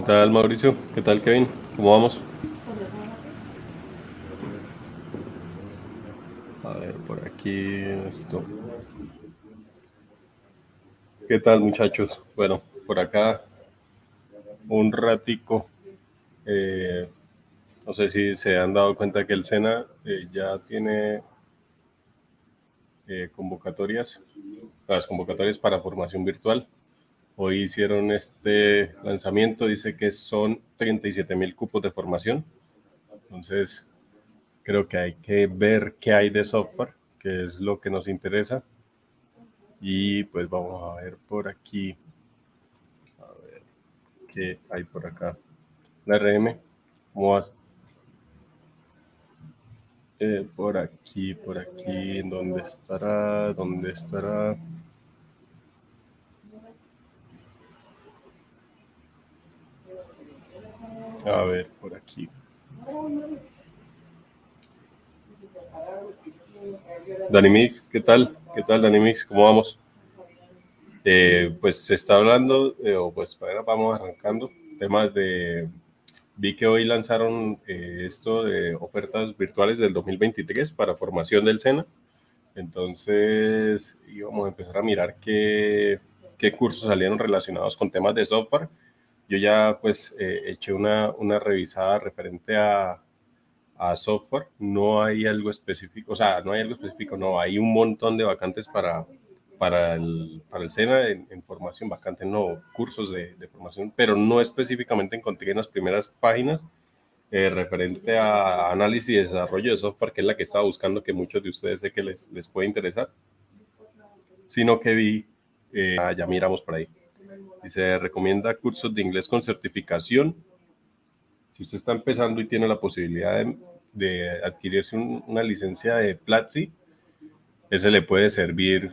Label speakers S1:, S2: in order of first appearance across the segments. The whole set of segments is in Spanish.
S1: ¿Qué tal Mauricio? ¿Qué tal Kevin? ¿Cómo vamos? A ver, por aquí esto. ¿Qué tal muchachos? Bueno, por acá un ratico. Eh, no sé si se han dado cuenta que el SENA eh, ya tiene eh, convocatorias, las convocatorias para formación virtual. Hoy hicieron este lanzamiento, dice que son 37 mil cupos de formación. Entonces, creo que hay que ver qué hay de software, que es lo que nos interesa. Y pues vamos a ver por aquí. A ver qué hay por acá. La RM, ¿cómo? Eh, por aquí, por aquí, ¿dónde estará? ¿Dónde estará? A ver, por aquí. Dani Mix, ¿qué tal? ¿Qué tal, Dani Mix? ¿Cómo vamos? Eh, pues se está hablando, eh, o pues bueno, vamos arrancando, temas de... Vi que hoy lanzaron eh, esto de ofertas virtuales del 2023 para formación del SENA. Entonces íbamos a empezar a mirar qué, qué cursos salieron relacionados con temas de software yo ya pues eh, eché una, una revisada referente a, a, software. No hay algo específico, o sea, no hay algo específico, no, hay un montón de vacantes para, para, el, para el SENA en, formación, vacantes, no, cursos de, formación, pero no específicamente encontré en las primeras páginas eh, referente a análisis y desarrollo de software, que es la que estaba buscando, que muchos de ustedes sé que les, les puede interesar, sino que vi, eh, ya miramos por ahí se recomienda cursos de inglés con certificación. Si usted está empezando y tiene la posibilidad de, adquirirse una licencia de Platzi, ese le puede servir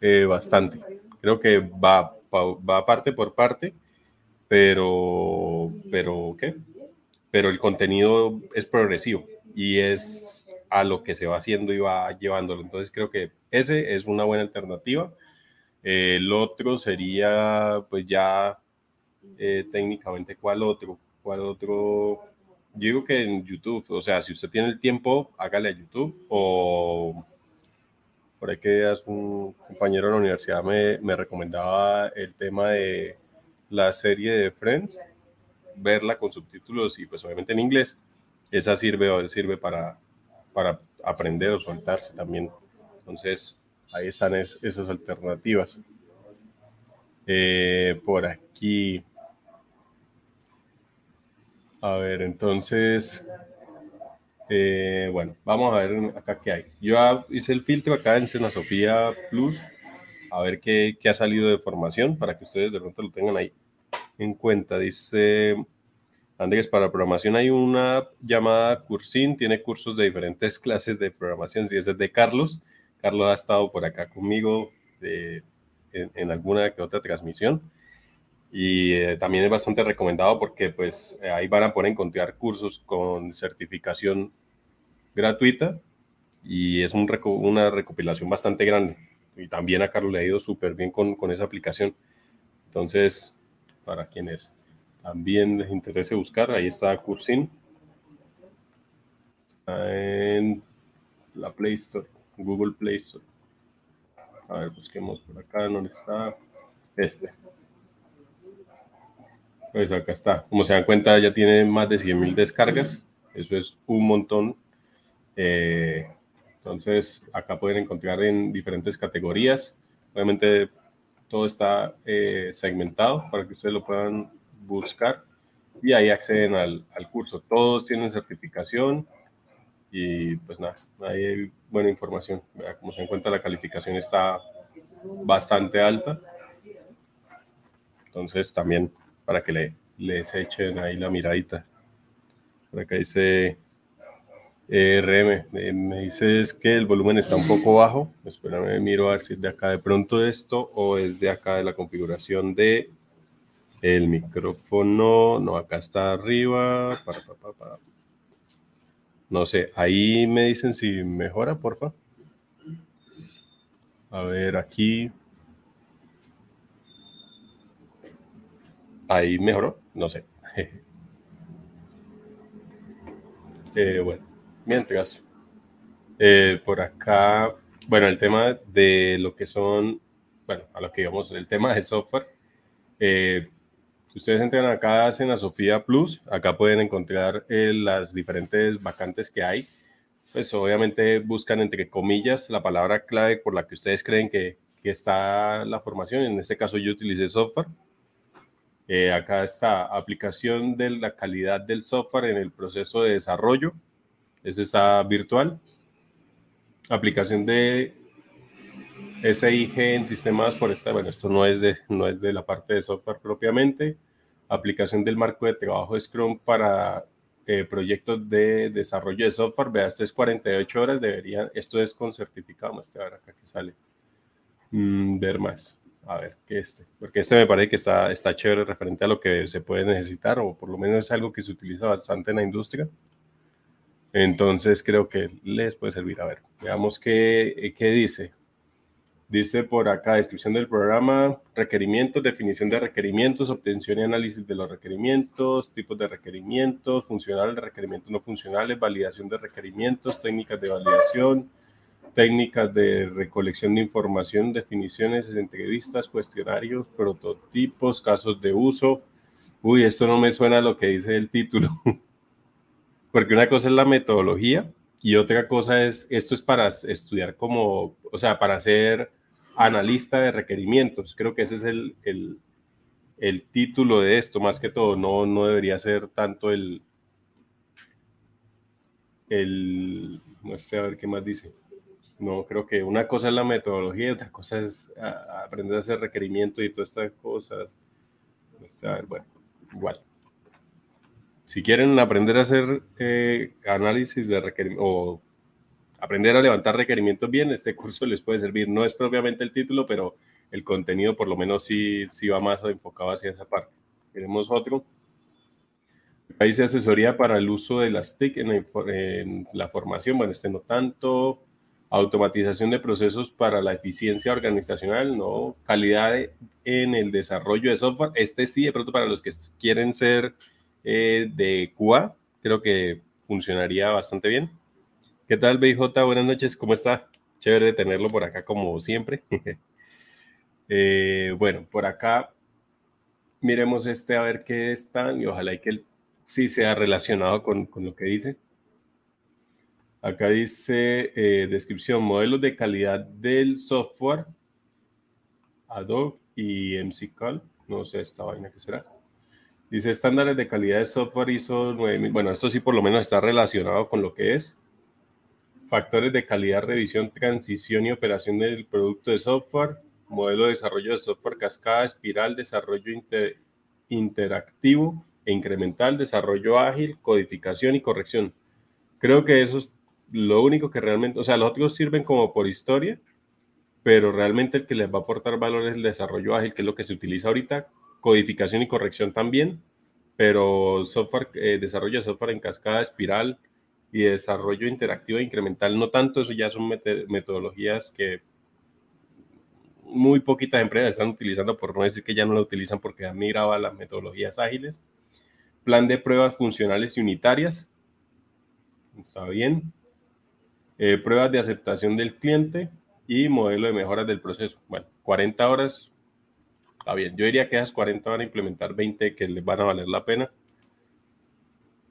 S1: eh, bastante. Creo que va, va, parte por parte, pero, pero, ¿qué? Pero el contenido es progresivo y es a lo que se va haciendo y va llevándolo. Entonces creo que ese es una buena alternativa el otro sería, pues ya eh, técnicamente, ¿cuál otro? ¿Cuál otro? Yo digo que en YouTube, o sea, si usted tiene el tiempo, hágale a YouTube o por ahí que un compañero de la universidad me, me recomendaba el tema de la serie de Friends, verla con subtítulos y pues obviamente en inglés. Esa sirve, sirve para, para aprender o soltarse también. Entonces, ahí están esas alternativas. Eh, por aquí. A ver, entonces, eh, bueno, vamos a ver acá qué hay. Yo hice el filtro acá en Sena Sofía Plus, a ver qué, qué, ha salido de formación para que ustedes de pronto lo tengan ahí en cuenta. Dice Andrés, para programación hay una llamada Cursin, tiene cursos de diferentes clases de programación, si ese es de Carlos. Carlos ha estado por acá conmigo en, alguna que otra transmisión. Y eh, también es bastante recomendado porque pues ahí van a poder encontrar cursos con certificación gratuita y es un una recopilación bastante grande. Y también a Carlos le ha ido súper bien con, con, esa aplicación. Entonces para quienes también les interese buscar ahí está Cursin en la Play Store Google Play Store. A ver, busquemos por acá, ¿dónde está? Este. Pues acá está. Como se dan cuenta, ya tiene más de 100.000 descargas. Eso es un montón. Eh, entonces, acá pueden encontrar en diferentes categorías. Obviamente, todo está eh, segmentado para que ustedes lo puedan buscar y ahí acceden al, al curso. Todos tienen certificación y pues nada, ahí hay buena información. Como se encuentra, la calificación está bastante alta. Entonces también para que le, les echen ahí la miradita. Por acá dice eh, RM, me dices que el volumen está un poco bajo. Espérame, miro a ver si es de acá de pronto esto o es de acá de la configuración de el micrófono. No, acá está arriba. Para, para, para, no sé, ahí me dicen si mejora, porfa. A ver, aquí. Ahí mejoró, no sé. Eh, bueno, mientras, eh, por acá, bueno, el tema de lo que son, bueno, a lo que digamos, el tema de software. Eh, ustedes entran acá, hacen a Sofía Plus, acá pueden encontrar las diferentes vacantes que hay. Pues obviamente buscan entre comillas la palabra clave por la que ustedes creen que, que está la formación. En este caso yo utilicé software. Eh, acá está aplicación de la calidad del software en el proceso de desarrollo. Ese está virtual. Aplicación de SIG en sistemas forestales. Bueno, esto no es, de, no es de la parte de software propiamente. Aplicación del marco de trabajo Scrum para eh, proyectos de desarrollo de software. Vea, esto es 48 horas. Debería, esto es con certificado. Vamos a ver acá que sale. Mm, ver más a ver, que este, porque este me parece que está, está chévere referente a lo que se puede necesitar, o por lo menos es algo que se utiliza bastante en la industria. Entonces creo que les puede servir. A ver, veamos qué, qué dice. Dice por acá, descripción del programa, requerimientos, definición de requerimientos, obtención y análisis de los requerimientos, tipos de requerimientos, funcionales, requerimientos no funcionales, validación de requerimientos, técnicas de validación, técnicas de recolección de información, definiciones, entrevistas, cuestionarios, prototipos, casos de uso. Uy, esto no me suena a lo que dice el título, porque una cosa es la metodología y otra cosa es, esto es para estudiar como, o sea, para ser analista de requerimientos. Creo que ese es el, el, el título de esto, más que todo, no, no debería ser tanto el, el, no sé, a ver qué más dice. No, creo que una cosa es la metodología otra cosa es aprender a hacer requerimientos y todas estas cosas. bueno, igual. Si quieren aprender a hacer eh, análisis de requerimientos o aprender a levantar requerimientos bien, este curso les puede servir. No es propiamente el título, pero el contenido por lo menos sí, sí va más enfocado hacia esa parte. Queremos otro. Ahí dice asesoría para el uso de las TIC en en la formación. Bueno, este no tanto automatización de procesos para la eficiencia organizacional, ¿no? Calidad en el desarrollo de software. Este sí, de pronto para los que quieren ser eh, de QA, creo que funcionaría bastante bien. ¿Qué tal, BJ? Buenas noches, ¿cómo está? Chévere tenerlo por acá como siempre. Eh, bueno, por acá miremos este a ver qué están y ojalá que él sí sea relacionado con, con lo que dice. Acá dice eh, descripción, modelos de calidad del software, Adobe y MCCAL, no sé esta vaina que será. Dice estándares de calidad de software ISO 9000, bueno, esto sí por lo menos está relacionado con lo que es. Factores de calidad, revisión, transición y operación del producto de software, modelo de desarrollo de software cascada, espiral, desarrollo interactivo e incremental, desarrollo ágil, codificación y corrección. Creo que esos lo único que realmente, o sea, los otros sirven como por historia, pero realmente el que les va a aportar valor es el desarrollo ágil, que es lo que se utiliza ahorita, codificación y corrección también, pero software, eh, desarrollo de software en cascada, espiral y desarrollo interactivo e incremental, no tanto, eso ya son metodologías que muy poquitas empresas están utilizando, por no decir que ya no la utilizan porque han migrado a las metodologías ágiles. Plan de pruebas funcionales y unitarias. Está bien. Eh, pruebas de aceptación del cliente y modelo de mejoras del proceso. Bueno, 40 horas, está bien. Yo diría que esas 40 van a implementar 20 que les van a valer la pena.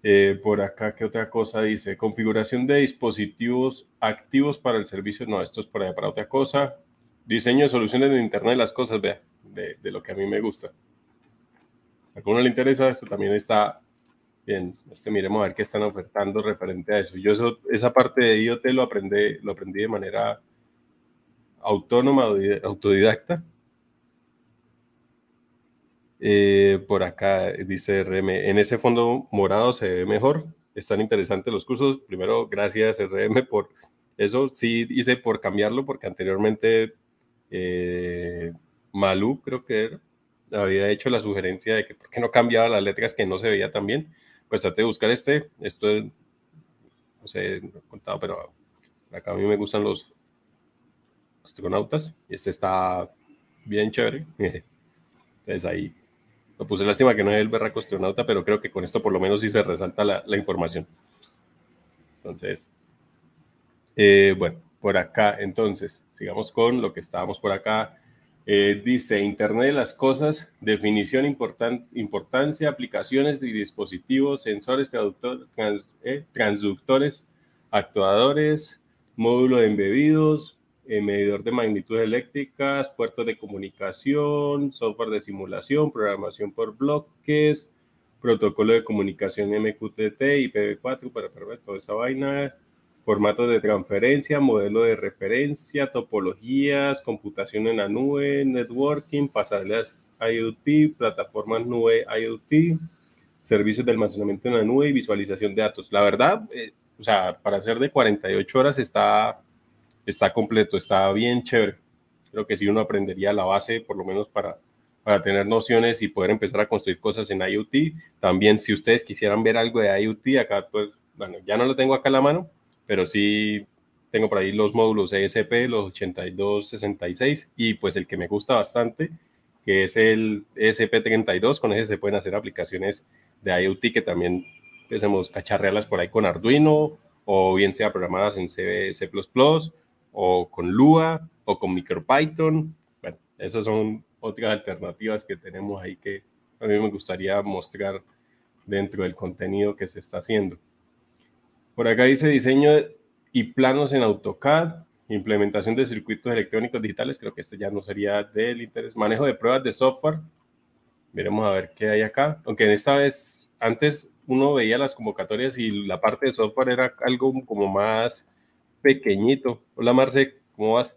S1: Eh, por acá, ¿qué otra cosa dice? Configuración de dispositivos activos para el servicio. No, esto es para, para otra cosa. Diseño de soluciones de Internet de las cosas, vea, de, lo que a mí me gusta. A alguno le interesa, esto también está Bien, este, miremos a ver qué están ofertando referente a eso. Yo eso, esa parte de IoT lo aprendí, lo aprendí de manera autónoma, autodidacta. Eh, por acá dice RM, en ese fondo morado se ve mejor. Están interesantes los cursos. Primero, gracias RM por eso. Sí hice por cambiarlo porque anteriormente eh, Malú, creo que había hecho la sugerencia de que por qué no cambiaba las letras que no se veía tan bien pues traté de buscar este. Esto es, no sé, no he contado, pero acá a mí me gustan los astronautas y este está bien chévere. Entonces ahí, Lo puse lástima que no es el berraco astronauta, pero creo que con esto por lo menos sí se resalta la, la información. Entonces, eh, bueno, por acá, entonces, sigamos con lo que estábamos por acá. Eh, dice Internet de las Cosas, definición, importancia, aplicaciones y dispositivos, sensores, eh, transductores, actuadores, módulo de embebidos, eh, medidor de magnitudes eléctricas, puertos de comunicación, software de simulación, programación por bloques, protocolo de comunicación MQTT, IPv4 para perder toda esa vaina, formatos de transferencia, modelo de referencia, topologías, computación en la nube, networking, pasarelas IoT, plataformas nube IoT, servicios de almacenamiento en la nube y visualización de datos. La verdad, eh, o sea, para ser de 48 horas está, está completo, está bien chévere. Creo que sí uno aprendería la base, por lo menos para, para tener nociones y poder empezar a construir cosas en IoT. También si ustedes quisieran ver algo de IoT, acá pues, bueno, ya no lo tengo acá a la mano, pero sí tengo por ahí los módulos ESP, los 8266 y pues el que me gusta bastante, que es el ESP32, con ese se pueden hacer aplicaciones de IoT que también empecemos cacharrearlas por ahí con Arduino o bien sea programadas en C, C++ o con Lua o con MicroPython. Bueno, esas son otras alternativas que tenemos ahí que a mí me gustaría mostrar dentro del contenido que se está haciendo. Por acá dice diseño y planos en AutoCAD, implementación de circuitos electrónicos digitales, creo que esto ya no sería del interés, manejo de pruebas de software, veremos a ver qué hay acá, aunque en esta vez, antes uno veía las convocatorias y la parte de software era algo como más pequeñito. Hola Marce, ¿cómo vas?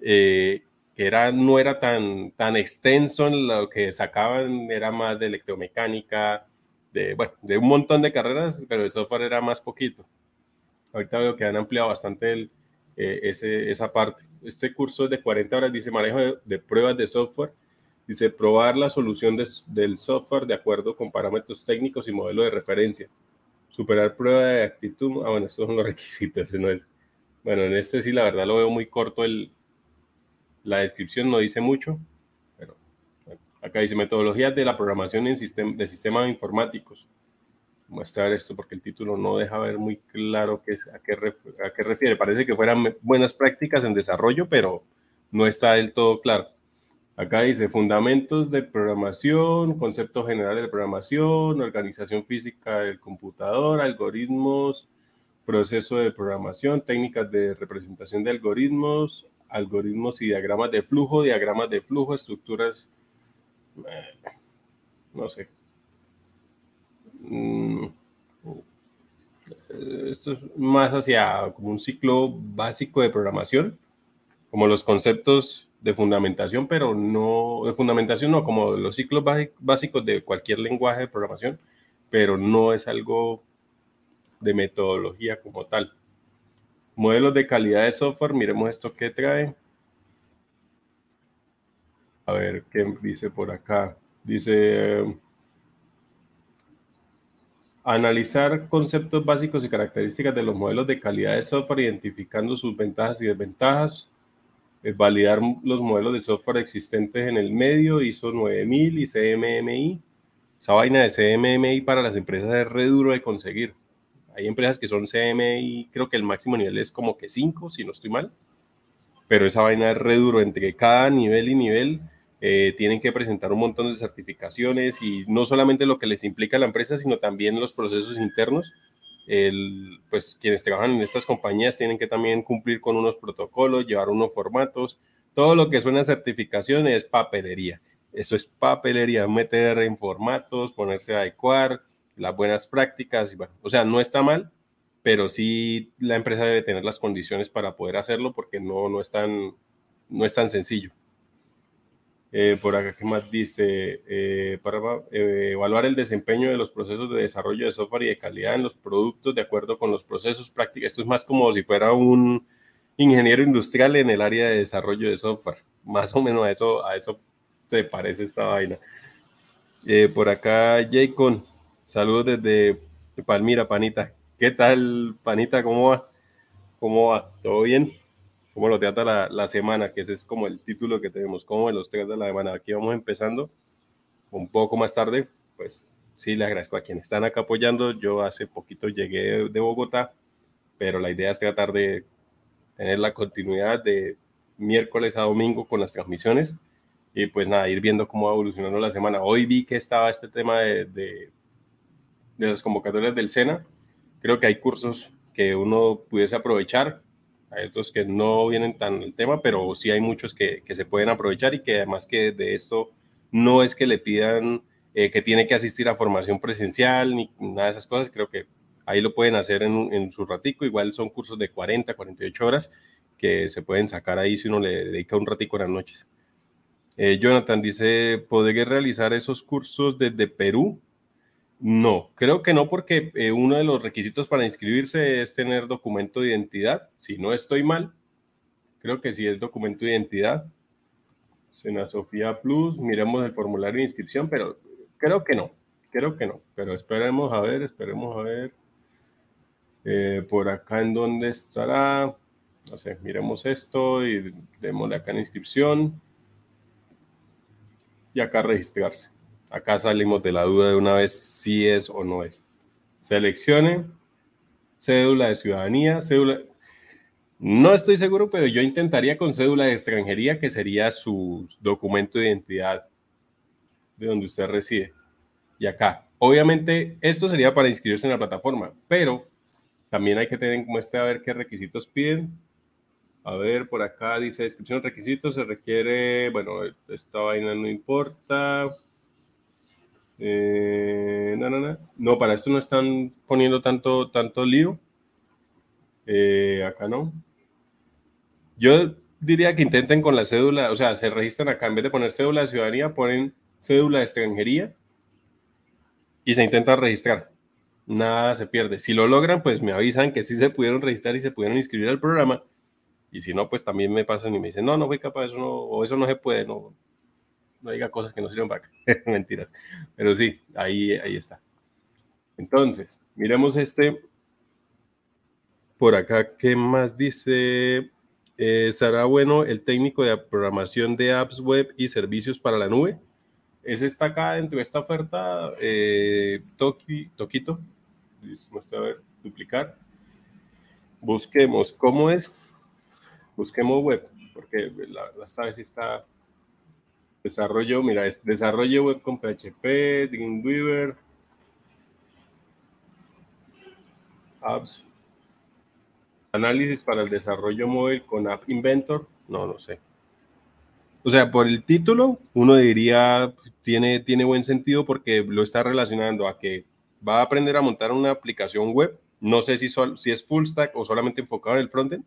S1: Eh, que era, no era tan, tan extenso en lo que sacaban, era más de electromecánica, de, bueno, de un montón de carreras, pero el software era más poquito. Ahorita veo que han ampliado bastante eh, ese, esa parte. Este curso es de 40 horas, dice manejo de, pruebas de software, dice probar la solución del software de acuerdo con parámetros técnicos y modelo de referencia. Superar prueba de actitud, ah bueno, estos son los requisitos, no es... Bueno, en este sí la verdad lo veo muy corto, el, la descripción no dice mucho, Acá dice metodologías de la programación en sistema, de sistemas informáticos. Muestra esto porque el título no deja ver muy claro qué, a, qué a qué refiere. Parece que fueran buenas prácticas en desarrollo, pero no está del todo claro. Acá dice fundamentos de programación, conceptos generales de programación, organización física del computador, algoritmos, proceso de programación, técnicas de representación de algoritmos, algoritmos y diagramas de flujo, diagramas de flujo, estructuras no sé. Mm, esto es más hacia como un ciclo básico de programación, como los conceptos de fundamentación, pero no, de fundamentación no, como los ciclos básicos de cualquier lenguaje de programación, pero no es algo de metodología como tal. Modelos de calidad de software, miremos esto que trae. A ver qué dice por acá. Dice, analizar conceptos básicos y características de los modelos de calidad de software, identificando sus ventajas y desventajas, validar los modelos de software existentes en el medio, ISO 9000 y CMMI. Esa vaina de CMMI para las empresas es re duro de conseguir. Hay empresas que son CMI, creo que el máximo nivel es como que 5, si no estoy mal. Pero esa vaina es re duro entre cada nivel y nivel eh, tienen que presentar un montón de certificaciones y no solamente lo que les implica la empresa, sino también los procesos internos. El, pues quienes trabajan en estas compañías tienen que también cumplir con unos protocolos, llevar unos formatos. Todo lo que suena a certificación es papelería. Eso es papelería, meter en formatos, ponerse a adecuar, las buenas prácticas. Y bueno, o sea, no está mal, pero sí la empresa debe tener las condiciones para poder hacerlo porque no, no, es, tan, no es tan sencillo. Eh, por acá, ¿qué más dice? Eh, para eh, evaluar el desempeño de los procesos de desarrollo de software y de calidad en los productos de acuerdo con los procesos prácticos. Esto es más como si fuera un ingeniero industrial en el área de desarrollo de software. Más o menos a eso, a eso se parece esta vaina. por acá, Jaycon, saludos desde Palmira, Panita. ¿Qué tal, Panita? ¿Cómo va? ¿Cómo va? ¿Todo bien? cómo lo trata la, semana, que ese es como el título que tenemos, como los de la semana. Aquí vamos empezando un poco más tarde, pues sí, le agradezco a quienes están acá apoyando. Yo hace poquito llegué de Bogotá, pero la idea es tratar de tener la continuidad de miércoles a domingo con las transmisiones y pues nada, ir viendo cómo va evolucionando la semana. Hoy vi que estaba este tema de, de las convocatorias del SENA. Creo que hay cursos que uno pudiese aprovechar. Hay otros que no vienen tan el tema, pero sí hay muchos que, que se pueden aprovechar y que además que de esto no es que le pidan eh, que tiene que asistir a formación presencial ni nada de esas cosas. Creo que ahí lo pueden hacer en, en su ratico. Igual son cursos de 40, 48 horas que se pueden sacar ahí si uno le dedica un ratico en las noches. Eh, Jonathan dice, ¿podría realizar esos cursos desde Perú? No, creo que no porque eh, uno de los requisitos para inscribirse es tener documento de identidad. Si no estoy mal, creo que sí es documento de identidad. Sena Sofía Plus, miremos el formulario de inscripción, pero creo que no, creo que no. Pero esperemos a ver, esperemos a ver. Eh, por acá en dónde estará. No sé, miremos esto y démosle acá en inscripción. Y acá registrarse. Acá salimos de la duda de una vez si es o no es. Seleccione cédula de ciudadanía, cédula. No estoy seguro, pero yo intentaría con cédula de extranjería, que sería su documento de identidad de donde usted reside. Y acá, obviamente, esto sería para inscribirse en la plataforma, pero también hay que tener en cuenta a ver qué requisitos piden. A ver, por acá dice descripción de requisitos, se requiere, bueno, esta vaina no importa. Eh, no, para esto no están poniendo tanto, tanto lío. Eh, acá no. Yo diría que intenten con la cédula, o sea, se registran acá, en vez de poner cédula de ciudadanía, ponen cédula de extranjería y se intentan registrar. Nada se pierde. Si lo logran, pues me avisan que sí se pudieron registrar y se pudieron inscribir al programa. Y si no, pues también me pasan y me dicen, no, no fui capaz, eso no, o eso no se puede, no, no diga cosas que no sirven para. Mentiras. Pero sí, ahí, ahí está. Entonces, miremos este. Por acá, ¿qué más dice? Eh, ¿Será bueno el técnico de programación de apps web y servicios para la nube? Ese está acá dentro de esta oferta. Eh, Toki, Toquito. A ver, duplicar. Busquemos, ¿cómo es? Busquemos web, porque la, esta vez está Desarrollo, mira, es desarrollo web con PHP, Dreamweaver, apps, análisis para el desarrollo móvil con App Inventor, no, no sé. O sea, por el título, uno diría, tiene, tiene buen sentido porque lo está relacionando a que va a aprender a montar una aplicación web. No sé si, si es full stack o solamente enfocado en el frontend,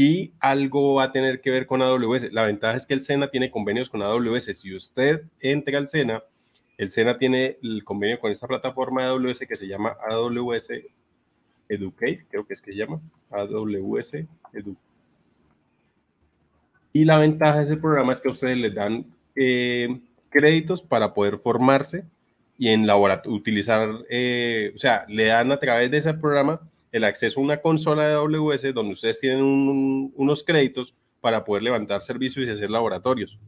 S1: y algo va a tener que ver con AWS. La ventaja es que el SENA tiene convenios con AWS. Si usted entra al SENA, el SENA tiene el convenio con esta plataforma de AWS que se llama AWS Educate, creo que es que se llama AWS Educate. Y la ventaja de ese programa es que a ustedes les dan eh, créditos para poder formarse y en utilizar, eh, o sea, le dan a través de ese programa el acceso a una consola de AWS donde ustedes tienen unos créditos para poder levantar servicios y hacer laboratorios.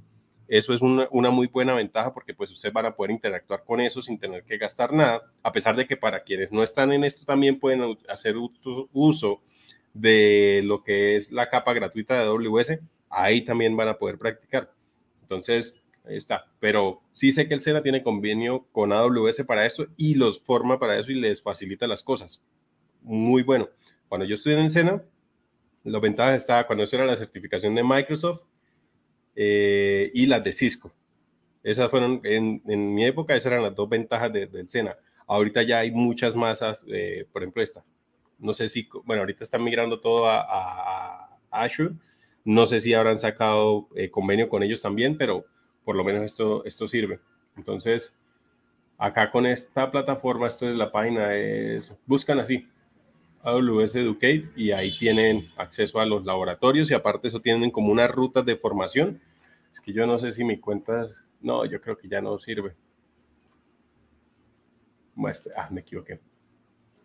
S1: Eso es una, muy buena ventaja porque pues ustedes van a poder interactuar con eso sin tener que gastar nada, a pesar de que para quienes no están en esto también pueden hacer uso de lo que es la capa gratuita de AWS, ahí también van a poder practicar. Entonces, ahí está. Pero sí sé que el SENA tiene convenio con AWS para eso y los forma para eso y les facilita las cosas muy bueno. Cuando yo estudié en el SENA, la ventaja estaba cuando eso era la certificación de Microsoft eh, y las de Cisco. Esas fueron, en, en, mi época, esas eran las dos ventajas del SENA. Ahorita ya hay muchas masas, eh, por ejemplo esta. No sé si, bueno, ahorita están migrando todo a, a, Azure. No sé si habrán sacado eh, convenio con ellos también, pero por lo menos esto, esto sirve. Entonces, acá con esta plataforma, esto es la página, es, buscan así, AWS Educate y ahí tienen acceso a los laboratorios y aparte eso tienen como unas rutas de formación. Es que yo no sé si mi cuenta, no, yo creo que ya no sirve. Ah, me equivoqué.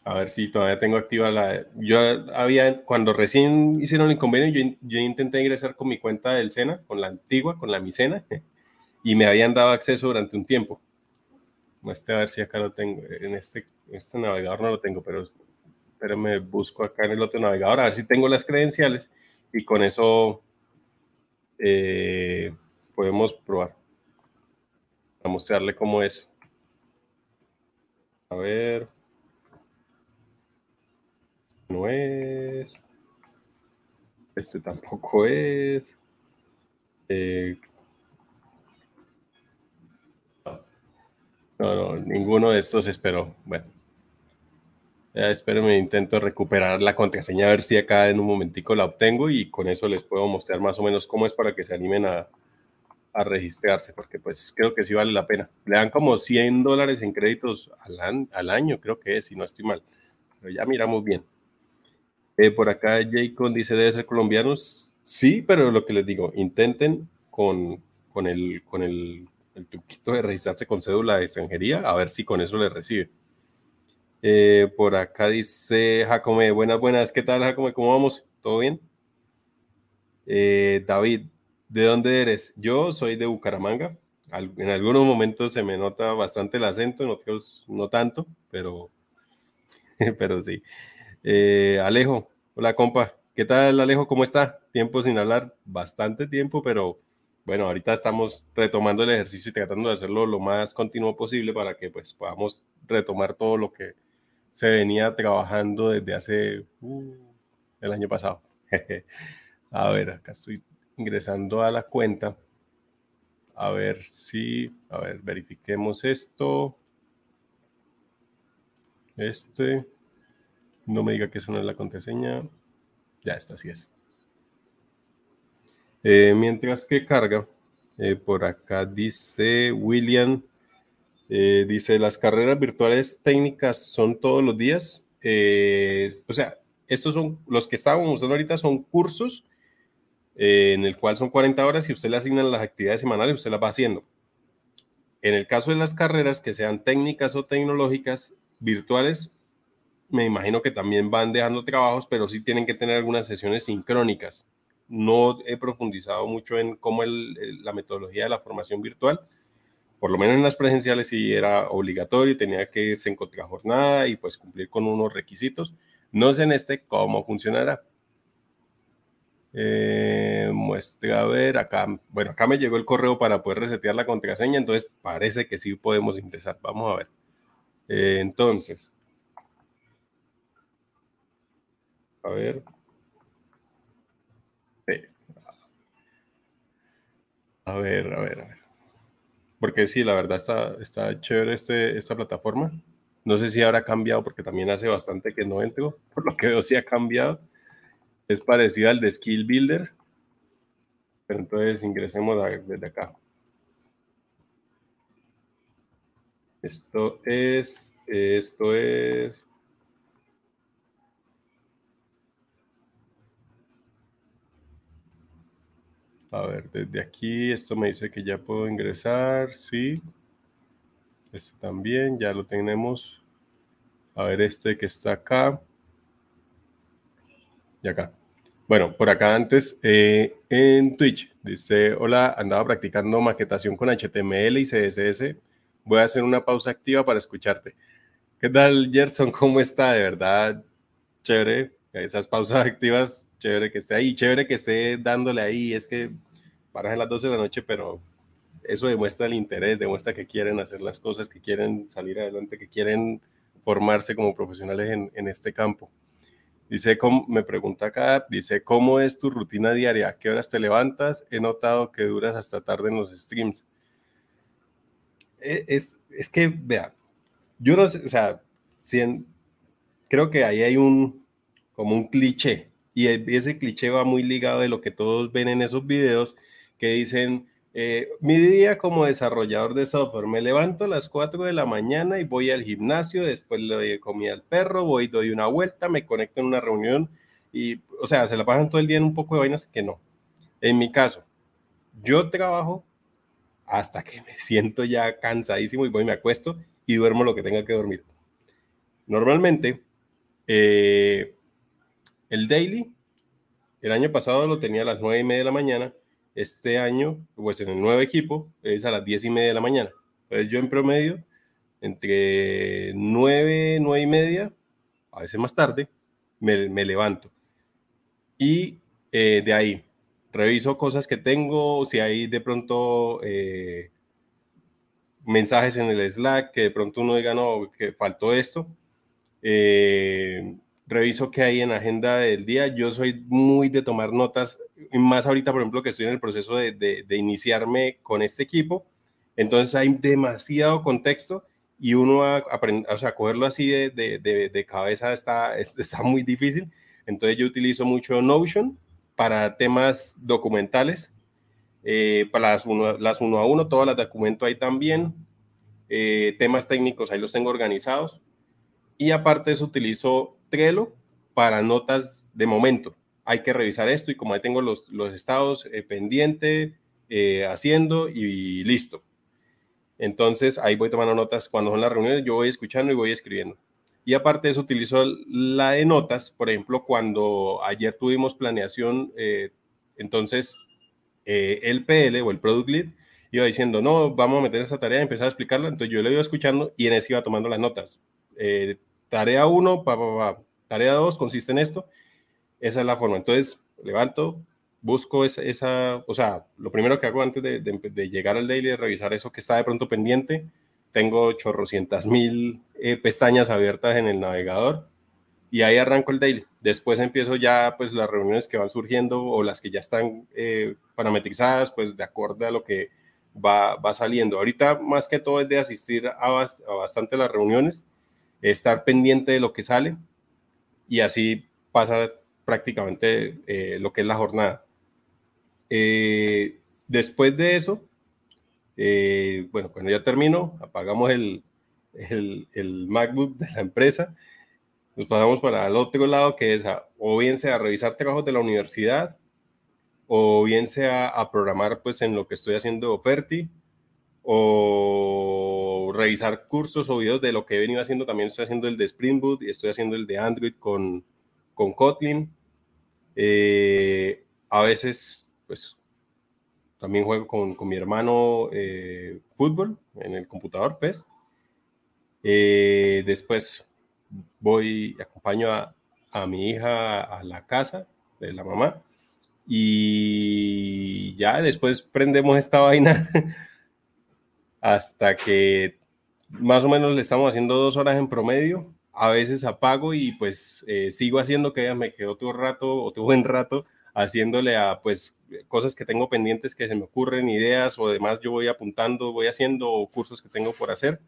S1: A ver si todavía tengo activa la... Yo había, cuando recién hicieron el convenio, yo, yo intenté ingresar con mi cuenta del SENA, con la antigua, con la Micena, y me habían dado acceso durante un tiempo. A ver si acá lo tengo. En este, este navegador no lo tengo, pero, pero me busco acá en el otro navegador a ver si tengo las credenciales y con eso eh, podemos probar. A mostrarle cómo es. A ver. No es. Este tampoco es. Eh, no, no, ninguno de estos esperó. Bueno. Ya me intento recuperar la contraseña a ver si acá en un momentico la obtengo y con eso les puedo mostrar más o menos cómo es para que se animen a, a registrarse, porque pues creo que sí vale la pena. Le dan como 100 dólares en créditos al, al año, creo que es, si no estoy mal. Pero ya miramos bien. Eh, por acá Jacob dice, ¿debe ser colombianos? Sí, pero lo que les digo, intenten con, con, el, con el, el truquito de registrarse con cédula de extranjería, a ver si con eso les recibe. Eh, por acá dice Jacome, buenas, buenas, ¿qué tal Jacome? ¿Cómo vamos? ¿Todo bien? Eh, David, ¿de dónde eres? Yo soy de Bucaramanga. en algunos momentos se me nota bastante el acento, en otros no tanto, pero, pero sí. Eh, Alejo, hola compa, ¿qué tal Alejo? ¿Cómo está? Tiempo sin hablar, bastante tiempo, pero bueno, ahorita estamos retomando el ejercicio y tratando de hacerlo lo más continuo posible para que pues podamos retomar todo lo que se venía trabajando desde hace uh, el año pasado. a ver, acá estoy ingresando a la cuenta. A ver si, a ver, verifiquemos esto. Este. No me diga que eso no es la contraseña. Ya, esta sí es. Eh, mientras que carga, eh, por acá dice William, eh, dice, las carreras virtuales técnicas son todos los días. o sea, estos son, los que estábamos usando ahorita son cursos en el cual son 40 horas y usted le asignan las actividades semanales, usted las va haciendo. En el caso de las carreras que sean técnicas o tecnológicas virtuales, me imagino que también van dejando trabajos, pero sí tienen que tener algunas sesiones sincrónicas. No he profundizado mucho en cómo la metodología de la formación virtual, por lo menos en las presenciales sí era obligatorio, tenía que irse en contrajornada y pues cumplir con unos requisitos. No sé en este cómo funcionará. Eh, muestra a ver acá. Bueno, acá me llegó el correo para poder resetear la contraseña, entonces parece que sí podemos ingresar. Vamos a ver. Eh, entonces, A ver. A ver, a ver, a ver. Porque sí, la verdad está, está chévere este, esta plataforma. No sé si habrá cambiado porque también hace bastante que no entro. Por lo que veo, sí ha cambiado. Es parecida al de Skill Builder. Pero entonces ingresemos desde acá. Esto es, esto es A ver, desde aquí esto me dice que ya puedo ingresar, sí. Este también, ya lo tenemos. A ver, este que está acá. Y acá. Bueno, por acá antes eh, en Twitch dice, hola, andaba practicando maquetación con HTML y CSS. Voy a hacer una pausa activa para escucharte. ¿Qué tal, Gerson? ¿Cómo está? De verdad, chévere esas pausas activas, chévere que esté ahí, chévere que esté dándole ahí, es que paras a las 12 de la noche, pero eso demuestra el interés, demuestra que quieren hacer las cosas, que quieren salir adelante, que quieren formarse como profesionales en, en este campo. Dice, me pregunta acá, dice, ¿cómo es tu rutina diaria? ¿A qué horas te levantas? He notado que duras hasta tarde en los streams. E, es, es que, vea, yo no sé, o sea, creo que ahí hay un, como un cliché. Y ese cliché va muy ligado de lo que todos ven en esos videos que dicen, eh, mi día como desarrollador de software, me levanto a las 4 de la mañana y voy al gimnasio, después le doy comida al perro, voy, doy una vuelta, me conecto en una reunión y, o sea, se la pasan todo el día en un poco de vainas que no. En mi caso, yo trabajo hasta que me siento ya cansadísimo y voy me acuesto y duermo lo que tenga que dormir. Normalmente, eh, el daily, el año pasado lo tenía a las nueve y media de la mañana. Este año, pues en el nuevo equipo, es a las diez y media de la mañana. Entonces yo en promedio entre 9, 9 y media, a veces más tarde, me, me levanto. Y eh, de ahí, reviso cosas que tengo, si hay de pronto eh, mensajes en el Slack que de pronto uno diga, no, que faltó esto. Eh, reviso qué hay en agenda del día. Yo soy muy de tomar notas, más ahorita, por ejemplo, que estoy en el proceso de, de, iniciarme con este equipo. Entonces hay demasiado contexto y uno a, aprender, o sea, cogerlo así de, de cabeza está, está muy difícil. Entonces yo utilizo mucho Notion para temas documentales, eh, para las uno, las uno a uno, todas las documento ahí también. Eh, temas técnicos, ahí los tengo organizados. Y aparte de eso, utilizo Trello para notas de momento. Hay que revisar esto y como ahí tengo los, los estados eh, pendiente, haciendo y listo. Entonces ahí voy tomando notas cuando son las reuniones, yo voy escuchando y voy escribiendo. Y aparte de eso, utilizo la de notas, por ejemplo, cuando ayer tuvimos planeación, eh, entonces eh, el PL o el Product Lead iba diciendo, no, vamos a meter esa tarea y empezar a explicarla. Entonces yo le iba escuchando y en ese iba tomando las notas. Eh, tarea 1, pa, pa, pa, tarea 2 consiste en esto. Esa es la forma. Entonces levanto, busco esa, esa o sea, lo primero que hago antes de, de, llegar al daily es revisar eso que está de pronto pendiente tengo chorrocientas mil eh, pestañas abiertas en el navegador y ahí arranco el daily. Después empiezo ya pues las reuniones que van surgiendo o las que ya están eh, parametrizadas pues de acuerdo a lo que va, va, saliendo. Ahorita más que todo es de asistir a, a bastante las reuniones, estar pendiente de lo que sale y así pasa prácticamente eh, lo que es la jornada. Eh, después de eso, eh, bueno, cuando ya termino, apagamos el, el, MacBook de la empresa, nos pasamos para el otro lado, que es o bien sea a revisar trabajos de la universidad, o bien sea a programar pues en lo que estoy haciendo Oferti, o revisar cursos o videos de lo que he venido haciendo. También estoy haciendo el de Spring Boot y estoy haciendo el de Android con, con Kotlin. Eh, a veces, pues también juego con, con mi hermano eh, fútbol en el computador, PES. Eh, después voy, acompaño a, a, mi hija a la casa de la mamá y ya después prendemos esta vaina hasta que más o menos le estamos haciendo dos horas en promedio. A veces apago y pues eh, sigo haciendo que me quedó otro rato, otro buen rato haciéndole a pues cosas que tengo pendientes que se me ocurren, ideas o demás, yo voy apuntando, voy haciendo cursos que tengo por hacer.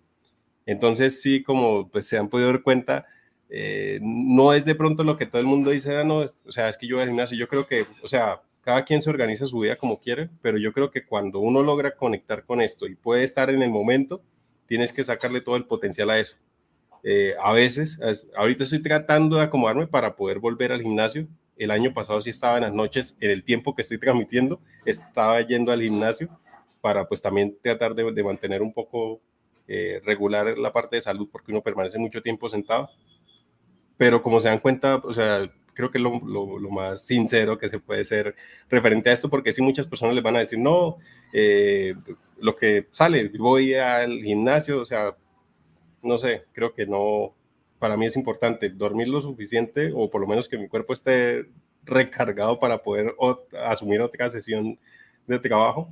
S1: Entonces sí, como pues se han podido dar cuenta, eh, no es de pronto lo que todo el mundo dice, ah, no, o sea, es que yo voy al gimnasio, yo creo que, o sea, cada quien se organiza su vida como quiere, pero yo creo que cuando uno logra conectar con esto y puede estar en el momento, tienes que sacarle todo el potencial a eso. Eh, a veces, ahorita estoy tratando de acomodarme para poder volver al gimnasio, el año pasado sí estaba en las noches, en el tiempo que estoy transmitiendo, estaba yendo al gimnasio para pues también tratar de, mantener un poco eh, regular la parte de salud porque uno permanece mucho tiempo sentado. Pero como se dan cuenta, o sea, creo que es lo, lo, más sincero que se puede ser referente a esto, porque sí muchas personas les van a decir, no, eh, lo que sale, voy al gimnasio, o sea, no sé, creo que no, para mí es importante dormir lo suficiente o por lo menos que mi cuerpo esté recargado para poder asumir otra sesión de trabajo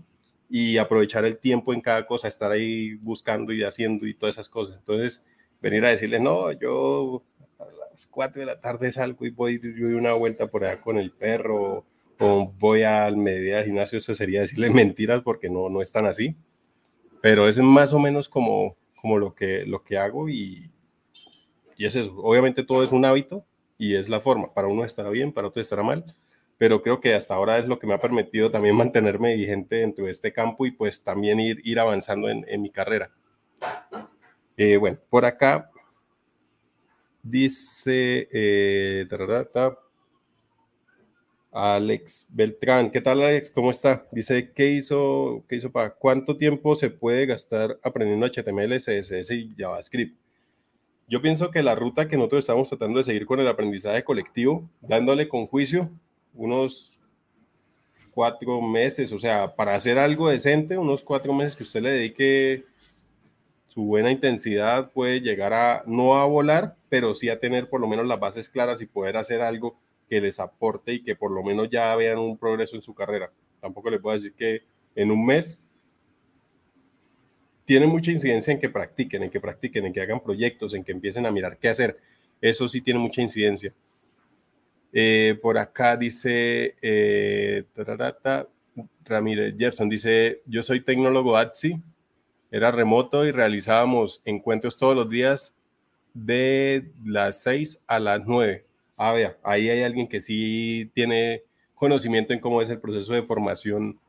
S1: y aprovechar el tiempo en cada cosa, estar ahí buscando y haciendo y todas esas cosas. Entonces, venir a decirles, no, yo a las 4 de la tarde salgo y voy, yo doy una vuelta por allá con el perro o voy al mediodía al gimnasio, eso sería decirles mentiras porque no, no es tan así. Pero es más o menos como, como lo, que, lo que hago y, y es eso. Obviamente todo es un hábito y es la forma. Para uno estará bien, para otro estará mal. Pero creo que hasta ahora es lo que me ha permitido también mantenerme vigente dentro de este campo y pues también ir, ir avanzando en, en mi carrera. Eh, bueno, por acá dice eh, Alex Beltrán. ¿Qué tal, Alex? ¿Cómo está? Dice, ¿qué hizo, qué hizo para cuánto tiempo se puede gastar aprendiendo HTML, CSS y JavaScript? Yo pienso que la ruta que nosotros estamos tratando de seguir con el aprendizaje colectivo, dándole con juicio unos cuatro meses, o sea, para hacer algo decente, unos cuatro meses que usted le dedique su buena intensidad puede llegar a no a volar, pero sí a tener por lo menos las bases claras y poder hacer algo que les aporte y que por lo menos ya vean un progreso en su carrera. Tampoco les puedo decir que en un mes tiene mucha incidencia en que practiquen, en que practiquen, en que hagan proyectos, en que empiecen a mirar qué hacer. Eso sí tiene mucha incidencia. Eh, por acá dice eh, Ramírez Gerson, dice, yo soy tecnólogo ATSI, era remoto y realizábamos encuentros todos los días de las 6 a las 9. Ah, vea, ahí hay alguien que sí tiene conocimiento en cómo es el proceso de formación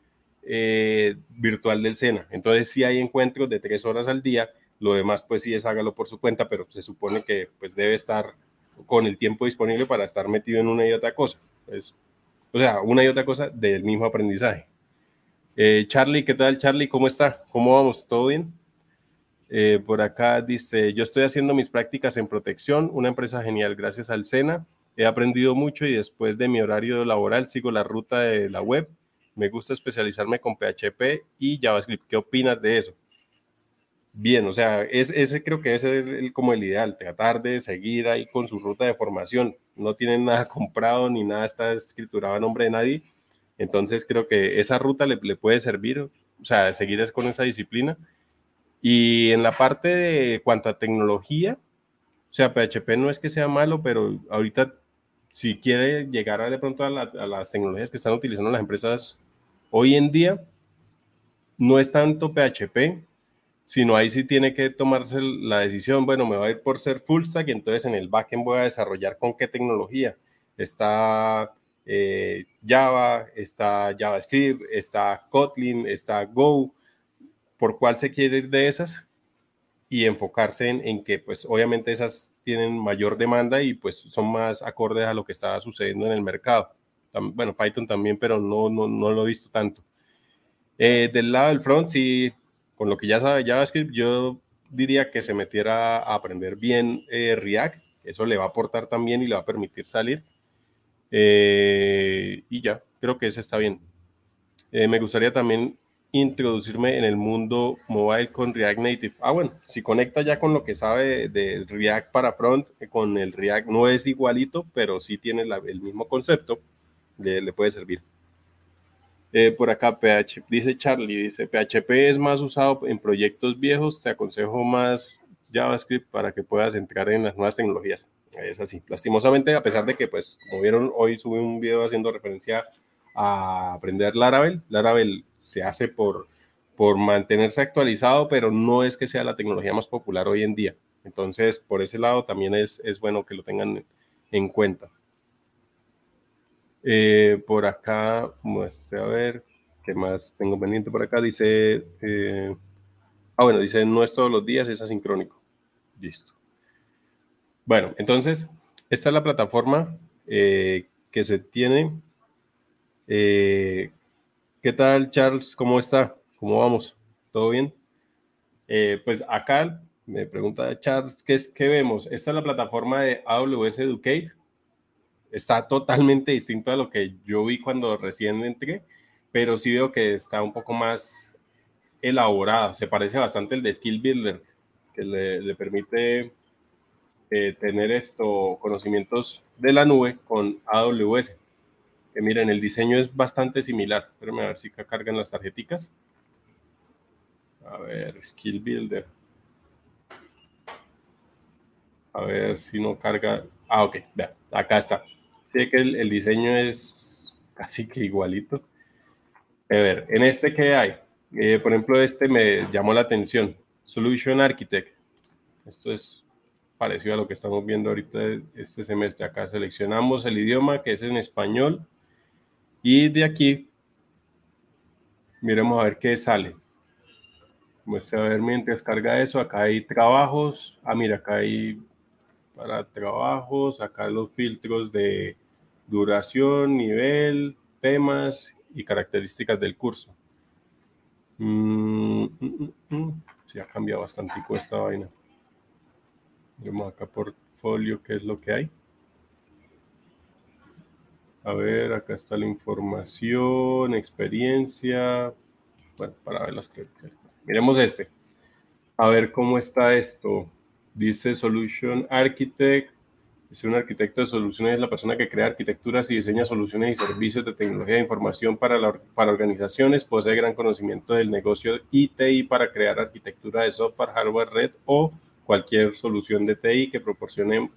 S1: eh, virtual del SENA. Entonces sí hay encuentros de tres horas al día, lo demás pues sí es hágalo por su cuenta, pero se supone que pues debe estar con el tiempo disponible para estar metido en una y otra cosa. o sea, una y otra cosa del mismo aprendizaje. Eh, Charlie, ¿qué tal Charlie? ¿Cómo está? ¿Cómo vamos? ¿Todo bien? Eh, por acá dice, yo estoy haciendo mis prácticas en protección, una empresa genial, gracias al SENA. He aprendido mucho y después de mi horario laboral sigo la ruta de la web me gusta especializarme con PHP y JavaScript. ¿Qué opinas de eso? Bien, o sea, es, ese creo que es el, como el ideal, tratar de seguir ahí con su ruta de formación. No tienen nada comprado ni nada está escriturado a nombre de nadie. Entonces creo que esa ruta le, le puede servir, o sea, seguir con esa disciplina. Y en la parte de cuanto a tecnología, o sea, PHP no es que sea malo, pero ahorita si quiere llegar a, de pronto a, las tecnologías que están utilizando las empresas Hoy en día no es tanto PHP, sino ahí sí tiene que tomarse la decisión, bueno, me voy a ir por ser full stack entonces en el backend voy a desarrollar con qué tecnología. Está eh, Java, está JavaScript, está Kotlin, está Go, por cuál se quiere ir de esas y enfocarse en, en, que pues obviamente esas tienen mayor demanda y pues son más acordes a lo que está sucediendo en el mercado bueno, Python también, pero no, no, no lo he visto tanto. Eh, del lado del front, sí, con lo que ya sabe JavaScript, yo diría que se metiera a aprender bien eh, React, eso le va a aportar también y le va a permitir salir. Eh, y ya, creo que eso está bien. me gustaría también introducirme en el mundo mobile con React Native. Ah, bueno, si conecta ya con lo que sabe de React para front, con el React no es igualito, pero sí tiene el mismo concepto le, puede servir. Eh, por acá, PH, dice Charlie, dice, PHP es más usado en proyectos viejos, te aconsejo más JavaScript para que puedas entrar en las nuevas tecnologías. Es así. Lastimosamente, a pesar de que, pues, como vieron, hoy subí un video haciendo referencia a aprender Laravel. Laravel se hace por, por mantenerse actualizado, pero no es que sea la tecnología más popular hoy en día. Entonces, por ese lado también es, es bueno que lo tengan en cuenta. Eh, por acá, muestre a ver, ¿qué más tengo pendiente por acá? Dice, eh, ah, bueno, dice, no es todos los días, es asincrónico. Listo. Bueno, entonces, esta es la plataforma eh, que se tiene. ¿Qué tal, Charles? ¿Cómo está? ¿Cómo vamos? ¿Todo bien? pues acá me pregunta Charles, ¿qué, es, ¿qué vemos? Esta es la plataforma de AWS Educate está totalmente distinto a lo que yo vi cuando recién entré, pero sí veo que está un poco más elaborado. Se parece bastante el de Skill Builder, que le, permite eh, tener estos conocimientos de la nube con AWS. Miren, el diseño es bastante similar. Espérenme a ver si cargan las tarjeticas. A ver, Skill Builder. A ver si no carga. Ah, ok, vea, acá está. Sé que el, diseño es casi que igualito. A ver, en este que hay, eh, por ejemplo, este me llamó la atención. Solution Architect. Esto es parecido a lo que estamos viendo ahorita este semestre. Acá seleccionamos el idioma que es en español y de aquí miremos a ver qué sale. Muestra a ver mientras carga eso. Acá hay trabajos. Ah, mira, acá hay para trabajos, acá los filtros de duración, nivel, temas y características del curso. Mm, mm, mm, sí, ha cambiado bastante esta vaina. Vemos acá portfolio, qué es lo que hay. A ver, acá está la información, experiencia. Bueno, para ver las credenciales. Miremos este. A ver cómo está esto. Dice Solution Architect. Dice un arquitecto de soluciones es la persona que crea arquitecturas y diseña soluciones y servicios de tecnología de información para, la, para organizaciones. Posee gran conocimiento del negocio ITI para crear arquitectura de software, hardware, red o cualquier solución de TI que proporcione,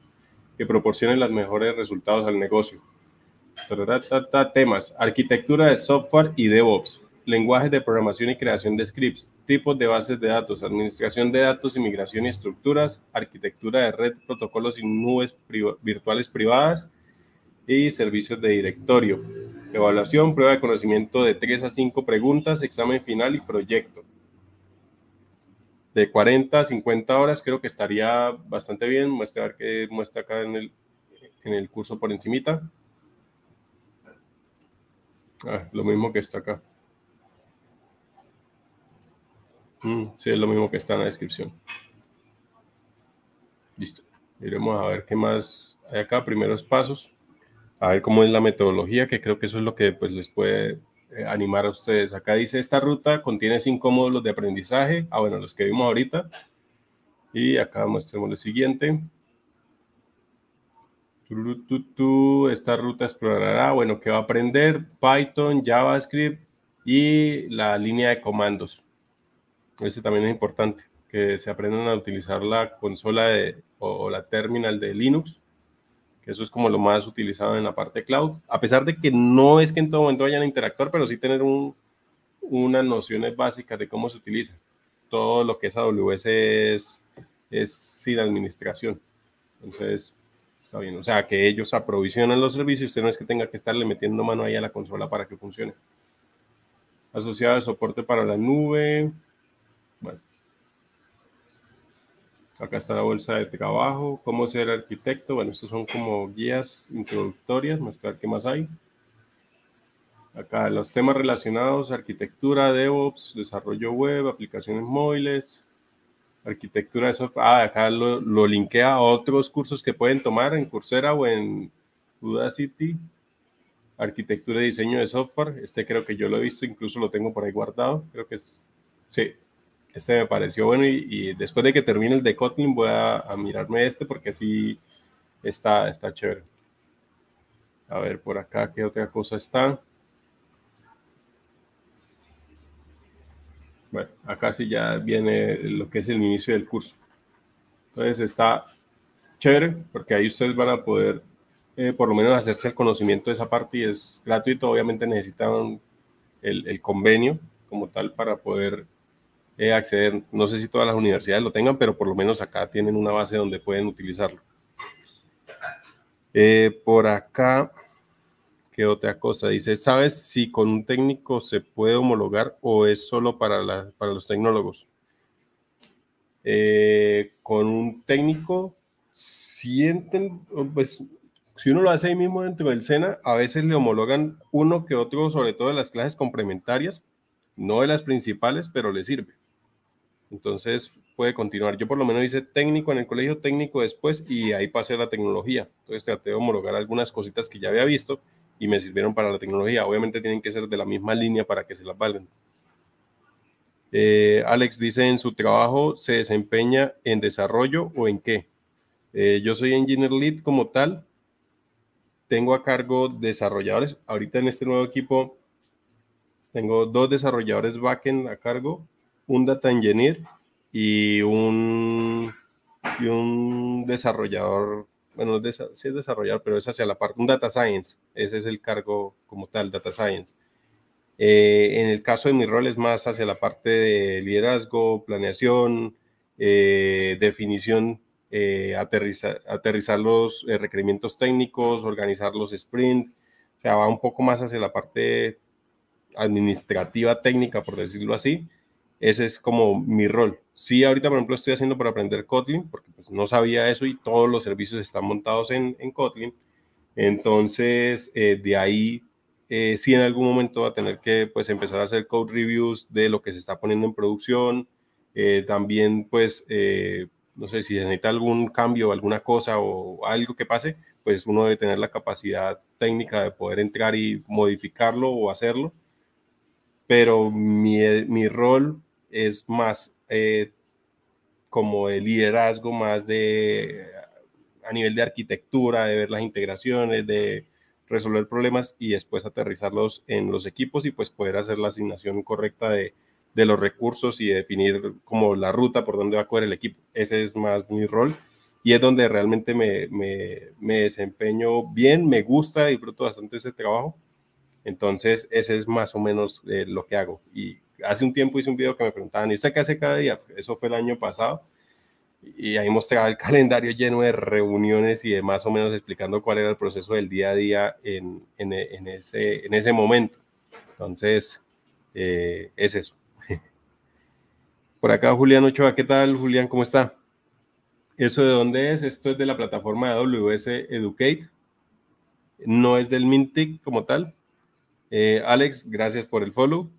S1: que proporcione los mejores resultados al negocio. Temas, arquitectura de software y DevOps, lenguajes de programación y creación de scripts, tipos de bases de datos, administración de datos, inmigración y estructuras, arquitectura de red, protocolos y nubes virtuales privadas y servicios de directorio. Evaluación, prueba de conocimiento de 3 a 5 preguntas, examen final y proyecto de 40 a 50 horas creo que estaría bastante bien. Muestra que muestra acá en el, en el curso por encimita. Ah, lo mismo que está acá. Mm, sí, es lo mismo que está en la descripción. Listo. Iremos a ver qué más hay acá. Primeros pasos. A ver cómo es la metodología, que creo que eso es lo que pues, les puede eh, animar a ustedes. Acá dice, esta ruta contiene cinco módulos de aprendizaje. Ah, bueno, los que vimos ahorita. Y acá mostremos lo siguiente. Esta ruta explorará, bueno, ¿qué va a aprender? Python, JavaScript y la línea de comandos. Ese también es importante, que se aprendan a utilizar la consola de, o la terminal de Linux que eso es como lo más utilizado en la parte cloud, a pesar de que no es que en todo momento vayan a interactuar, pero sí tener un, unas nociones básicas de cómo se utiliza. Todo lo que es AWS es, es sin administración. Entonces, está bien. O sea, que ellos aprovisionan los servicios, usted no es que tenga que estarle metiendo mano ahí a la consola para que funcione. Asociado de soporte para la nube. Bueno, Acá está la bolsa de trabajo, cómo ser arquitecto. Bueno, estos son como guías introductorias, mostrar qué más hay. Acá los temas relacionados, arquitectura, DevOps, desarrollo web, aplicaciones móviles, arquitectura de software. Ah, acá lo, lo linkea a otros cursos que pueden tomar en Coursera o en Udacity. Arquitectura y diseño de software. Este creo que yo lo he visto, incluso lo tengo por ahí guardado. Creo que es, sí, este me pareció bueno y, después de que termine el de Kotlin voy a, mirarme este porque así está, está chévere. A ver por acá qué otra cosa está. Bueno, acá sí ya viene lo que es el inicio del curso. Entonces está chévere porque ahí ustedes van a poder eh, por lo menos hacerse el conocimiento de esa parte y es gratuito. Obviamente necesitan el, el convenio como tal para poder eh, acceder. No sé si todas las universidades lo tengan, pero por lo menos acá tienen una base donde pueden utilizarlo. Eh, por acá, ¿qué otra cosa? Dice, ¿sabes si con un técnico se puede homologar o es solo para, para los tecnólogos? Eh, con un técnico, sienten, pues si uno lo hace ahí mismo dentro del SENA, a veces le homologan uno que otro, sobre todo en las clases complementarias, no de las principales, pero le sirve. Entonces puede continuar. Yo por lo menos hice técnico en el colegio, técnico después y ahí pasé la tecnología. Entonces traté de homologar algunas cositas que ya había visto y me sirvieron para la tecnología. Obviamente tienen que ser de la misma línea para que se las valgan. Eh, Alex dice, en su trabajo se desempeña en desarrollo o en qué? Eh, yo soy engineer lead como tal. Tengo a cargo desarrolladores. Ahorita en este nuevo equipo tengo dos desarrolladores backend a cargo un data engineer y un, y un desarrollador, bueno, sí es desarrollador, pero es hacia la parte, un data science, ese es el cargo como tal, data science. Eh, en el caso de mi rol es más hacia la parte de liderazgo, planeación, eh, definición, eh, aterrizar, aterrizar, los requerimientos técnicos, organizar los sprints, o sea, va un poco más hacia la parte administrativa técnica, por decirlo así, ese es como mi rol. Sí, ahorita, por ejemplo, estoy haciendo para aprender Kotlin, porque pues, no sabía eso y todos los servicios están montados en, en Kotlin. Entonces, eh, de ahí, eh, sí en algún momento va a tener que pues, empezar a hacer code reviews de lo que se está poniendo en producción. Eh, también, pues, no sé, si necesita algún cambio, alguna cosa o algo que pase, pues uno debe tener la capacidad técnica de poder entrar y modificarlo o hacerlo. Pero mi, mi rol es más eh, como de liderazgo, más de a nivel de arquitectura, de ver las integraciones, de resolver problemas y después aterrizarlos en los equipos y pues poder hacer la asignación correcta de, de los recursos y definir como la ruta por donde va a correr el equipo. Ese es más mi rol y es donde realmente me, me, me desempeño bien, me gusta, disfruto bastante ese trabajo. Entonces, ese es más o menos eh, lo que hago. Y hace un tiempo hice un video que me preguntaban, ¿y usted qué hace cada día? Eso fue el año pasado. Y ahí mostraba el calendario lleno de reuniones y de más o menos explicando cuál era el proceso del día a día en, en, ese, en ese momento. Entonces, eh, es eso. Por acá Julián Ochoa, ¿qué tal Julián? ¿Cómo está? ¿Eso de dónde es? Esto es de la plataforma AWS Educate. No es del Mintic como tal. Eh, Alex, gracias por el follow.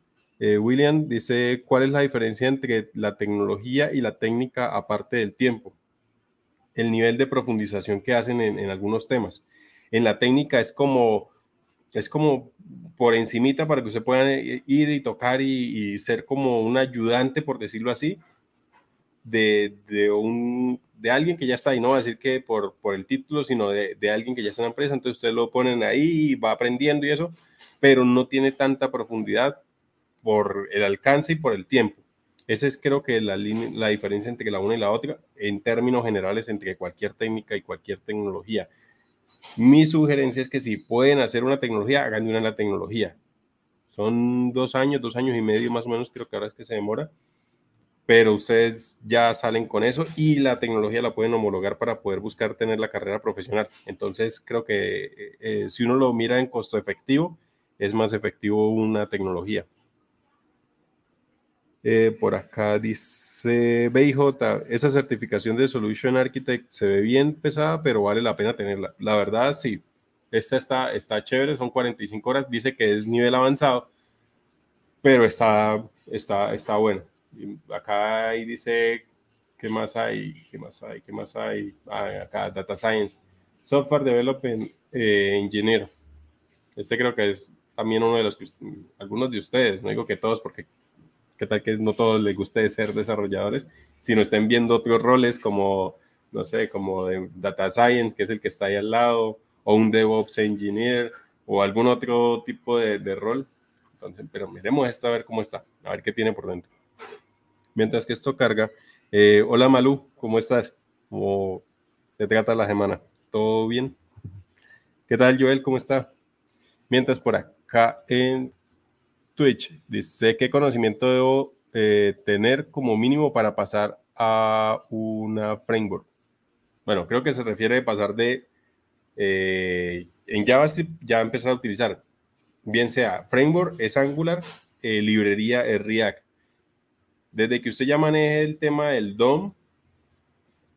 S1: Eh, William dice, ¿cuál es la diferencia entre la tecnología y la técnica aparte del tiempo? El nivel de profundización que hacen en, algunos temas. En la técnica es como, es como por encimita para que usted pueda ir y tocar y, ser como un ayudante, por decirlo así, de, de un de alguien que ya está ahí, no va a decir que por, por el título, sino de, de, alguien que ya está en la empresa, entonces ustedes lo ponen ahí va aprendiendo y eso, pero no tiene tanta profundidad por el alcance y por el tiempo. Esa es creo que la, la diferencia entre la una y la otra, en términos generales, entre cualquier técnica y cualquier tecnología. Mi sugerencia es que si pueden hacer una tecnología, hagan una en la tecnología. Son dos años, dos años y medio más o menos, creo que ahora es que se demora pero ustedes ya salen con eso y la tecnología la pueden homologar para poder buscar tener la carrera profesional. Entonces, creo que eh, eh, si uno lo mira en costo efectivo, es más efectivo una tecnología. Eh, por acá dice BIJ, esa certificación de Solution Architect se ve bien pesada, pero vale la pena tenerla. La verdad, sí, esta está, está chévere, son 45 horas, dice que es nivel avanzado, pero está, está, está bueno acá ahí dice, ¿qué más hay? ¿Qué más hay? ¿Qué más hay? Ah, acá, Data Science. Software Development eh, Engineer. Este creo que es también uno de los que algunos de ustedes, no digo que todos, porque qué tal que no todos les guste ser desarrolladores, sino estén viendo otros roles como, no sé, como de Data Science, que es el que está ahí al lado, o un DevOps Engineer, o algún otro tipo de, rol. Entonces, pero miremos esto a ver cómo está, a ver qué tiene por dentro mientras que esto carga. Eh, hola Malú, ¿cómo estás? ¿Cómo te trata la semana? ¿Todo bien? ¿Qué tal Joel? ¿Cómo está? Mientras por acá en Dice qué conocimiento debo eh, tener como mínimo para pasar a una framework. Bueno, creo que se refiere a pasar de eh, en JavaScript ya empezar a utilizar, bien sea framework es Angular, librería es React desde que usted ya maneje el tema del DOM,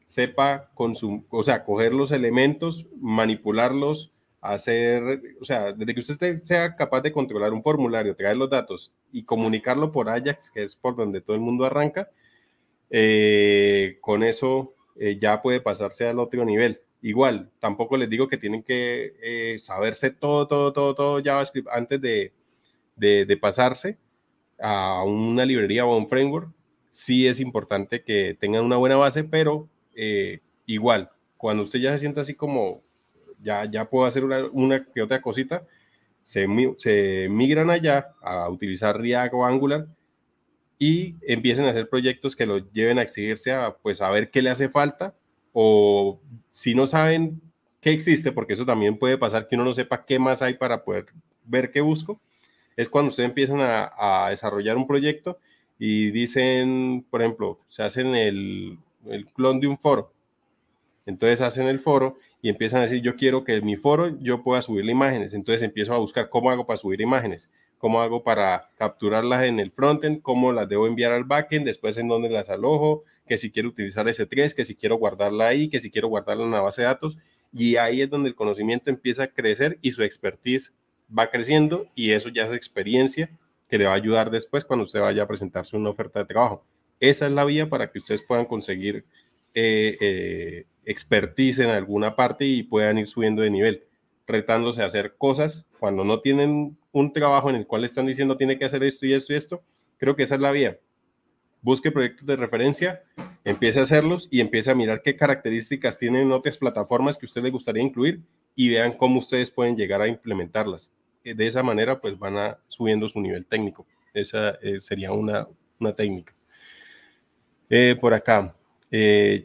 S1: sepa o sea, coger los elementos, manipularlos, hacer, o sea, desde que usted sea capaz de controlar un formulario, traer los datos y comunicarlo por Ajax, que es por donde todo el mundo arranca, eh, con eso eh, ya puede pasarse al otro nivel. Igual, tampoco les digo que tienen que eh, saberse todo, todo, todo, todo JavaScript antes de, de, de pasarse, a una librería o a un framework, sí es importante que tengan una buena base, pero igual, cuando usted ya se sienta así como, ya, ya puedo hacer una, una que otra cosita, se, se migran allá a utilizar React o Angular y empiecen a hacer proyectos que lo lleven a exigirse a, pues, a ver qué le hace falta o si no saben qué existe, porque eso también puede pasar que uno no sepa qué más hay para poder ver qué busco, es cuando ustedes empiezan a, desarrollar un proyecto y dicen, por ejemplo, se hacen el, el clon de un foro. Entonces hacen el foro y empiezan a decir, yo quiero que en mi foro yo pueda subir imágenes. Entonces empiezo a buscar cómo hago para subir imágenes, cómo hago para capturarlas en el frontend, cómo las debo enviar al backend, después en dónde las alojo, que si quiero utilizar S3, que si quiero guardarla ahí, que si quiero guardarla en una base de datos. Y ahí es donde el conocimiento empieza a crecer y su expertise va creciendo y eso ya es experiencia que le va a ayudar después cuando usted vaya a presentarse una oferta de trabajo. Esa es la vía para que ustedes puedan conseguir eh, eh, expertise en alguna parte y puedan ir subiendo de nivel, retándose a hacer cosas cuando no tienen un trabajo en el cual están diciendo tiene que hacer esto y esto y esto. Creo que esa es la vía. Busque proyectos de referencia empiece a hacerlos y empiece a mirar qué características tienen otras plataformas que a usted le gustaría incluir y vean cómo ustedes pueden llegar a implementarlas. Eh, de esa manera, pues van a subiendo su nivel técnico. Esa eh, sería una, una técnica. Eh, por acá,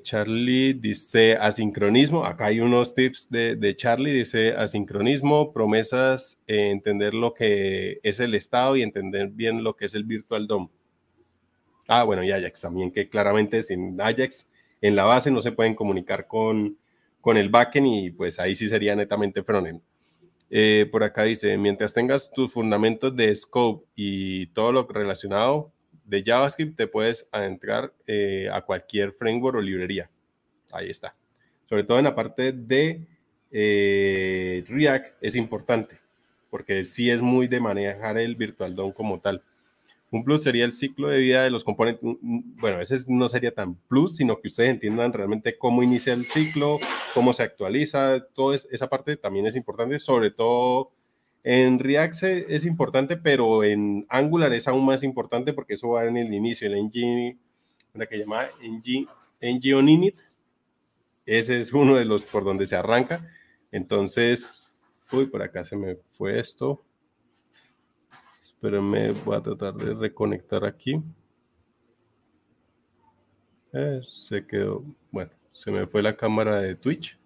S1: Charlie dice asincronismo. Acá hay unos tips de, de Charlie. Dice asincronismo, promesas, entender lo que es el estado y entender bien lo que es el Virtual DOM. Ah, bueno, y Ajax también, que claramente sin Ajax en la base no se pueden comunicar con, con el backend y pues ahí sí sería netamente frontend. Eh, por acá dice, mientras tengas tus fundamentos de scope y todo lo relacionado de JavaScript, te puedes adentrar eh, a cualquier framework o librería. Ahí está. Sobre todo en la parte de eh, React es importante, porque sí es muy de manejar el Virtual DOM como tal. Un plus sería el ciclo de vida de los componentes. Bueno, ese no sería tan plus, sino que ustedes entiendan realmente cómo inicia el ciclo, cómo se actualiza, toda esa parte también es importante, sobre todo en React es importante, pero en Angular es aún más importante porque eso va en el inicio, el engine, una que llama engine, engine init, ese es uno de los por donde se arranca. Entonces, uy, por acá se me fue esto pero me voy a tratar de reconectar aquí. Eh, se quedó, bueno, se me fue la cámara de Twitch.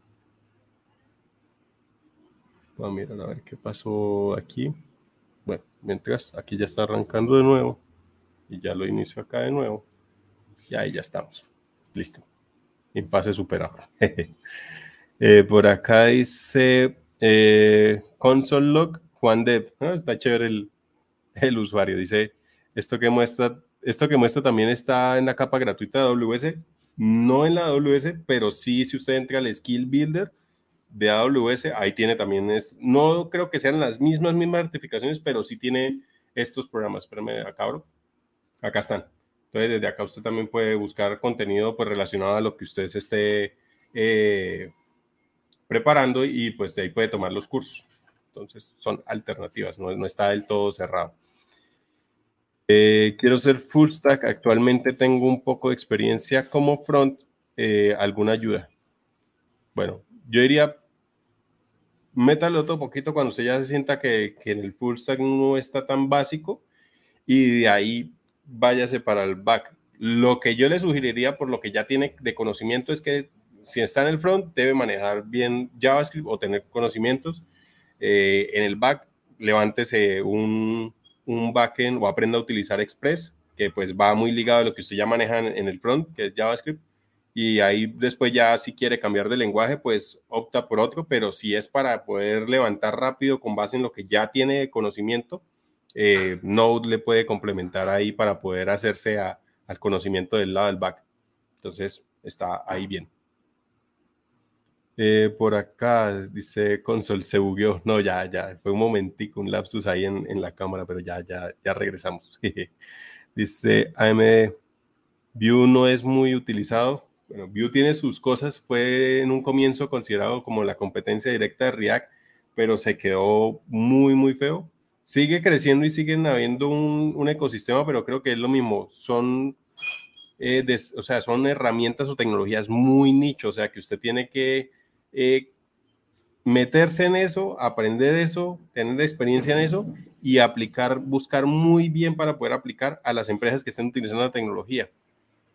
S1: Voy a mirar a ver qué pasó aquí. Bueno, mientras aquí ya está arrancando de nuevo y ya lo inicio acá de nuevo. Y ahí ya estamos. Listo. Impasse superado. eh, por acá dice eh, console log Juan Dev. Ah, está chévere el, el usuario. Dice, esto que muestra, esto que muestra también está en la capa gratuita de AWS, no en la AWS, pero sí si usted entra al Skill Builder de AWS, ahí tiene también, es, no creo que sean las mismas, mismas certificaciones, pero sí tiene estos programas. Espérame, acá abro. Acá están. Entonces, desde acá usted también puede buscar contenido pues, relacionado a lo que usted se esté eh, preparando y pues de ahí puede tomar los cursos. Entonces, son alternativas, no, no está del todo cerrado. Eh, quiero ser full stack. Actualmente tengo un poco de experiencia como front. Eh, ¿Alguna ayuda? Bueno, yo diría, métale otro poquito cuando usted ya se sienta que, que, en el full stack no está tan básico y de ahí váyase para el back. Lo que yo le sugeriría, por lo que ya tiene de conocimiento, es que si está en el front, debe manejar bien JavaScript o tener conocimientos. Eh, en el back, levántese un, un backend o aprenda a utilizar Express, que pues va muy ligado a lo que usted ya maneja en, el front, que es JavaScript. Y ahí después ya si quiere cambiar de lenguaje, pues opta por otro, pero si es para poder levantar rápido con base en lo que ya tiene conocimiento, eh, Node le puede complementar ahí para poder hacerse al conocimiento del lado del back. Entonces está ahí bien. Eh, por acá dice console se bugueó. No, ya, ya, fue un momentico, un lapsus ahí en, en la cámara, pero ya, ya, ya regresamos. dice AMD, Vue no es muy utilizado. Bueno, Vue tiene sus cosas, fue en un comienzo considerado como la competencia directa de React, pero se quedó muy, muy feo. Sigue creciendo y siguen habiendo un, un ecosistema, pero creo que es lo mismo. Son, eh, o sea, son herramientas o tecnologías muy nicho, o sea, que usted tiene que eh, meterse en eso, aprender eso, tener experiencia en eso y aplicar, buscar muy bien para poder aplicar a las empresas que estén utilizando la tecnología.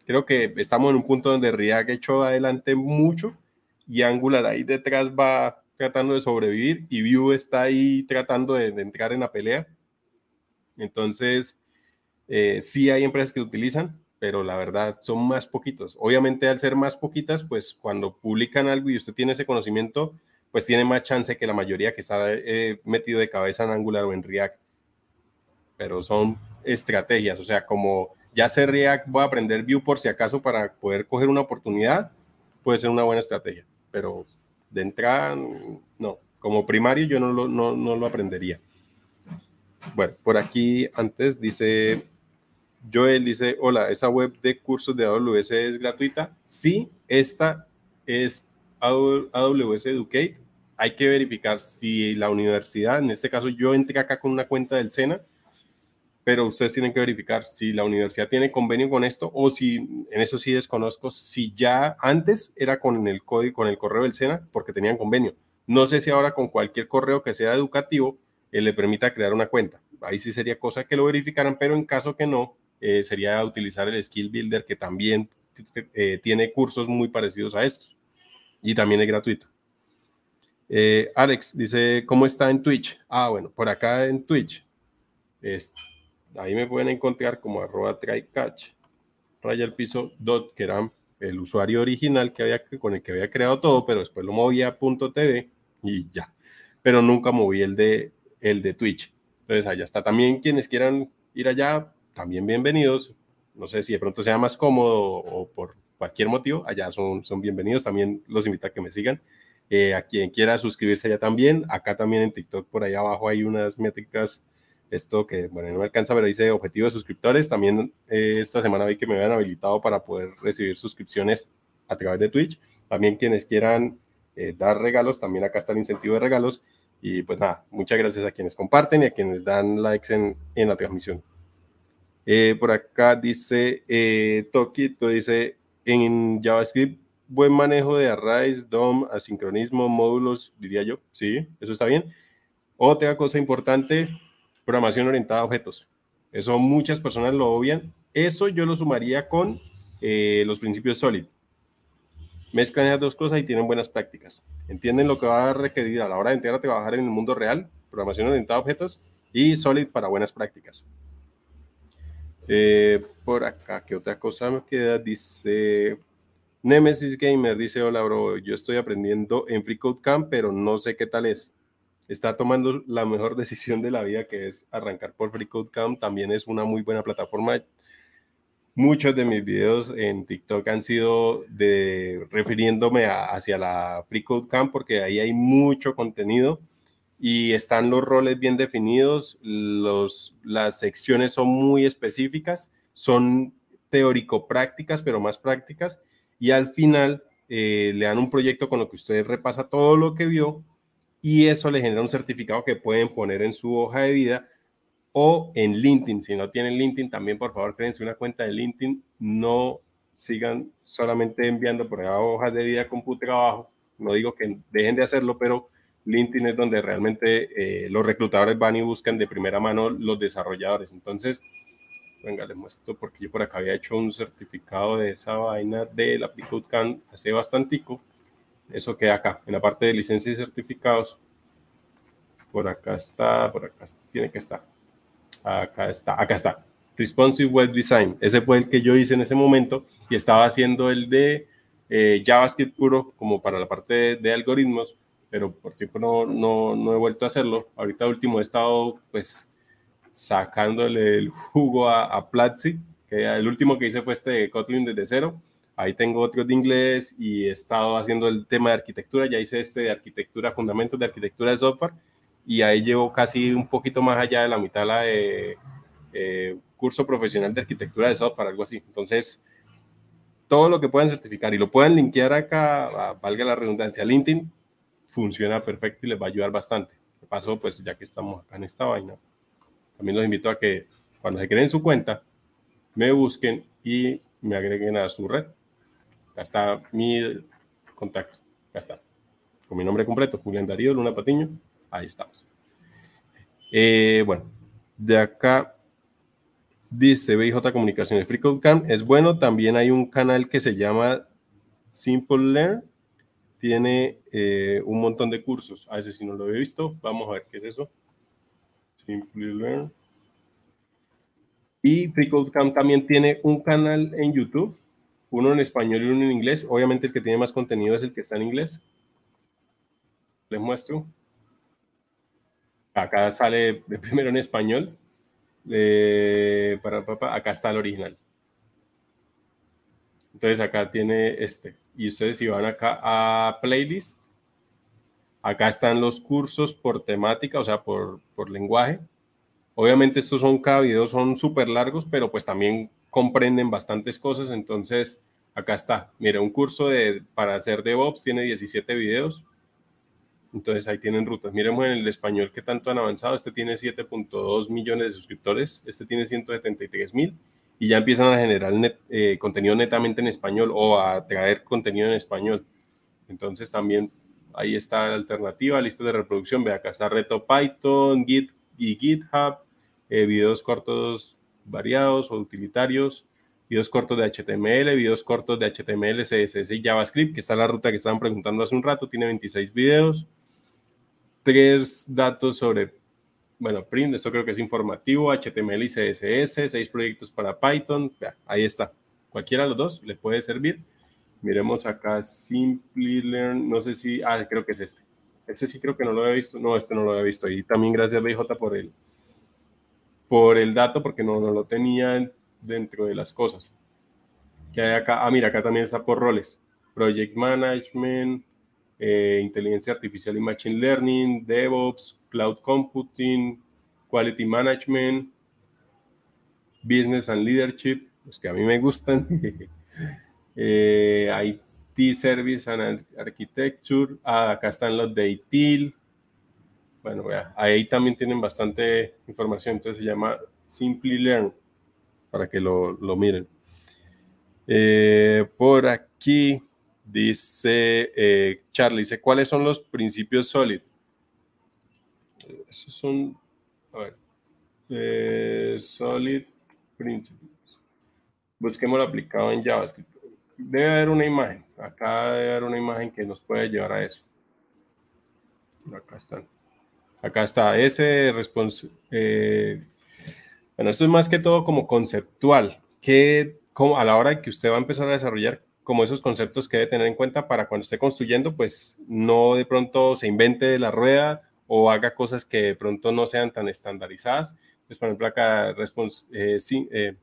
S1: Creo que estamos en un punto donde React ha hecho adelante mucho y Angular ahí detrás va tratando de sobrevivir y Vue está ahí tratando de, entrar en la pelea. Entonces, eh, sí hay empresas que lo utilizan, pero la verdad son más poquitos. Obviamente al ser más poquitas, pues cuando publican algo y usted tiene ese conocimiento, pues tiene más chance que la mayoría que está eh, metido de cabeza en Angular o en React. Pero son estrategias, o sea, como ya sé React, voy a aprender Vue por si acaso para poder coger una oportunidad, puede ser una buena estrategia, pero de entrada, no. Como primario yo no lo, no, no lo aprendería. Bueno, por aquí antes dice Joel dice, hola, ¿esa web de cursos de AWS es gratuita? Sí, esta es AWS Educate. Hay que verificar si la universidad, en este caso yo entré acá con una cuenta del SENA, pero ustedes tienen que verificar si la universidad tiene convenio con esto o si, en eso sí desconozco, si ya antes era con el código, con el correo del SENA, porque tenían convenio. No sé si ahora con cualquier correo que sea educativo eh, le permita crear una cuenta. Ahí sí sería cosa que lo verificaran, pero en caso que no, eh, sería utilizar el Skill Builder, que también eh, tiene cursos muy parecidos a estos y también es gratuito. Alex dice, ¿cómo está en Twitch? Ah, bueno, por acá en Twitch. Es, Ahí me pueden encontrar como arroba trycatch, raya el piso dot, que era el usuario original que había, con el que había creado todo, pero después lo moví a .tv y ya. Pero nunca moví el de, el de Twitch. Entonces allá está. También quienes quieran ir allá, también bienvenidos. No sé si de pronto sea más cómodo o por cualquier motivo, allá son, son bienvenidos. También los invito a que me sigan. Eh, a quien quiera suscribirse allá también. Acá también en TikTok, por ahí abajo hay unas métricas esto que, bueno, no me alcanza, pero dice objetivo de suscriptores. También eh, esta semana vi que me habían habilitado para poder recibir suscripciones a través de Twitch. También quienes quieran eh, dar regalos, también acá está el incentivo de regalos. Y pues nada, muchas gracias a quienes comparten y a quienes dan likes en, en la transmisión. Eh, por acá dice Tokito, dice en JavaScript, buen manejo de arrays, DOM, asincronismo, módulos, diría yo. Sí, eso está bien. Otra cosa importante, programación orientada a objetos. Eso muchas personas lo obvian. Eso yo lo sumaría con eh, los principios SOLID. Mezclan esas dos cosas y tienen buenas prácticas. Entienden lo que va a requerir a la hora de entrar a trabajar en el mundo real, programación orientada a objetos y SOLID para buenas prácticas. Eh, por acá, ¿qué otra cosa me queda? Dice Nemesis Gamer, dice, hola bro, yo estoy aprendiendo en FreeCodeCamp, pero no sé qué tal es está tomando la mejor decisión de la vida, que es arrancar por FreeCodeCamp. También es una muy buena plataforma. Muchos de mis videos en TikTok han sido de refiriéndome hacia la FreeCodeCamp porque ahí hay mucho contenido y están los roles bien definidos, los, las secciones son muy específicas, son teórico-prácticas, pero más prácticas, y al final eh, le dan un proyecto con lo que usted repasa todo lo que vio y eso le genera un certificado que pueden poner en su hoja de vida o en LinkedIn. Si no tienen LinkedIn, también por favor créense una cuenta de LinkedIn. No sigan solamente enviando por ahí hojas de vida con trabajo. No digo que dejen de hacerlo, pero LinkedIn es donde realmente eh, los reclutadores van y buscan de primera mano los desarrolladores. Entonces, venga, les muestro porque yo por acá había hecho un certificado de esa vaina de la Can hace bastantico eso queda acá, en la parte de licencias y certificados. Por acá está, por acá tiene que estar. Acá está, acá está. Responsive Web Design. Ese fue el que yo hice en ese momento y estaba haciendo el de eh, JavaScript puro como para la parte de, algoritmos, pero por tiempo no, no, no, he vuelto a hacerlo. Ahorita último he estado pues sacándole el jugo a, a Platzi, que el último que hice fue este de Kotlin desde cero Ahí tengo otros de inglés y he estado haciendo el tema de arquitectura. Ya hice este de arquitectura, fundamentos de arquitectura de software. Y ahí llevo casi un poquito más allá de la mitad la de eh, curso profesional de arquitectura de software, algo así. Entonces, todo lo que puedan certificar y lo puedan linkear acá, valga la redundancia, LinkedIn, funciona perfecto y les va a ayudar bastante. De paso, pues ya que estamos acá en esta vaina, también los invito a que cuando se creen su cuenta, me busquen y me agreguen a su red está mi contacto. Está. Con mi nombre completo, Julián Darío Luna Patiño. Ahí estamos. Eh, bueno, de acá dice BJ Comunicaciones Free Camp. Es bueno. También hay un canal que se llama Simple Learn. Tiene eh, un montón de cursos. A ese si no lo he visto. Vamos a ver qué es eso. Simple Learn. Y Free Camp también tiene un canal en YouTube uno en español y uno en inglés. Obviamente el que tiene más contenido es el que está en inglés. Les muestro. Acá sale primero en español. para, acá está el original. Entonces acá tiene este. Y ustedes si van acá a playlist, acá están los cursos por temática, o sea, por, por lenguaje. Obviamente estos son, cada video son súper largos, pero pues también comprenden bastantes cosas, entonces acá está. Mira, un curso de, para hacer DevOps tiene 17 videos. Entonces ahí tienen rutas. Miremos en el español qué tanto han avanzado. Este tiene 7.2 millones de suscriptores, este tiene 173 mil y ya empiezan a generar eh, contenido netamente en español o a traer contenido en español. Entonces también ahí está la alternativa, lista de reproducción. Ve acá está Reto Python, Git y GitHub, eh, videos cortos variados o utilitarios, videos cortos de HTML, videos cortos de HTML, CSS y JavaScript, que está la ruta que estaban preguntando hace un rato, tiene 26 videos, tres datos sobre bueno, print, esto creo que es informativo, HTML y CSS, seis proyectos para Python, ahí está. Cualquiera de los dos le puede servir. Miremos acá, Simply Learn, no sé si, ah, creo que es este. Este sí creo que no lo había visto, no, este no lo había visto. Y también gracias BJ por el, por el dato, porque no, no lo tenía dentro de las cosas. Que hay acá, ah, mira, acá también está por roles. Project Management, eh, inteligencia artificial y machine learning, DevOps, cloud computing, quality management, business and leadership, los que a mí me gustan, eh, IT service and architecture, ah, acá están los de ITIL, bueno, ahí también tienen bastante información, entonces se llama Simply Learn, para que lo, lo miren. Eh, por aquí, Dice eh, Charlie, dice, ¿cuáles son los principios SOLID? Esos son, a ver, eh, SOLID Principles. Busquemos aplicado en JavaScript. Debe haber una imagen. Acá debe haber una imagen que nos puede llevar a eso. Acá están. Acá está. Ese responsable. Eh, bueno, esto es más que todo como conceptual. Que como a la hora que usted va a empezar a desarrollar, como esos conceptos que debe tener en cuenta para cuando esté construyendo, pues no de pronto se invente de la rueda o haga cosas que de pronto no sean tan estandarizadas. Pues, por ejemplo, acá eh, eh,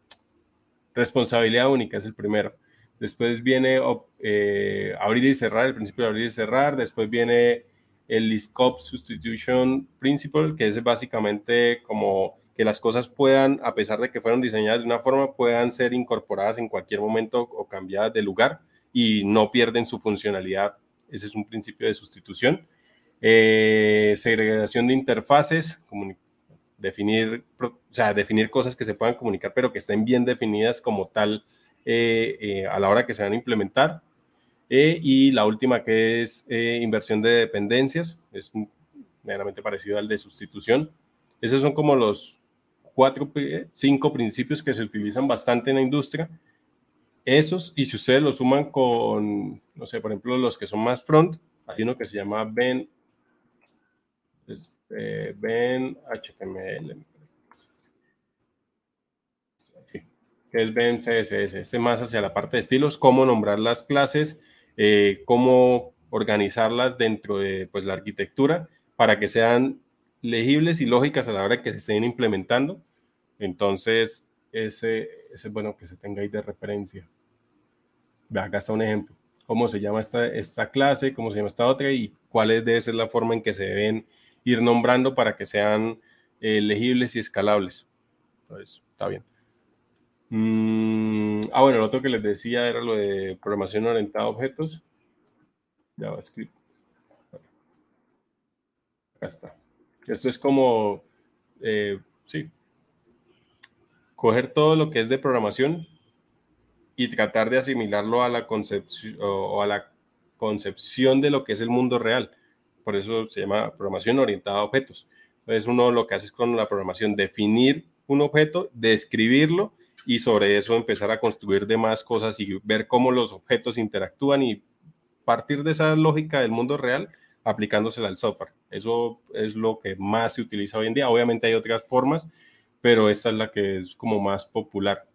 S1: responsabilidad única es el primero. Después viene eh, abrir y cerrar, el principio de abrir y cerrar. Después viene el scope substitution principle, que es básicamente como que las cosas puedan, a pesar de que fueron diseñadas de una forma, puedan ser incorporadas en cualquier momento o cambiadas de lugar y no pierden su funcionalidad. Ese es un principio de sustitución. Eh, segregación de interfaces, definir, o sea, definir cosas que se puedan comunicar, pero que estén bien definidas como tal eh, eh, a la hora que se van a implementar. Y la última que es inversión de dependencias, es meramente parecido al de sustitución. Esos son como los cuatro, cinco principios que se utilizan bastante en la industria. Esos, y si ustedes lo suman con, no sé, por ejemplo, los que son más front, hay uno que se llama Ben, este, Ben HTML, que es Ben CSS, este más hacia la parte de estilos, cómo nombrar las clases, eh, cómo organizarlas dentro de pues, la arquitectura para que sean legibles y lógicas a la hora que se estén implementando. Entonces, ese, es bueno que se tenga ahí de referencia. Acá está un ejemplo. ¿Cómo se llama esta, esta clase? ¿Cómo se llama esta otra? Y cuál es, debe ser la forma en que se deben ir nombrando para que sean eh, legibles y escalables. Entonces, está bien. Mm, ah, bueno, lo otro que les decía era lo de programación orientada a objetos. JavaScript. Acá está. Esto es como, eh, sí, coger todo lo que es de programación y tratar de asimilarlo a la concepción o a la concepción de lo que es el mundo real. Por eso se llama programación orientada a objetos. Entonces uno lo que hace es con la programación definir un objeto, describirlo y sobre eso empezar a construir demás cosas y ver cómo los objetos interactúan y partir de esa lógica del mundo real aplicándosela al software. Eso es lo que más se utiliza hoy en día. Obviamente hay otras formas, pero esta es la que es como más popular.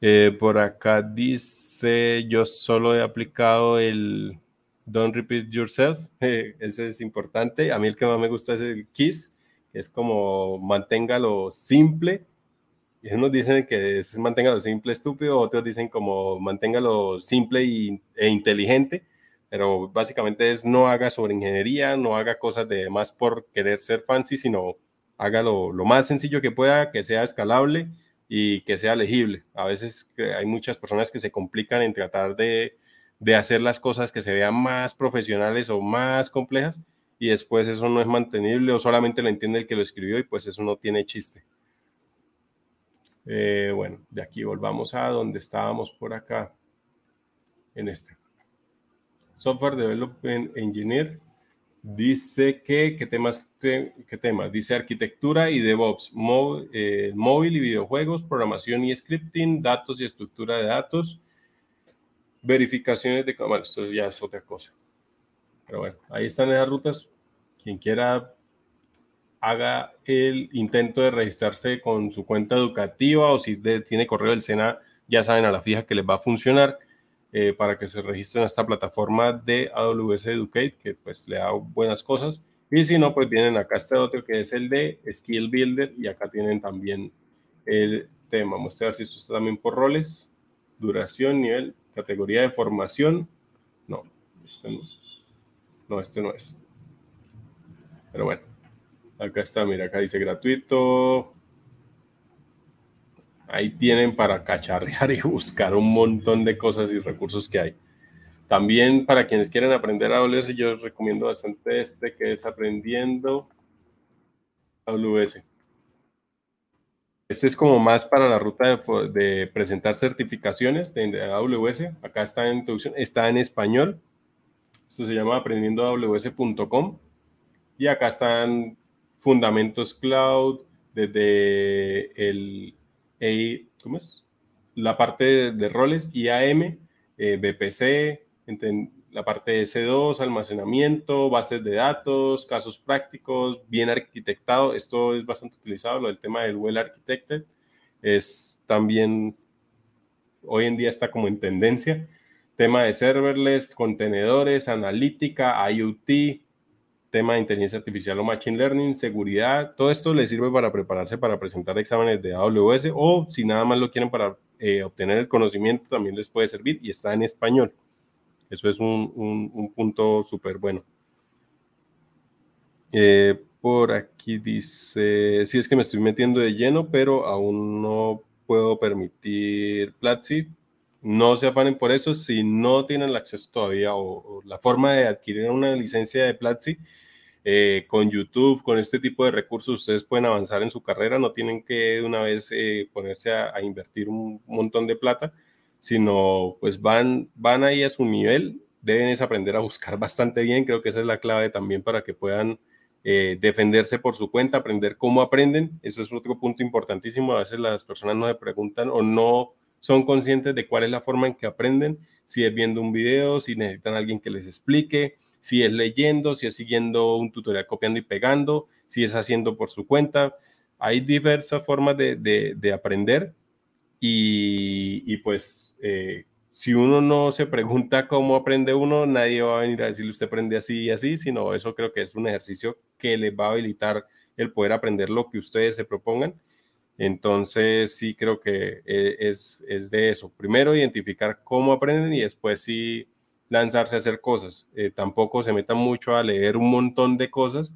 S1: Eh, por acá dice, yo solo he aplicado el Don't Repeat Yourself. ese es importante. A mí el que más me gusta es el KISS, que es como manténgalo simple. Y unos dicen que es manténgalo simple estúpido, otros dicen como manténgalo simple e inteligente pero básicamente es no haga sobre ingeniería, no haga cosas de más por querer ser fancy, sino hágalo lo más sencillo que pueda, que sea escalable y que sea legible. A veces hay muchas personas que se complican en tratar de, de hacer las cosas que se vean más profesionales o más complejas y después eso no es mantenible o solamente lo entiende el que lo escribió y pues eso no tiene chiste. Eh, bueno, de aquí volvamos a donde estábamos por acá, en este. Software Development Engineer dice que, ¿qué temas? Qué temas? Dice arquitectura y DevOps, eh, móvil y videojuegos, programación y scripting, datos y estructura de datos, verificaciones de... Bueno, esto ya es otra cosa. Pero bueno, ahí están esas rutas. Quien quiera haga el intento de registrarse con su cuenta educativa o si tiene correo del SENA, ya saben a la fija que les va a funcionar eh, para que se registren a esta plataforma de AWS Educate, que pues le da buenas cosas. Y si no, pues vienen acá este otro que es el de Skill Builder y acá tienen también el tema. Vamos a ver si esto está también por roles, duración, nivel, categoría de formación. No, este no. No, este no es. Pero bueno. Acá está, mira, acá dice gratuito. Ahí tienen para cacharrear y buscar un montón de cosas y recursos que hay. También para quienes quieren aprender AWS, yo recomiendo bastante este que es aprendiendo AWS. Este es como más para la ruta de, presentar certificaciones de, AWS. Acá está en introducción, está en español. Esto se llama aprendiendoaws.com. Y acá están fundamentos cloud, desde el, ¿cómo es? la parte de, roles IAM, eh, BPC, la parte de S2, almacenamiento, bases de datos, casos prácticos, bien arquitectado. Esto es bastante utilizado, lo del tema del well architected. Es también, hoy en día está como en tendencia. Tema de serverless, contenedores, analítica, IoT, tema de inteligencia artificial o machine learning, seguridad, todo esto les sirve para prepararse para presentar exámenes de AWS o si nada más lo quieren para eh, obtener el conocimiento también les puede servir y está en español. Eso es un, punto súper bueno. Eh, por aquí dice, sí es que me estoy metiendo de lleno, pero aún no puedo permitir Platzi. No se afanen por eso. Si no tienen el acceso todavía o, o la forma de adquirir una licencia de Platzi, eh, con YouTube, con este tipo de recursos, ustedes pueden avanzar en su carrera, no tienen que de una vez eh, ponerse a, invertir un montón de plata, sino pues van, van ahí a su nivel, deben es aprender a buscar bastante bien, creo que esa es la clave también para que puedan eh, defenderse por su cuenta, aprender cómo aprenden, eso es otro punto importantísimo, a veces las personas no se preguntan o no son conscientes de cuál es la forma en que aprenden, si es viendo un video, si necesitan alguien que les explique, si es leyendo, si es siguiendo un tutorial copiando y pegando, si es haciendo por su cuenta. Hay diversas formas de, aprender y, pues eh, si uno no se pregunta cómo aprende uno, nadie va a venir a decirle usted aprende así y así, sino eso creo que es un ejercicio que les va a habilitar el poder aprender lo que ustedes se propongan. Entonces sí creo que eh, es, es de eso. Primero identificar cómo aprenden y después sí lanzarse a hacer cosas. Eh, tampoco se metan mucho a leer un montón de cosas,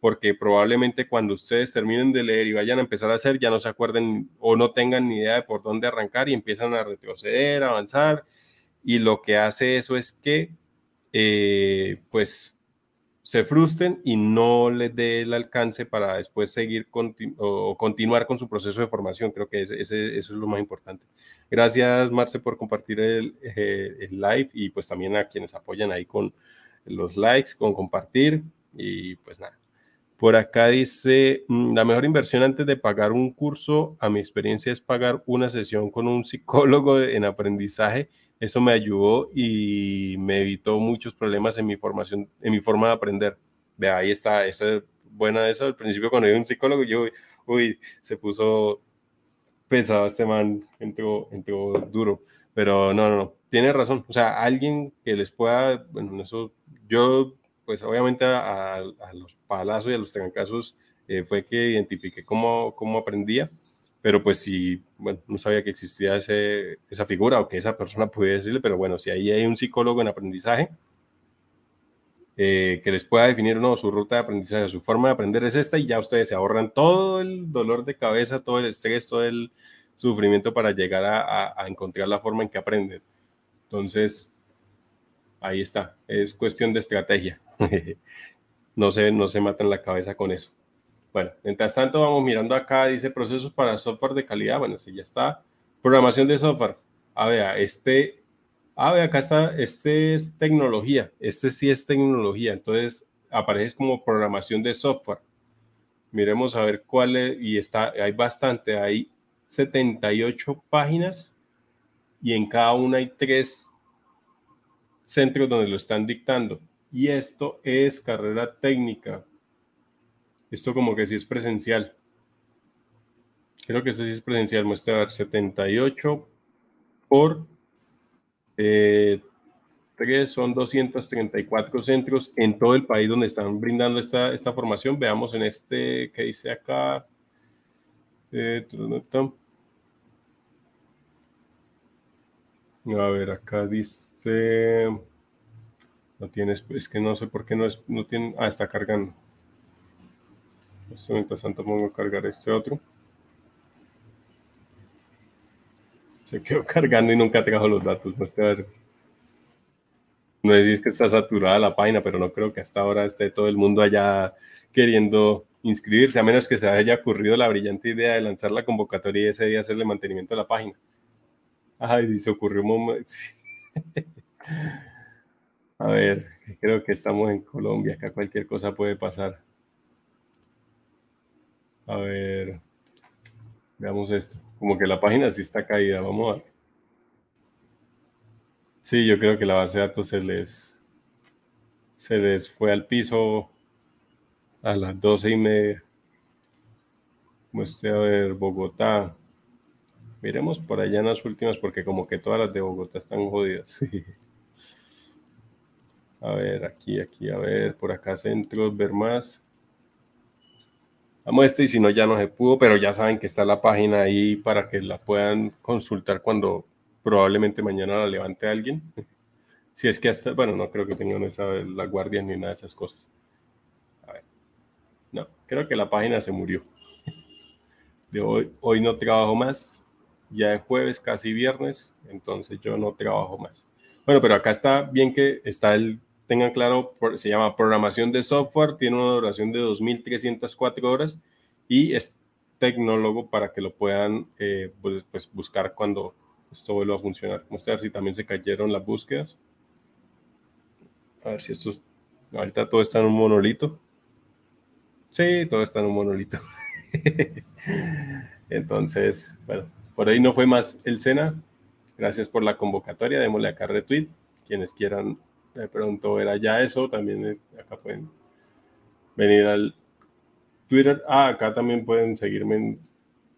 S1: porque probablemente cuando ustedes terminen de leer y vayan a empezar a hacer, ya no se acuerden o no tengan ni idea de por dónde arrancar y empiezan a retroceder, avanzar. Y lo que hace eso es que, eh, pues, se frustren y no les dé el alcance para después seguir o continuar con su proceso de formación. Creo que ese, eso es lo más importante. Gracias, Marce, por compartir el, eh, el, live y pues también a quienes apoyan ahí con los likes, con compartir y pues nada. Por acá dice, mm, la mejor inversión antes de pagar un curso, a mi experiencia, es pagar una sesión con un psicólogo en aprendizaje eso me ayudó y me evitó muchos problemas en mi formación, en mi forma de aprender. De ahí está, esa es buena eso. Al principio cuando iba un psicólogo, yo, uy, se puso pesado este man, entró, entró duro. Pero no, no, no, tiene razón. O sea, alguien que les pueda, bueno, eso, yo, pues obviamente a, los palazos y a los trancazos eh, fue que identifiqué cómo, cómo aprendía pero pues si, bueno, no sabía que existía ese, esa figura o que esa persona pudiera decirle, pero bueno, si ahí hay un psicólogo en aprendizaje eh, que les pueda definir no, su ruta de aprendizaje, su forma de aprender es esta y ya ustedes se ahorran todo el dolor de cabeza, todo el estrés, todo el sufrimiento para llegar a, a, encontrar la forma en que aprenden. Entonces, ahí está. Es cuestión de estrategia. no, se, no se matan la cabeza con eso. Bueno, mientras tanto vamos mirando acá, dice procesos para software de calidad. Bueno, si ya está. Programación de software. A ver, este, a ver, acá está, este es tecnología. Este sí es tecnología. Entonces aparece como programación de software. Miremos a ver cuál es, y está, hay bastante, hay 78 páginas y en cada una hay tres centros donde lo están dictando. Y esto es carrera técnica. Esto como que sí es presencial. Creo que este sí es presencial. Muestra a ver 78 por eh, 3 son 234 centros en todo el país donde están brindando esta, esta formación. Veamos en este que dice acá. Eh, a ver, acá dice. No tienes, es que no sé por qué no, es, no tiene. Ah, está cargando. Esto mientras tanto pongo a cargar este otro. Se quedó cargando y nunca trajo los datos. Ver. No decís que está saturada la página, pero no creo que hasta ahora esté todo el mundo allá queriendo inscribirse, a menos que se haya ocurrido la brillante idea de lanzar la convocatoria y ese día hacerle mantenimiento a la página. Ay, se ocurrió un momento. A ver, creo que estamos en Colombia, acá cualquier cosa puede pasar. A ver, veamos esto. Como que la página sí está caída, vamos a ver. Sí, yo creo que la base de datos se les, se les fue al piso a las doce y media. Muestre a ver Bogotá. Miremos por allá en las últimas porque como que todas las de Bogotá están jodidas. a ver, aquí, aquí, a ver, por acá centros, ver más. Vamos a este y si no ya no se pudo, pero ya saben que está la página ahí para que la puedan consultar cuando probablemente mañana la levante alguien. Si es que hasta, bueno, no creo que tengan esa, la guardia ni nada de esas cosas. A ver. No, creo que la página se murió. De hoy, hoy no trabajo más ya es jueves, casi viernes, entonces yo no trabajo más. Bueno, pero acá está bien que está el, tengan claro, se llama programación de software, tiene una duración de 2.304 horas y es tecnólogo para que lo puedan eh, pues, pues, buscar cuando esto vuelva a funcionar. Vamos a ver si también se cayeron las búsquedas. A ver si esto, ahorita todo está en un monolito. Sí, todo está en un monolito. Entonces, bueno, por ahí no fue más el Sena. Gracias por la convocatoria. Démosle acá retweet. Quienes quieran, de pronto era ya eso. También eh, acá pueden venir al Twitter. Ah, acá también pueden seguirme en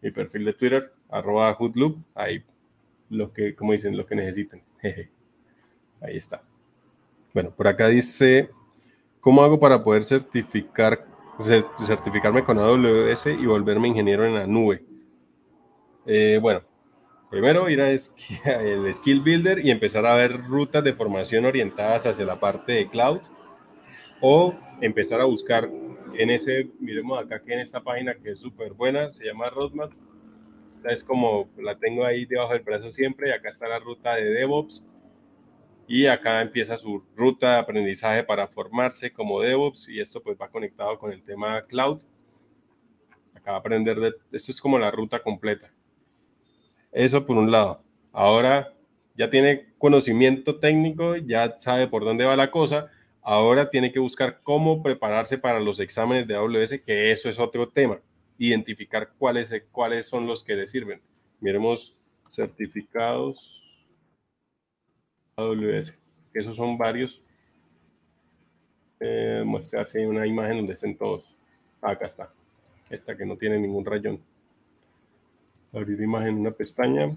S1: mi perfil de Twitter, arroba hoodloop. Ahí lo que, como dicen, lo que necesiten. Ahí está. Bueno, por acá dice, ¿cómo hago para poder certificar, certificarme con AWS y volverme ingeniero en la nube? Eh, bueno, primero ir a el Skill Builder y empezar a ver rutas de formación orientadas hacia la parte de cloud o empezar a buscar en ese, miremos acá que en esta página que es súper buena, se llama Roadmap, es como la tengo ahí debajo del brazo siempre y acá está la ruta de DevOps y acá empieza su ruta de aprendizaje para formarse como DevOps y esto pues va conectado con el tema cloud. Acá va aprender de, esto es como la ruta completa. Eso por un lado. Ahora ya tiene conocimiento técnico, ya sabe por dónde va la cosa. Ahora tiene que buscar cómo prepararse para los exámenes de AWS, que eso es otro tema. Identificar cuáles, cuáles son los que le sirven. Miremos certificados AWS. Esos son varios. Eh, una imagen donde estén todos. Acá está. Esta que no tiene ningún rayón abrir imagen en una pestaña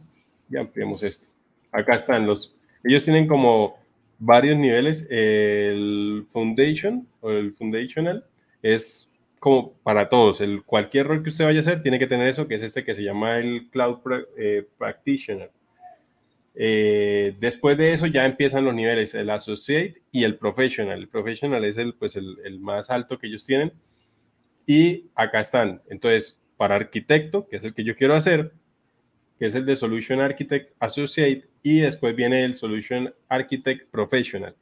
S1: y ampliamos esto. Acá están los, ellos tienen como varios niveles. El Foundation o el Foundational es como para todos. El, cualquier rol que usted vaya a hacer tiene que tener eso, que es este que se llama el Cloud eh, Practitioner. Eh, después de eso ya empiezan los niveles, el Associate y el Professional. El Professional es el, pues el, el más alto que ellos tienen. Y acá están. Entonces, para arquitecto, que es el que yo quiero hacer, que es el de Solution Architect Associate, y después viene el Solution Architect Professional.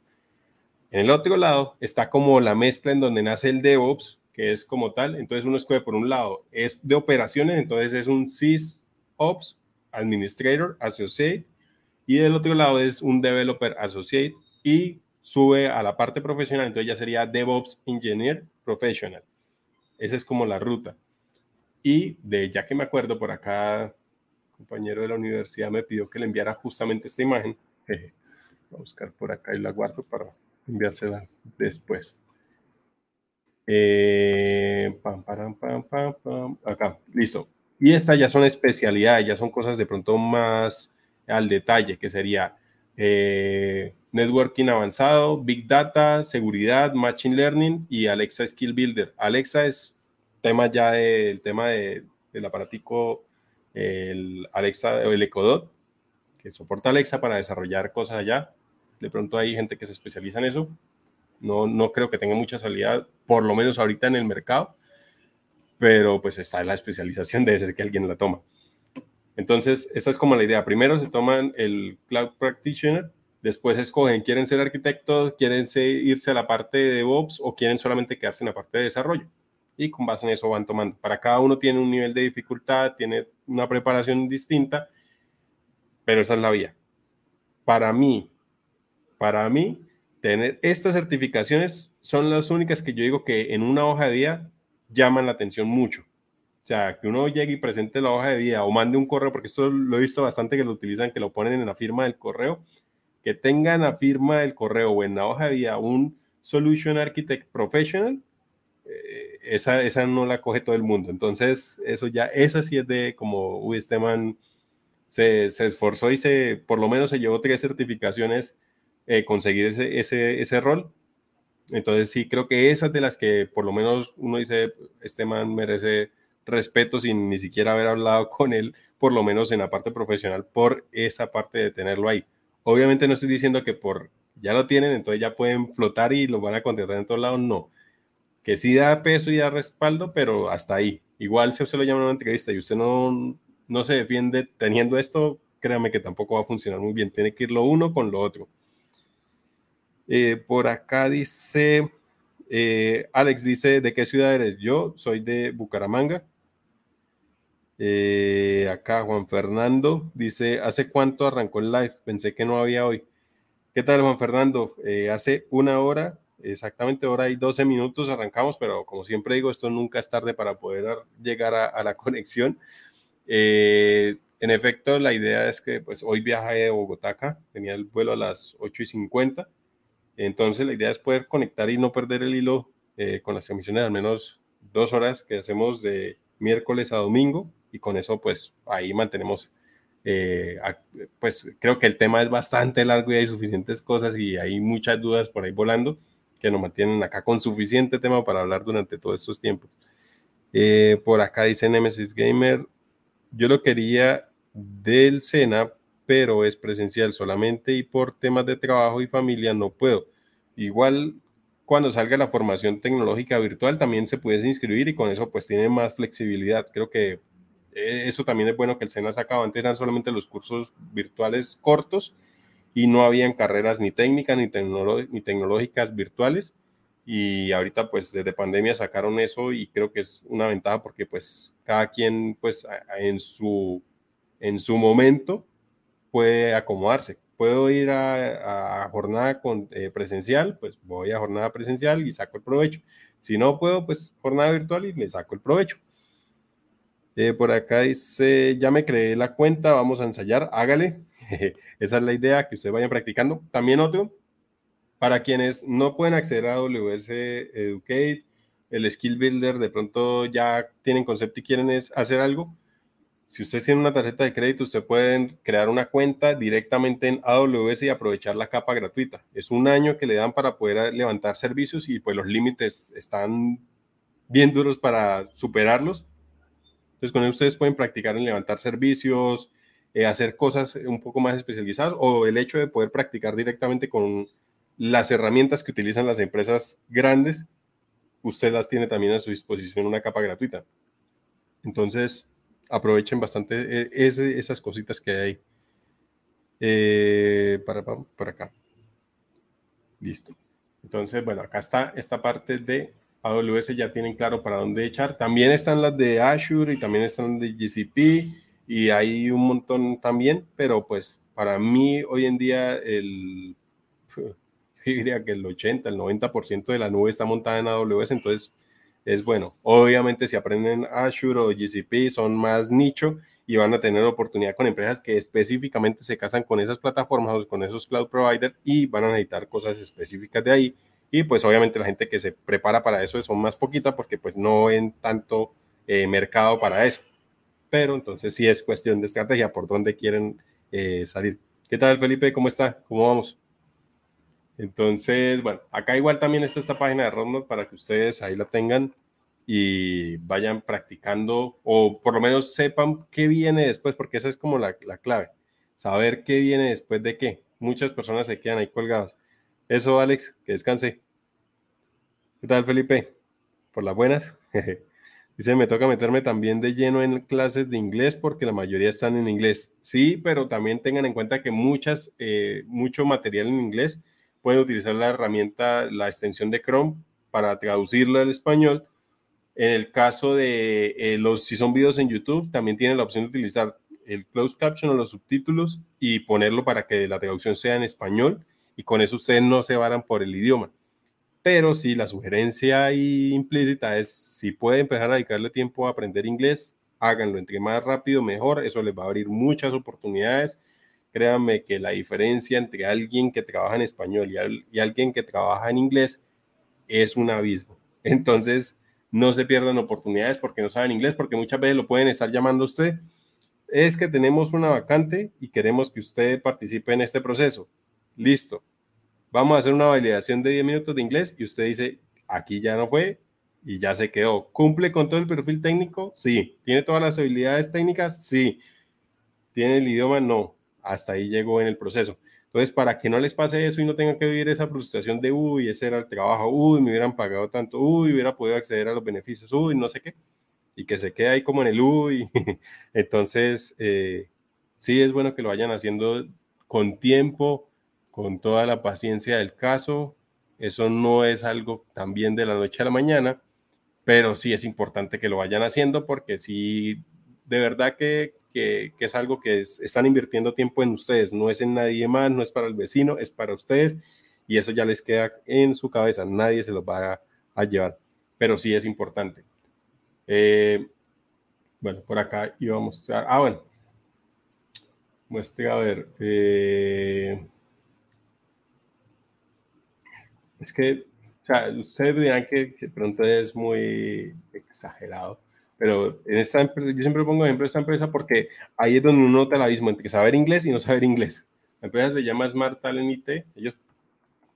S1: En el otro lado está como la mezcla en donde nace el DevOps, que es como tal. Entonces uno escoge por un lado, es de operaciones, entonces es un SysOps Administrator Associate, y del otro lado es un Developer Associate y sube a la parte profesional, entonces ya sería DevOps Engineer Professional. Esa es como la ruta. Y de ya que me acuerdo, por acá, compañero de la universidad me pidió que le enviara justamente esta imagen. Voy a buscar por acá y la guardo para enviársela después. Eh, pam, pam, pam, pam, acá, listo. Y estas ya son especialidades, ya son cosas de pronto más al detalle, que sería eh, networking avanzado, big data, seguridad, machine learning y Alexa Skill Builder. Alexa es tema ya del tema de, del aparatico, el Alexa, el Ecodot, que soporta Alexa para desarrollar cosas allá. De pronto hay gente que se especializa en eso. No, no creo que tenga mucha salida, por lo menos ahorita en el mercado, pero pues está la especialización, debe ser que alguien la toma. Entonces, esta es como la idea. Primero se toman el Cloud Practitioner, después escogen, quieren ser arquitectos, quieren irse a la parte de DevOps o quieren solamente quedarse en la parte de desarrollo. Y con base en eso van tomando. Para cada uno tiene un nivel de dificultad, tiene una preparación distinta, pero esa es la vía. Para mí, para mí, tener estas certificaciones son las únicas que yo digo que en una hoja de vida llaman la atención mucho. O sea, que uno llegue y presente la hoja de vida o mande un correo, porque esto lo he visto bastante que lo utilizan, que lo ponen en la firma del correo, que tengan la firma del correo o en la hoja de vida un Solution Architect Professional, esa, esa no la coge todo el mundo. Entonces, eso ya, esa sí es de como, uy, este man se, se esforzó y se, por lo menos se llevó tres certificaciones eh, conseguir ese, ese, ese rol. Entonces, sí, creo que esas de las que por lo menos uno dice, este man merece respeto sin ni siquiera haber hablado con él, por lo menos en la parte profesional, por esa parte de tenerlo ahí. Obviamente no estoy diciendo que por ya lo tienen, entonces ya pueden flotar y lo van a contratar en todos lados, no. Que sí da peso y da respaldo, pero hasta ahí. Igual si usted lo llama una entrevista y usted no, no se defiende teniendo esto, créame que tampoco va a funcionar muy bien. Tiene que ir lo uno con lo otro. Eh, por acá dice, eh, Alex dice, ¿de qué ciudad eres? Yo soy de Bucaramanga. Eh, acá Juan Fernando dice, ¿hace cuánto arrancó el live? Pensé que no había hoy. ¿Qué tal Juan Fernando? Hace una hora, exactamente hora y 12 minutos arrancamos, pero como siempre digo, esto nunca es tarde para poder llegar a, la conexión. Eh, en efecto, la idea es que pues hoy viaja de Bogotá acá, tenía el vuelo a las 8 y 50, entonces la idea es poder conectar y no perder el hilo con las emisiones al menos dos horas que hacemos de miércoles a domingo y con eso pues ahí mantenemos, eh, pues creo que el tema es bastante largo y hay suficientes cosas y hay muchas dudas por ahí volando que nos mantienen acá con suficiente tema para hablar durante todos estos tiempos. Eh, por acá dice Nemesis Gamer, yo lo quería del SENA, pero es presencial solamente y por temas de trabajo y familia no puedo. Igual cuando salga la formación tecnológica virtual también se puede inscribir y con eso pues tiene más flexibilidad. Creo que eh, eso también es bueno que el SENA sacado. Antes eran solamente los cursos virtuales cortos y no habían carreras ni técnicas ni, ni tecnológicas virtuales. Y ahorita pues desde pandemia sacaron eso y creo que es una ventaja porque pues cada quien pues en su, en su momento puede acomodarse. Puedo ir a, jornada con, eh, presencial, pues voy a jornada presencial y saco el provecho. Si no puedo, pues jornada virtual y le saco el provecho. Eh, por acá dice, ya me creé la cuenta, vamos a ensayar, hágale. Esa es la idea, que ustedes vayan practicando. También otro, para quienes no pueden acceder a AWS Educate, el Skill Builder, de pronto ya tienen concepto y quieren hacer algo. Si ustedes tienen una tarjeta de crédito, ustedes pueden crear una cuenta directamente en AWS y aprovechar la capa gratuita. Es un año que le dan para poder levantar servicios y pues los límites están bien duros para superarlos entonces, con ustedes pueden practicar en levantar servicios, eh, hacer cosas un poco más especializadas o el hecho de poder practicar directamente con las herramientas que utilizan las empresas grandes, usted las tiene también a su disposición una capa gratuita. Entonces, aprovechen bastante eh, esas cositas que hay. Eh, para, para acá. Listo. Entonces, bueno, acá está esta parte de AWS, ya tienen claro para dónde echar. También están las de Azure y también están de GCP y hay un montón también, pero pues para mí hoy en día el, yo diría que el 80, el 90% de la nube está montada en AWS, entonces es bueno. Obviamente si aprenden Azure o GCP son más nicho y van a tener oportunidad con empresas que específicamente se casan con esas plataformas o con esos cloud providers y van a necesitar cosas específicas de ahí. Y pues obviamente la gente que se prepara para eso son más poquita porque pues no ven tanto eh, mercado para eso. Pero entonces sí es cuestión de estrategia por dónde quieren eh, salir. ¿Qué tal Felipe? ¿Cómo está? ¿Cómo vamos? Entonces, bueno, acá igual también está esta página de Roadmap para que ustedes ahí la tengan y vayan practicando o por lo menos sepan qué viene después, porque esa es como la, la clave, saber qué viene después de qué. Muchas personas se quedan ahí colgadas. Eso, Alex, que descanse. ¿Qué tal, Felipe? ¿Por las buenas? Dice, me toca meterme también de lleno en clases de inglés porque la mayoría están en inglés. Sí, pero también tengan en cuenta que muchas, eh, mucho material en inglés pueden utilizar la herramienta, la extensión de Chrome para traducirlo al español en el caso de eh, los, si son videos en YouTube, también tienen la opción de utilizar el closed caption o los subtítulos y ponerlo para que la traducción sea en español y con eso ustedes no se varan por el idioma. Pero si la sugerencia implícita es si pueden empezar a dedicarle tiempo a aprender inglés, háganlo. Entre más rápido, mejor. Eso les va a abrir muchas oportunidades. Créanme que la diferencia entre alguien que trabaja en español y, alguien que trabaja en inglés es un abismo. Entonces, no se pierdan oportunidades porque no saben inglés, porque muchas veces lo pueden estar llamando usted. Es que tenemos una vacante y queremos que usted participe en este proceso. Listo. Vamos a hacer una validación de 10 minutos de inglés y usted dice, aquí ya no fue y ya se quedó. ¿Cumple con todo el perfil técnico? Sí. ¿Tiene todas las habilidades técnicas? Sí. ¿Tiene el idioma? No. Hasta ahí llegó en el proceso. Entonces, para que no les pase eso y no tengan que vivir esa frustración de, uy, ese era el trabajo, uy, me hubieran pagado tanto, uy, hubiera podido acceder a los beneficios, uy, no sé qué, y que se quede ahí como en el uy. Entonces, eh, sí es bueno que lo vayan haciendo con tiempo, con toda la paciencia del caso. Eso no es algo también de la noche a la mañana, pero sí es importante que lo vayan haciendo porque si de verdad que que, es algo que están invirtiendo tiempo en ustedes, no es en nadie más, no es para el vecino, es para ustedes y eso ya les queda en su cabeza, nadie se los va a, llevar, pero sí es importante. Eh, bueno, por acá íbamos a ah, bueno, muestre a ver, eh, es que, o sea, ustedes dirán que, que pronto es muy exagerado, pero en esta empresa, yo siempre pongo ejemplo de esta empresa porque ahí es donde uno nota el abismo entre saber inglés y no saber inglés. La empresa se llama Smart Talent IT. Ellos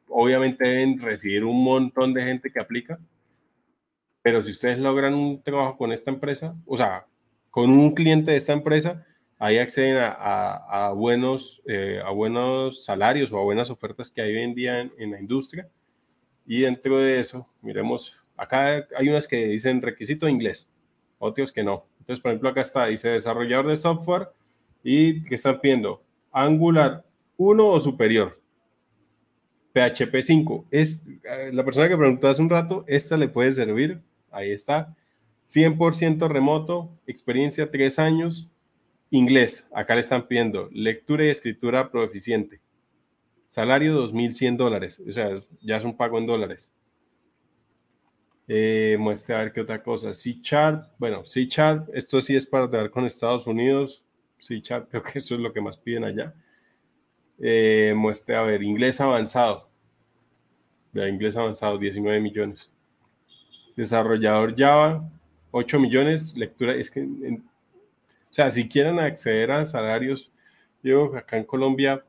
S1: obviamente deben recibir un montón de gente que aplica, pero si ustedes logran un trabajo con esta empresa, o sea, con un cliente de esta empresa, ahí acceden a, a, buenos, eh, a buenos salarios o a buenas ofertas que hay hoy en día en, en, la industria. Y dentro de eso, miremos, acá hay unas que dicen requisito inglés otros que no. Entonces, por ejemplo, acá está, dice desarrollador de software y que están pidiendo Angular 1 o superior. PHP 5. Es, eh, la persona que preguntó hace un rato, esta le puede servir. Ahí está. 100% remoto, experiencia 3 años, inglés. Acá le están pidiendo lectura y escritura proficiente. Salario 2.100 dólares. O sea, ya es un pago en dólares. Eh, muestre a ver qué otra cosa. C-Chart, bueno, C-Chart, esto sí es para trabajar con Estados Unidos. C-Chart, creo que eso es lo que más piden allá. Eh, muestre a ver, inglés avanzado. Inglés avanzado, 19 millones. Desarrollador Java, 8 millones. Lectura, es que, o sea, si quieren acceder a salarios, yo acá en Colombia,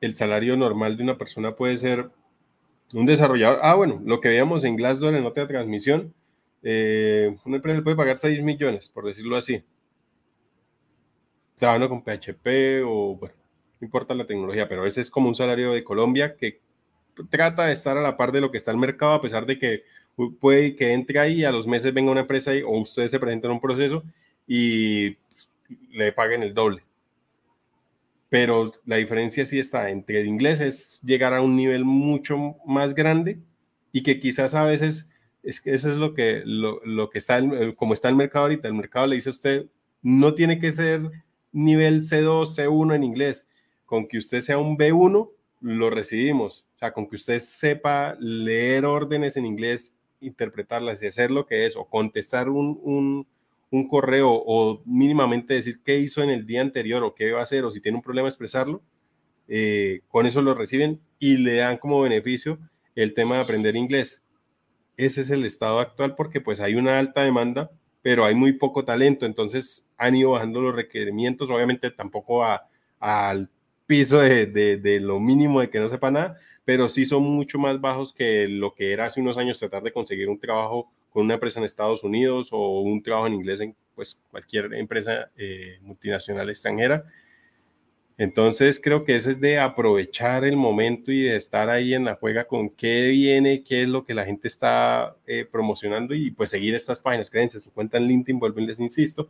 S1: el salario normal de una persona puede ser un desarrollador, ah, bueno, lo que veíamos en Glassdoor en nota de transmisión, eh, una empresa puede pagar 6 millones, por decirlo así. Trabajando con PHP o, bueno, no importa la tecnología, pero ese es como un salario de Colombia que trata de estar a la par de lo que está el mercado, a pesar de que puede que entre ahí a los meses venga una empresa ahí, o ustedes se presenten un proceso y le paguen el doble. Pero la diferencia sí está entre el inglés es llegar a un nivel mucho más grande y que quizás a veces es que eso es lo que, lo, que está, como está el mercado ahorita, el mercado le dice a usted, no tiene que ser nivel C2, C1 en inglés, con que usted sea un B1, lo recibimos, o sea, con que usted sepa leer órdenes en inglés, interpretarlas y hacer lo que es, o contestar un, un, correo, o mínimamente decir qué hizo en el día anterior, o qué va a hacer, o si tiene un problema expresarlo, eh, con eso lo reciben y le dan como beneficio el tema de aprender inglés. Ese es el estado actual porque pues hay una alta demanda, pero hay muy poco talento, entonces han ido bajando los requerimientos, obviamente tampoco al piso de, lo mínimo de que no sepa nada, pero sí son mucho más bajos que lo que era hace unos años tratar de conseguir un trabajo con una empresa en Estados Unidos o un trabajo en inglés en pues, cualquier empresa eh, multinacional extranjera. Entonces creo que eso es de aprovechar el momento y de estar ahí en la juega con qué viene, qué es lo que la gente está eh, promocionando y pues seguir estas páginas, créanse, su cuenta en LinkedIn, vuelven, les insisto,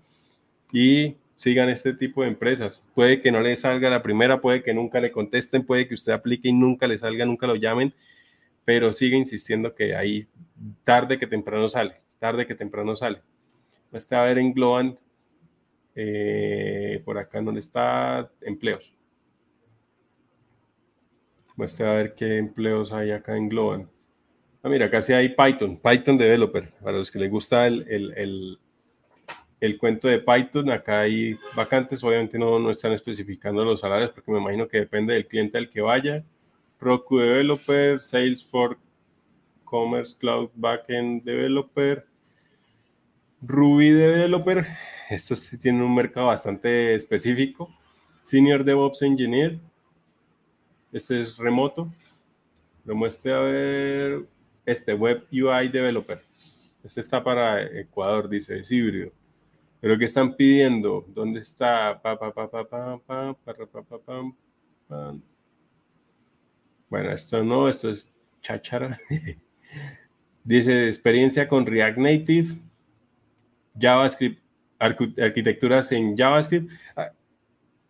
S1: y sigan este tipo de empresas. Puede que no le salga la primera, puede que nunca le contesten, puede que usted aplique y nunca le salga, nunca lo llamen, pero sigue insistiendo que ahí tarde que temprano sale, tarde que temprano sale. Este a ver en Globan eh, por acá no está empleos. Muestra a ver qué empleos hay acá en Globan. Ah, mira, acá sí hay Python, Python Developer. Para los que les gusta el, el, el, cuento de Python, acá hay vacantes. Obviamente no, no están especificando los salarios porque me imagino que depende del cliente al que vaya. Procu Developer, Salesforce Commerce Cloud Backend Developer, Ruby Developer, esto sí tiene un mercado bastante específico. Senior DevOps Engineer, este es remoto. Lo muestre a ver este Web UI Developer. Este está para Ecuador, dice, es híbrido. Pero ¿qué están pidiendo? ¿Dónde está? Bueno, esto no, esto es chachara. dice experiencia con React Native, JavaScript, arquitecturas en JavaScript. Ah,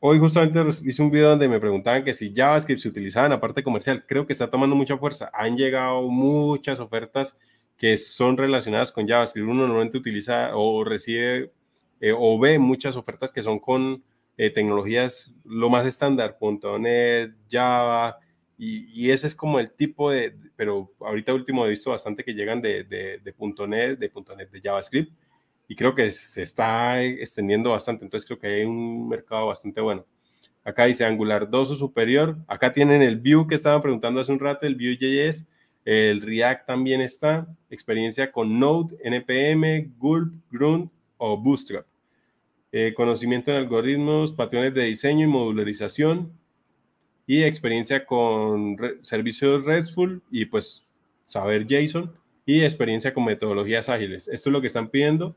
S1: hoy justamente hice un video donde me preguntaban que si JavaScript se utilizaba en la parte comercial. Creo que está tomando mucha fuerza. Han llegado muchas ofertas que son relacionadas con JavaScript. Uno normalmente utiliza o recibe eh, o ve muchas ofertas que son con eh, tecnologías lo más estándar, .NET, Java, y, ese es como el tipo de, pero ahorita último he visto bastante que llegan de, de, de .NET, de .NET de JavaScript, y creo que se está extendiendo bastante, entonces creo que hay un mercado bastante bueno. Acá dice Angular 2 o superior, acá tienen el Vue que estaban preguntando hace un rato, el Vue.js, el React también está, experiencia con Node, NPM, Gulp, Grunt o Bootstrap. Eh, conocimiento en algoritmos, patrones de diseño y modularización y experiencia con servicios RESTful y pues saber JSON y experiencia con metodologías ágiles. Esto es lo que están pidiendo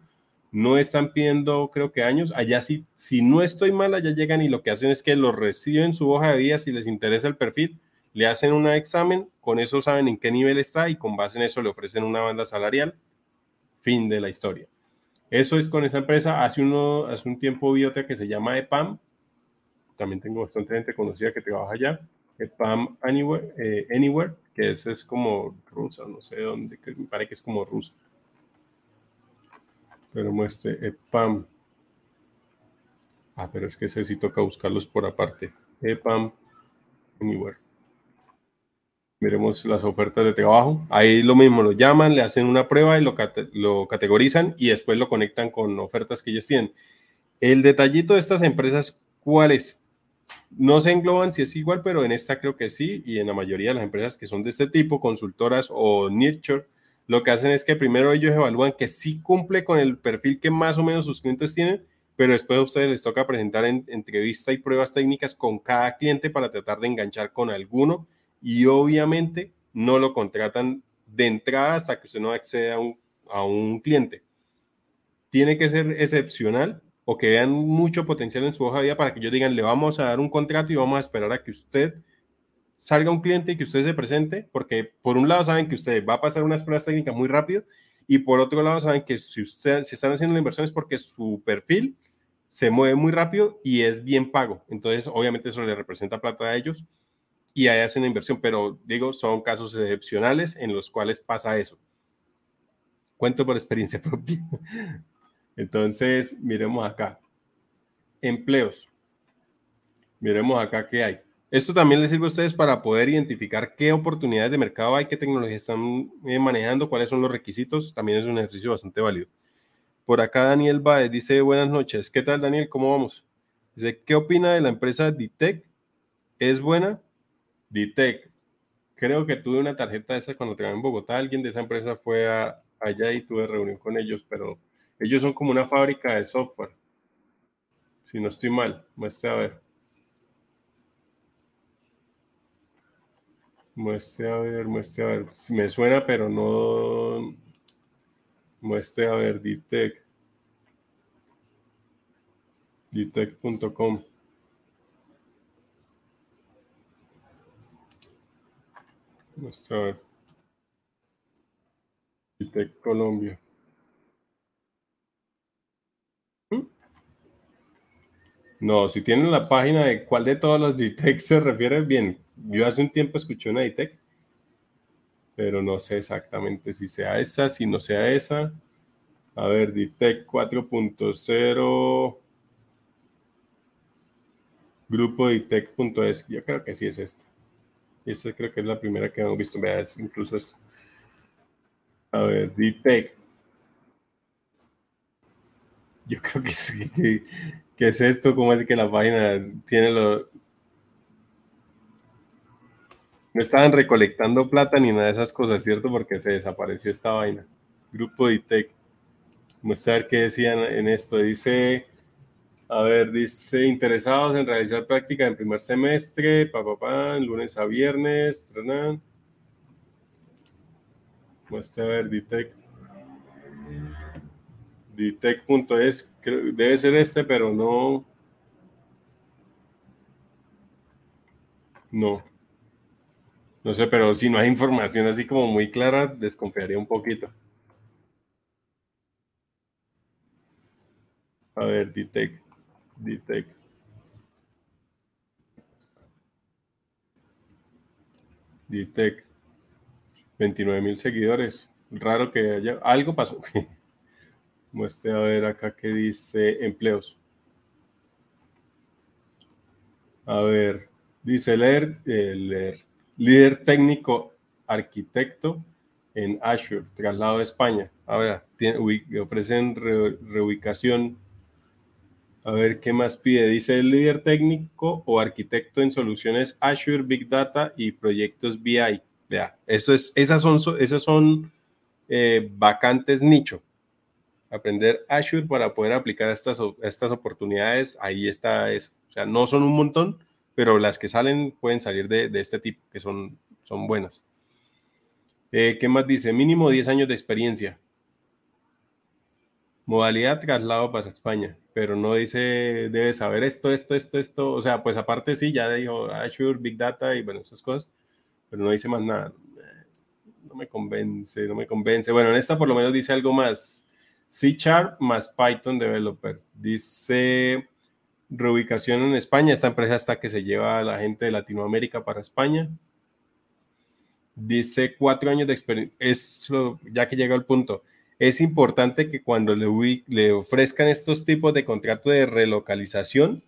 S1: no están pidiendo, creo que años. Allá sí, si no estoy mal, allá llegan y lo que hacen es que lo reciben su hoja de vida si les interesa el perfil, le hacen un examen, con eso saben en qué nivel está y con base en eso le ofrecen una banda salarial. Fin de la historia. Eso es con esa empresa. Hace, uno, hace un tiempo vi otra que se llama EPAM. También tengo bastante gente conocida que trabaja allá. EPAM Anywhere, eh, Anywhere que ese es como rusa, no sé dónde, me parece que es como rusa pero muestre EPAM. Ah, pero es que ese sí toca buscarlos por aparte. EPAM Anywhere. Miremos las ofertas de trabajo. Ahí lo mismo, lo llaman, le hacen una prueba y lo, lo categorizan y después lo conectan con ofertas que ellos tienen. El detallito de estas empresas, ¿cuál es? No se engloban si es igual, pero en esta creo que sí, y en la mayoría de las empresas que son de este tipo, consultoras o nurture, lo que hacen es que primero ellos evalúan que sí cumple con el perfil que más o menos sus clientes tienen, pero después a ustedes les toca presentar en, entrevista y pruebas técnicas con cada cliente para tratar de enganchar con alguno y obviamente no lo contratan de entrada hasta que usted no acceda a un, a un cliente. Tiene que ser excepcional o que vean mucho potencial en su hoja de vida para que ellos digan, le vamos a dar un contrato y vamos a esperar a que usted salga un cliente y que usted se presente, porque por un lado saben que usted va a pasar unas pruebas técnicas muy rápido y por otro lado saben que si, usted, si están haciendo la inversión es porque su perfil se mueve muy rápido y es bien pago. Entonces, obviamente eso le representa plata a ellos y ahí hacen la inversión, pero digo, son casos excepcionales en los cuales pasa eso. Cuento por experiencia propia. Entonces, miremos acá. Empleos. Miremos acá qué hay. Esto también les sirve a ustedes para poder identificar qué oportunidades de mercado hay, qué tecnología están eh, manejando, cuáles son los requisitos. También es un ejercicio bastante válido. Por acá Daniel Baez dice, buenas noches. ¿Qué tal Daniel? ¿Cómo vamos? Dice, ¿qué opina de la empresa Ditec? ¿Es buena? Ditec. Creo que tuve una tarjeta esa cuando trabajé en Bogotá. Alguien de esa empresa fue allá y tuve reunión con ellos, pero ellos son como una fábrica de software. Si no estoy mal, muestre a ver. Muestre a ver, muestre a ver. Me suena, pero no, Muestre a ver, Ditec. Ditec.com. Muestre a ver. Ditec Colombia. ¿Mm? No, si tienen la página de cuál de todos los Ditec se refiere, bien. Yo hace un tiempo escuché una Ditec pero no sé exactamente si sea esa, si no sea esa. A ver, DITEC 4.0, grupo DITEC.es, yo creo que sí es esta. Esta creo que es la primera que hemos visto, vean, incluso es. A ver, DITEC. Yo creo que sí, que, es esto, como es que la página tiene los, no estaban recolectando plata ni nada de esas cosas, ¿cierto? Porque se desapareció esta vaina. Grupo de ITEC. Vamos a ver qué decían en esto. Dice, a ver, dice, interesados en realizar práctica en primer semestre, pa, pa, lunes a viernes. Muestra a ver, DITEC. DITEC.es, debe ser este, pero no. No. No sé, pero si no hay información así como muy clara, desconfiaría un poquito. A ver, Ditec. Ditec. Ditec. 29 mil seguidores. Raro que haya. Algo pasó. Muestre a ver acá que dice empleos. A ver, dice leer, eh, leer líder técnico arquitecto en Azure, traslado de España. A ver, ofrecen reubicación. A ver, ¿qué más pide? Dice el líder técnico o arquitecto en soluciones Azure, Big Data y proyectos BI. Vea, eso es, esas son, esas son eh, vacantes nicho. Aprender Azure para poder aplicar estas, estas oportunidades, ahí está eso. O sea, no son un montón, pero las que salen pueden salir de, este tipo, que son, son buenas. Eh, ¿Qué más dice? Mínimo 10 años de experiencia. Modalidad traslado para España, pero no dice debe saber esto, esto, esto, esto. O sea, pues aparte sí, ya dijo Azure, Big Data y bueno, esas cosas, pero no dice más nada. No me convence, no me convence. Bueno, en esta por lo menos dice algo más. C Sharp más Python Developer. Dice reubicación en España. Esta empresa está que se lleva a la gente de Latinoamérica para España. Dice cuatro años de experiencia. ya que llega al punto. Es importante que cuando le, ofrezcan estos tipos de contrato de relocalización,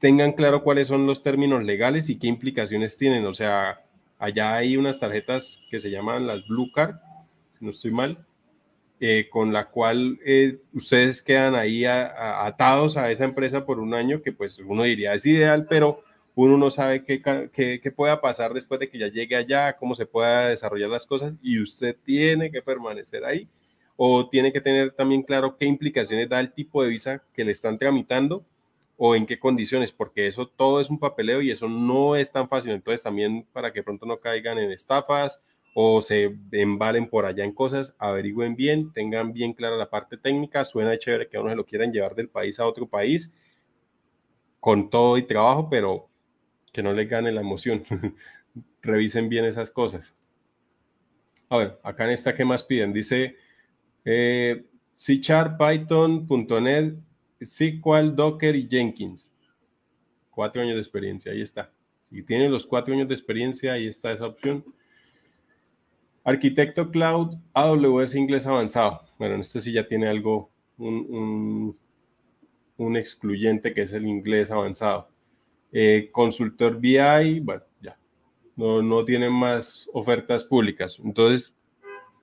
S1: tengan claro cuáles son los términos legales y qué implicaciones tienen. O sea, allá hay unas tarjetas que se llaman las Blue Card, no estoy mal, eh, con la cual eh, ustedes quedan ahí atados a esa empresa por un año, que pues uno diría es ideal, pero uno no sabe qué, qué, pueda pasar después de que ya llegue allá, cómo se pueda desarrollar las cosas y usted tiene que permanecer ahí o tiene que tener también claro qué implicaciones da el tipo de visa que le están tramitando o en qué condiciones, porque eso todo es un papeleo y eso no es tan fácil. Entonces también para que pronto no caigan en estafas o se embalen por allá en cosas, averigüen bien, tengan bien clara la parte técnica, suena chévere que a uno se lo quieran llevar del país a otro país con todo y trabajo, pero que no les gane la emoción. Revisen bien esas cosas. A ver, acá en esta, ¿qué más piden? Dice eh, C Python, .NET SQL, Docker y Jenkins. Cuatro años de experiencia, ahí está. Y tiene los cuatro años de experiencia, ahí está esa opción. Arquitecto Cloud, AWS Inglés Avanzado. Bueno, en este sí ya tiene algo, un, excluyente que es el inglés avanzado. Eh, consultor BI, bueno, ya. No, no tienen más ofertas públicas. Entonces,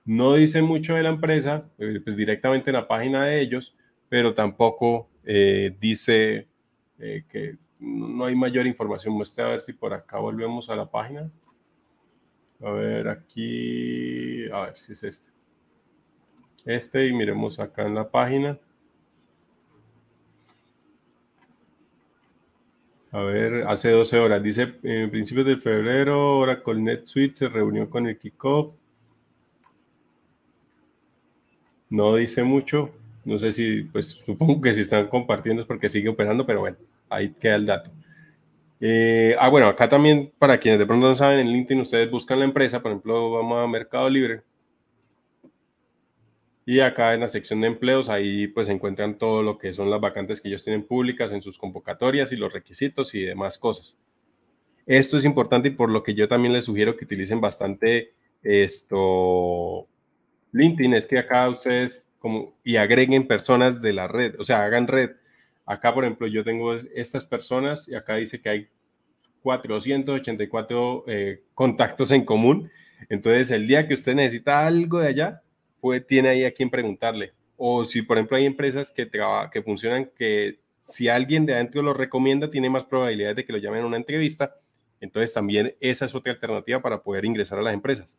S1: no dice mucho de la empresa, eh, pues directamente en la página de ellos, pero tampoco eh, dice que no hay mayor información. Muestre a ver si por acá volvemos a la página. A ver, aquí, a ver si es este. Este y miremos acá en la página. A ver, hace 12 horas. Dice, en principios de febrero, Oracle NetSuite se reunió con el kickoff. No dice mucho. No sé si, pues supongo que si están compartiendo es porque sigue operando, pero bueno, ahí queda el dato. Eh, ah, bueno, acá también, para quienes de pronto no saben, en LinkedIn ustedes buscan la empresa, por ejemplo, vamos a Mercado Libre. Y acá en la sección de empleos, ahí pues encuentran todo lo que son las vacantes que ellos tienen públicas en sus convocatorias y los requisitos y demás cosas. Esto es importante y por lo que yo también les sugiero que utilicen bastante esto LinkedIn, es que acá ustedes como y agreguen personas de la red, o sea, hagan red Acá, por ejemplo, yo tengo estas personas y acá dice que hay 484 eh, contactos en común. Entonces, el día que usted necesita algo de allá, pues tiene ahí a quien preguntarle. O si, por ejemplo, hay empresas que, que funcionan que si alguien de adentro lo recomienda, tiene más probabilidades de que lo llamen a una entrevista. Entonces, también esa es otra alternativa para poder ingresar a las empresas.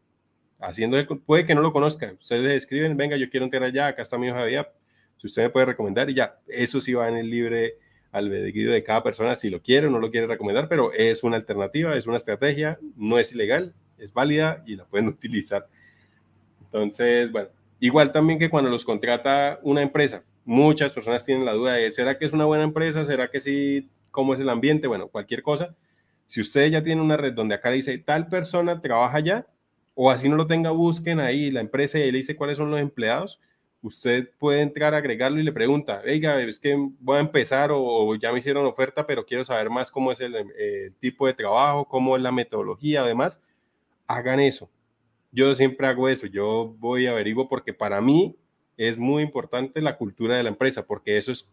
S1: Haciendo, puede que no lo conozcan. Ustedes escriben, venga, yo quiero entrar allá, acá está mi hoja de vida, si usted me puede recomendar y ya, eso sí va en el libre albedrío de cada persona si lo quiere o no lo quiere recomendar, pero es una alternativa, es una estrategia, no es ilegal, es válida y la pueden utilizar. Entonces, bueno, igual también que cuando los contrata una empresa, muchas personas tienen la duda de, ¿será que es una buena empresa? ¿Será que sí? ¿Cómo es el ambiente? Bueno, cualquier cosa. Si usted ya tiene una red donde acá dice, tal persona trabaja allá, o así no lo tenga, busquen ahí la empresa y le dice cuáles son los empleados usted puede entrar, agregarlo y le pregunta, oiga, es que voy a empezar o, ya me hicieron oferta, pero quiero saber más cómo es el, tipo de trabajo, cómo es la metodología, además, hagan eso. Yo siempre hago eso, yo voy a averiguo porque para mí es muy importante la cultura de la empresa, porque eso es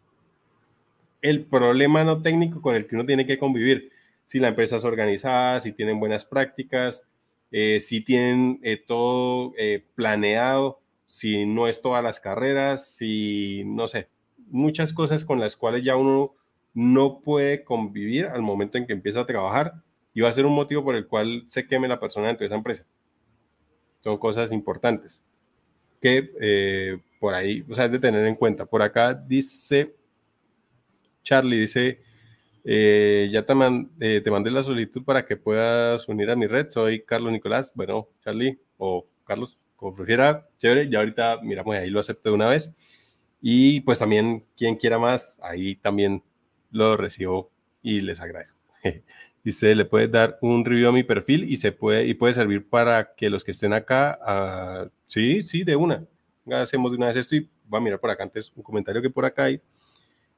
S1: el problema no técnico con el que uno tiene que convivir. Si la empresa es organizada, si tienen buenas prácticas, eh, si tienen eh, todo eh, planeado, si no es todas las carreras, si no sé, muchas cosas con las cuales ya uno no puede convivir al momento en que empieza a trabajar y va a ser un motivo por el cual se queme la persona dentro de esa empresa. Son cosas importantes que eh, por ahí, o sea, es de tener en cuenta. Por acá dice Charlie, dice, eh, ya te, eh, te mandé la solicitud para que puedas unir a mi red. Soy Carlos Nicolás. Bueno, Charlie o Carlos, como prefiera, chévere, ya ahorita miramos ahí lo acepto de una vez. Y pues también, quien quiera más, ahí también lo recibo y les agradezco. Dice, le puede dar un review a mi perfil y se puede y puede servir para que los que estén acá, uh, sí, sí, de una. Hacemos de una vez esto y va a mirar por acá antes un comentario que por acá hay.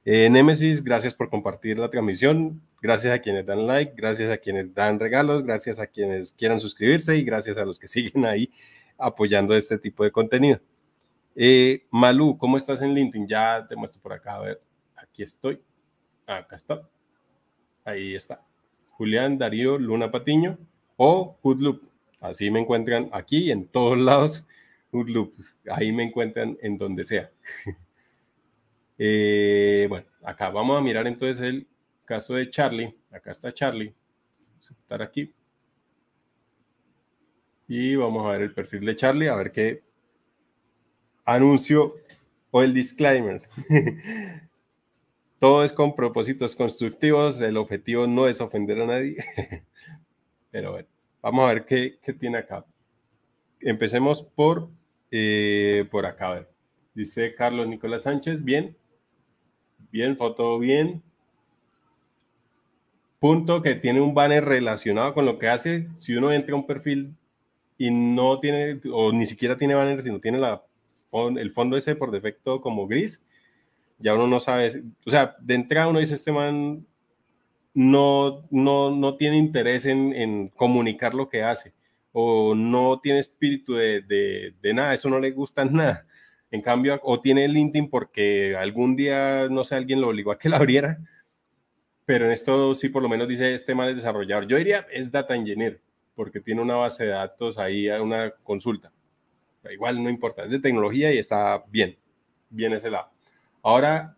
S1: Eh, Nemesis, gracias por compartir la transmisión. Gracias a quienes dan like, gracias a quienes dan regalos, gracias a quienes quieran suscribirse y gracias a los que siguen ahí apoyando este tipo de contenido. Eh, Malú, ¿cómo estás en LinkedIn? Ya te muestro por acá, a ver, aquí estoy. Acá está. Ahí está. Julián Darío Luna Patiño o Hoodloop. Así me encuentran aquí en todos lados. Hoodloop. Ahí me encuentran en donde sea. Eh, bueno, acá vamos a mirar entonces el caso de Charlie. Acá está Charlie. Vamos a estar aquí. Y vamos a ver el perfil de Charlie, a ver qué anuncio o el disclaimer. Todo es con propósitos constructivos, el objetivo no es ofender a nadie. Pero bueno, vamos a ver qué, tiene acá. Empecemos por, eh, por acá. A ver. Dice Carlos Nicolás Sánchez, bien. Bien, foto bien. Punto que tiene un banner relacionado con lo que hace. Si uno entra a un perfil y no tiene, o ni siquiera tiene banner, sino tiene la, el fondo ese por defecto como gris, ya uno no sabe, o sea, de entrada uno dice, este man no, no, no tiene interés en, en comunicar lo que hace o no tiene espíritu de, de, de, nada, eso no le gusta nada. En cambio, o tiene LinkedIn porque algún día, no sé, alguien lo obligó a que la abriera, pero en esto sí por lo menos dice este man es desarrollador. Yo diría es data engineer, porque tiene una base de datos ahí, una consulta. igual no importa, es de tecnología y está bien, bien ese lado. Ahora,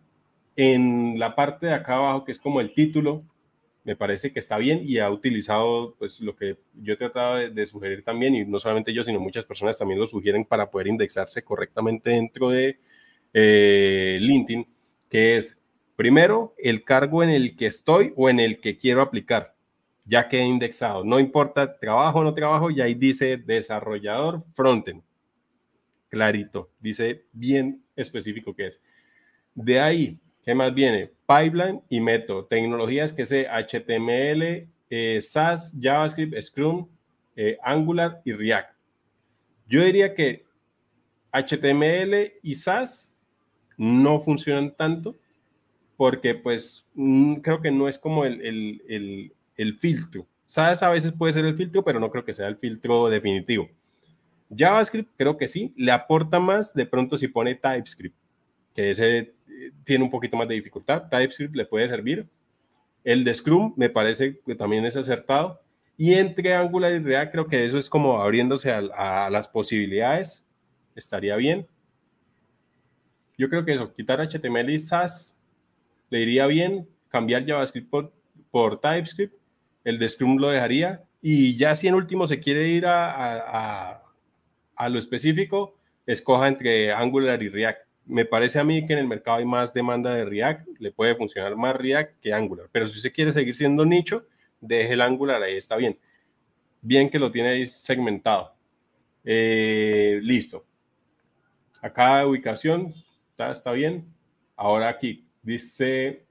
S1: en la parte de acá abajo, que es como el título, me parece que está bien y ha utilizado pues lo que yo he tratado de, sugerir también y no solamente yo sino muchas personas también lo sugieren para poder indexarse correctamente dentro de eh, LinkedIn que es primero el cargo en el que estoy o en el que quiero aplicar ya que he indexado no importa trabajo o no trabajo y ahí dice desarrollador frontend clarito dice bien específico que es de ahí ¿Qué más viene? Pipeline y método. Tecnologías que sé HTML, eh, SAS, JavaScript, Scrum, eh, Angular y React. Yo diría que HTML y SAS no funcionan tanto porque pues mm, creo que no es como el filtro. SAS a veces puede ser el filtro, pero no creo que sea el filtro definitivo. JavaScript creo que sí, le aporta más de pronto si pone TypeScript, que ese tiene un poquito más de dificultad. TypeScript le puede servir. El de Scrum me parece que también es acertado. Y entre Angular y React creo que eso es como abriéndose a, las posibilidades. Estaría bien. Yo creo que eso, quitar HTML y SAS le iría bien. Cambiar JavaScript por, TypeScript. El de Scrum lo dejaría. Y ya si en último se quiere ir a, a lo específico, escoja entre Angular y React me parece a mí que en el mercado hay más demanda de React, le puede funcionar más React que Angular, pero si usted quiere seguir siendo nicho, deje el Angular, ahí está bien. Bien que lo tiene ahí segmentado. Eh, listo. Acá ubicación, está, está bien. Ahora aquí, dice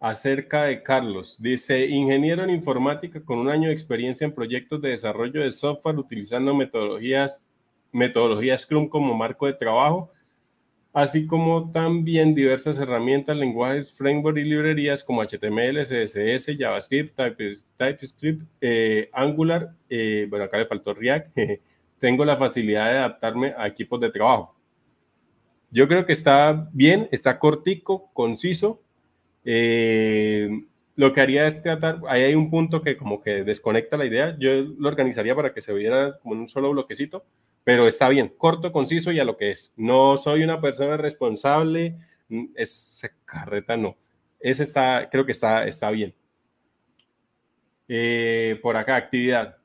S1: acerca de Carlos. Dice, ingeniero en informática con un año de experiencia en proyectos de desarrollo de software utilizando metodologías, metodologías Scrum como marco de trabajo así como también diversas herramientas, lenguajes, framework y librerías como HTML, CSS, JavaScript, TypeScript, eh, Angular, eh, bueno, acá le faltó React. Tengo la facilidad de adaptarme a equipos de trabajo. Yo creo que está bien, está cortico, conciso. Eh, lo que haría es tratar, ahí hay un punto que como que desconecta la idea. Yo lo organizaría para que se viera como en un solo bloquecito pero está bien, corto, conciso y a lo que es. No soy una persona responsable, mm, es carreta no. Ese está, creo que está, está bien. Eh, por acá, actividad.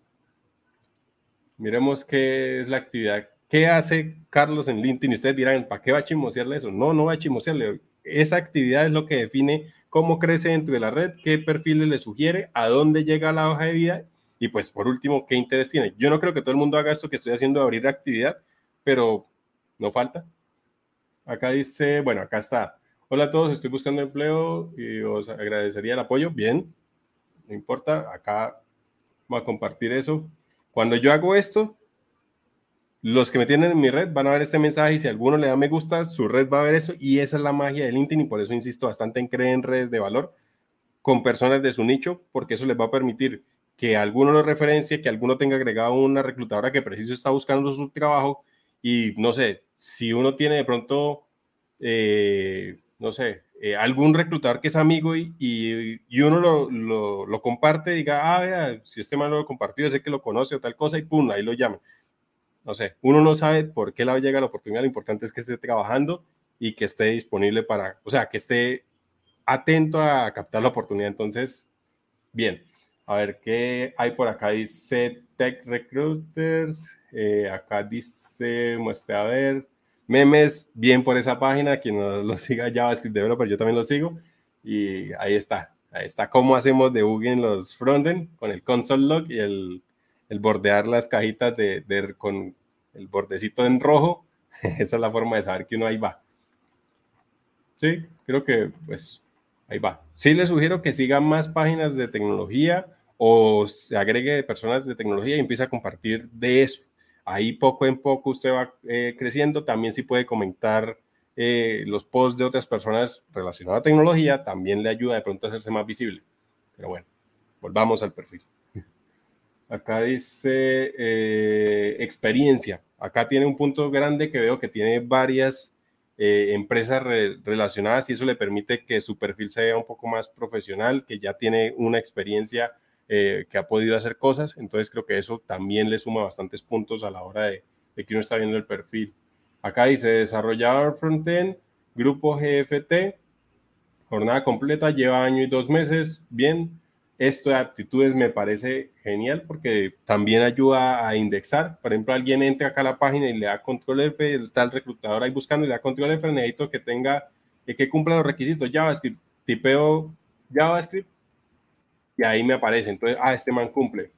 S1: Miremos qué es la actividad. ¿Qué hace Carlos en LinkedIn? Ustedes dirán, ¿para qué va a chimosearle eso? No, no va a chimosearle. Esa actividad es lo que define cómo crece dentro de la red, qué perfiles le sugiere, a dónde llega la hoja de vida y pues por último, ¿qué interés tiene? Yo no creo que todo el mundo haga esto que estoy haciendo de abrir actividad, pero no falta. Acá dice, bueno, acá está. Hola a todos, estoy buscando empleo y os agradecería el apoyo. Bien, no importa, acá voy a compartir eso. Cuando yo hago esto, los que me tienen en mi red van a ver este mensaje y si alguno le da me gusta, su red va a ver eso y esa es la magia de LinkedIn y por eso insisto bastante en creer en redes de valor con personas de su nicho porque eso les va a permitir que alguno lo referencie, que alguno tenga agregado una reclutadora que preciso está buscando su trabajo y no sé, si uno tiene de pronto, eh, no sé, eh, algún reclutador que es amigo y, y, uno lo, lo, lo, comparte, diga, ah, vea, si este man lo compartió, sé que lo conoce o tal cosa y pum, ahí lo llaman. No sé, uno no sabe por qué le llega la oportunidad, lo importante es que esté trabajando y que esté disponible para, o sea, que esté atento a captar la oportunidad. Entonces, bien. A ver qué hay por acá. Dice Tech Recruiters. Eh, acá dice, muestre a ver. Memes, bien por esa página. Quien no lo siga JavaScript Developer, yo también lo sigo. Y ahí está. Ahí está cómo hacemos debugging los frontend con el console log y el, el bordear las cajitas de, de, con el bordecito en rojo. Esa es la forma de saber que uno ahí va. Sí, creo que pues ahí va. Sí les sugiero que sigan más páginas de tecnología o se agregue personas de tecnología y empiece a compartir de eso. Ahí poco en poco usted va eh, creciendo. También sí puede comentar eh, los posts de otras personas relacionadas a tecnología, también le ayuda de pronto a hacerse más visible. Pero bueno, volvamos al perfil. Acá dice eh, experiencia. Acá tiene un punto grande que veo que tiene varias eh, empresas relacionadas y eso le permite que su perfil sea un poco más profesional, que ya tiene una experiencia, que ha podido hacer cosas. Entonces creo que eso también le suma bastantes puntos a la hora de, de que uno está viendo el perfil. Acá dice desarrollador frontend, grupo GFT, jornada completa, lleva año y dos meses, bien. Esto de aptitudes me parece genial porque también ayuda a indexar. Por ejemplo, alguien entra acá a la página y le da control F, está el reclutador ahí buscando y le da control F, necesito que tenga, que cumpla los requisitos JavaScript, tipeo JavaScript y ahí me aparece. Entonces, ah, este man cumple.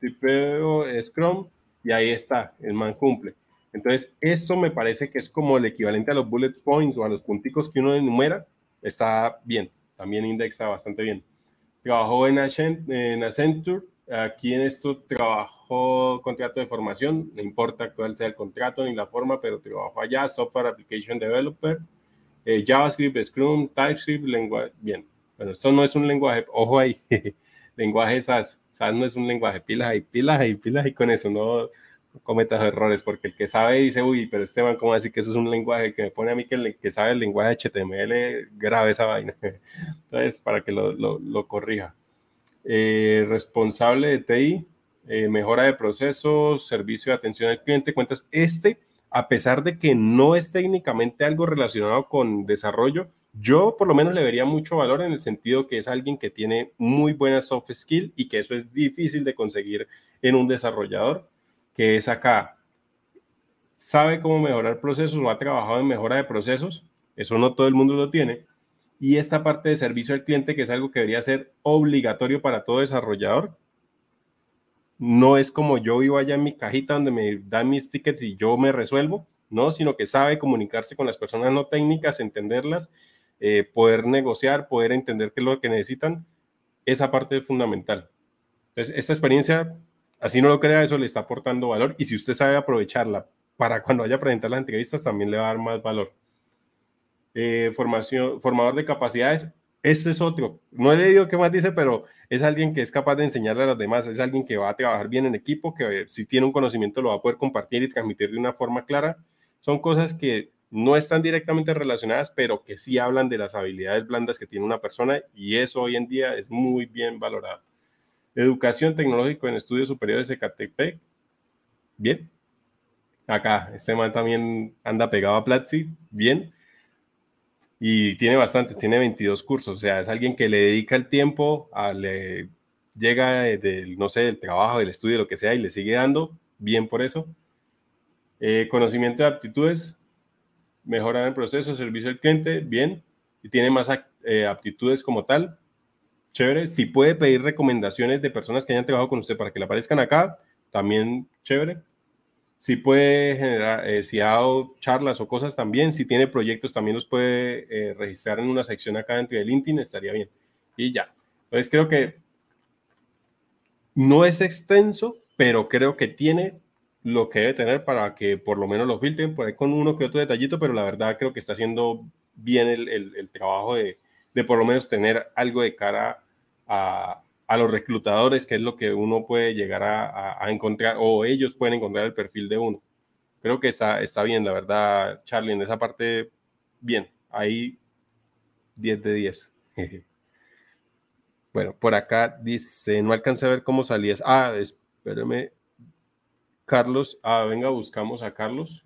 S1: Tipeo Scrum y ahí está, el man cumple. Entonces, esto me parece que es como el equivalente a los bullet points o a los punticos que uno enumera. Está bien, también indexa bastante bien. Trabajó en, Accenture. Aquí en esto trabajó contrato de formación. No importa cuál sea el contrato ni la forma, pero trabajó allá. Software Application Developer. Eh, JavaScript, Scrum, TypeScript, lenguaje. Bien. Bueno, esto no es un lenguaje. Ojo ahí. lenguaje SAS. SAS no es un lenguaje. Pilas y pilas y pilas y con eso no cometas errores, porque el que sabe dice, uy, pero Esteban, ¿cómo decir que eso es un lenguaje que me pone a mí que el que sabe el lenguaje HTML grave esa vaina? Entonces, para que lo, lo, corrija. Eh, responsable de TI, eh, mejora de procesos, servicio de atención al cliente, cuentas, este, a pesar de que no es técnicamente algo relacionado con desarrollo, yo por lo menos le vería mucho valor en el sentido que es alguien que tiene muy buena soft skill y que eso es difícil de conseguir en un desarrollador que es acá. Sabe cómo mejorar procesos o ha trabajado en mejora de procesos. Eso no todo el mundo lo tiene. Y esta parte de servicio al cliente, que es algo que debería ser obligatorio para todo desarrollador. No es como yo vivo allá en mi cajita donde me dan mis tickets y yo me resuelvo, no, sino que sabe comunicarse con las personas no técnicas, entenderlas, eh, poder negociar, poder entender qué es lo que necesitan. Esa parte es fundamental. Entonces, esta experiencia Así no lo crea, eso le está aportando valor y si usted sabe aprovecharla para cuando vaya a presentar las entrevistas, también le va a dar más valor. Eh, formación, formador de capacidades, ese es otro. No he leído qué más dice, pero es alguien que es capaz de enseñarle a los demás, es alguien que va a trabajar bien en equipo, que si tiene un conocimiento lo va a poder compartir y transmitir de una forma clara. Son cosas que no están directamente relacionadas, pero que sí hablan de las habilidades blandas que tiene una persona y eso hoy en día es muy bien valorado. Educación tecnológica en estudios superiores de Catepec. Bien. Acá, este man también anda pegado a Platzi. Bien. Y tiene bastantes, tiene 22 cursos. O sea, es alguien que le dedica el tiempo, a, le llega del, no sé, del trabajo, del estudio, lo que sea, y le sigue dando. Bien por eso. Eh, conocimiento de aptitudes, mejorar el proceso, servicio al cliente, bien. Y tiene más eh, aptitudes como tal, chévere. Si puede pedir recomendaciones de personas que hayan trabajado con usted para que le aparezcan acá, también chévere. Si puede generar, eh, si ha dado charlas o cosas también, si tiene proyectos también los puede eh, registrar en una sección acá dentro de LinkedIn, estaría bien. Y ya. Entonces creo que no es extenso, pero creo que tiene lo que debe tener para que por lo menos lo filtren por ahí con uno que otro detallito, pero la verdad creo que está haciendo bien el trabajo de, de por lo menos tener algo de cara a, los reclutadores, que es lo que uno puede llegar a, encontrar o ellos pueden encontrar el perfil de uno. Creo que está, está bien, la verdad, Charlie, en esa parte, bien, ahí 10 de 10. bueno, por acá dice, no alcancé a ver cómo salías. Ah, espérame. Carlos, ah, venga, buscamos a Carlos.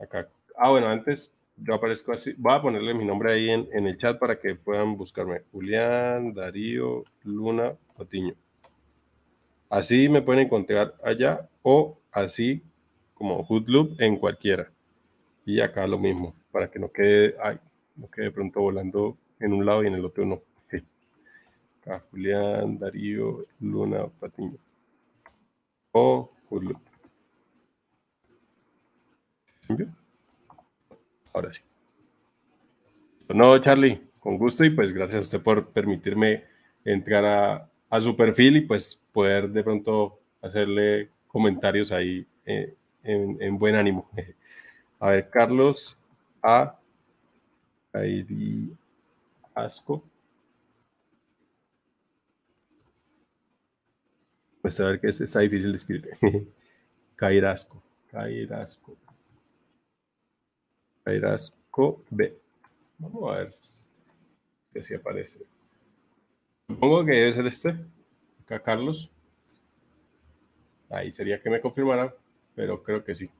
S1: Acá. Ah, bueno, antes yo aparezco así. Voy a ponerle mi nombre ahí en, en, el chat para que puedan buscarme. Julián, Darío, Luna, Patiño. Así me pueden encontrar allá o así como Hoodloop en cualquiera. Y acá lo mismo, para que no quede, ay, no quede pronto volando en un lado y en el otro no. Acá Julián, Darío, Luna, Patiño. O Hoodloop. Ahora sí. No, Charlie, con gusto y pues gracias a usted por permitirme entrar a, su perfil y pues poder de pronto hacerle comentarios ahí eh, en, en, buen ánimo. A ver, Carlos, A. Kairi Asco. Pues a ver qué es, está difícil de escribir. Cairasco. Cairasco. Cairasco B. Vamos a ver si aparece. Supongo que debe ser este. Acá Carlos. Ahí sería que me confirmara, pero creo que sí.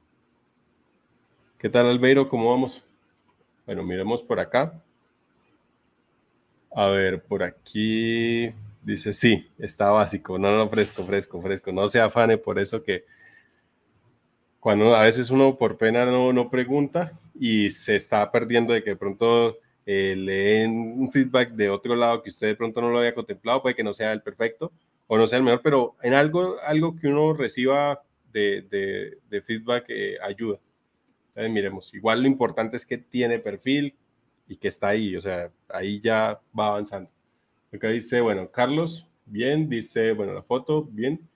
S1: ¿Qué tal, Albeiro? ¿Cómo vamos? Bueno, miremos por acá. A ver, por aquí dice, sí, está básico. No, no, fresco, fresco, fresco. No se afane por eso que cuando a veces uno por pena no, no pregunta y se está perdiendo de que de pronto eh, leen un feedback de otro lado que usted de pronto no lo había contemplado, puede que no sea el perfecto o no sea el mejor, pero en algo, algo que uno reciba de, de, feedback eh, ayuda. Entonces, miremos, igual lo importante es que tiene perfil y que está ahí, o sea, ahí ya va avanzando. Acá dice, bueno, Carlos, bien, dice, bueno, la foto, bien.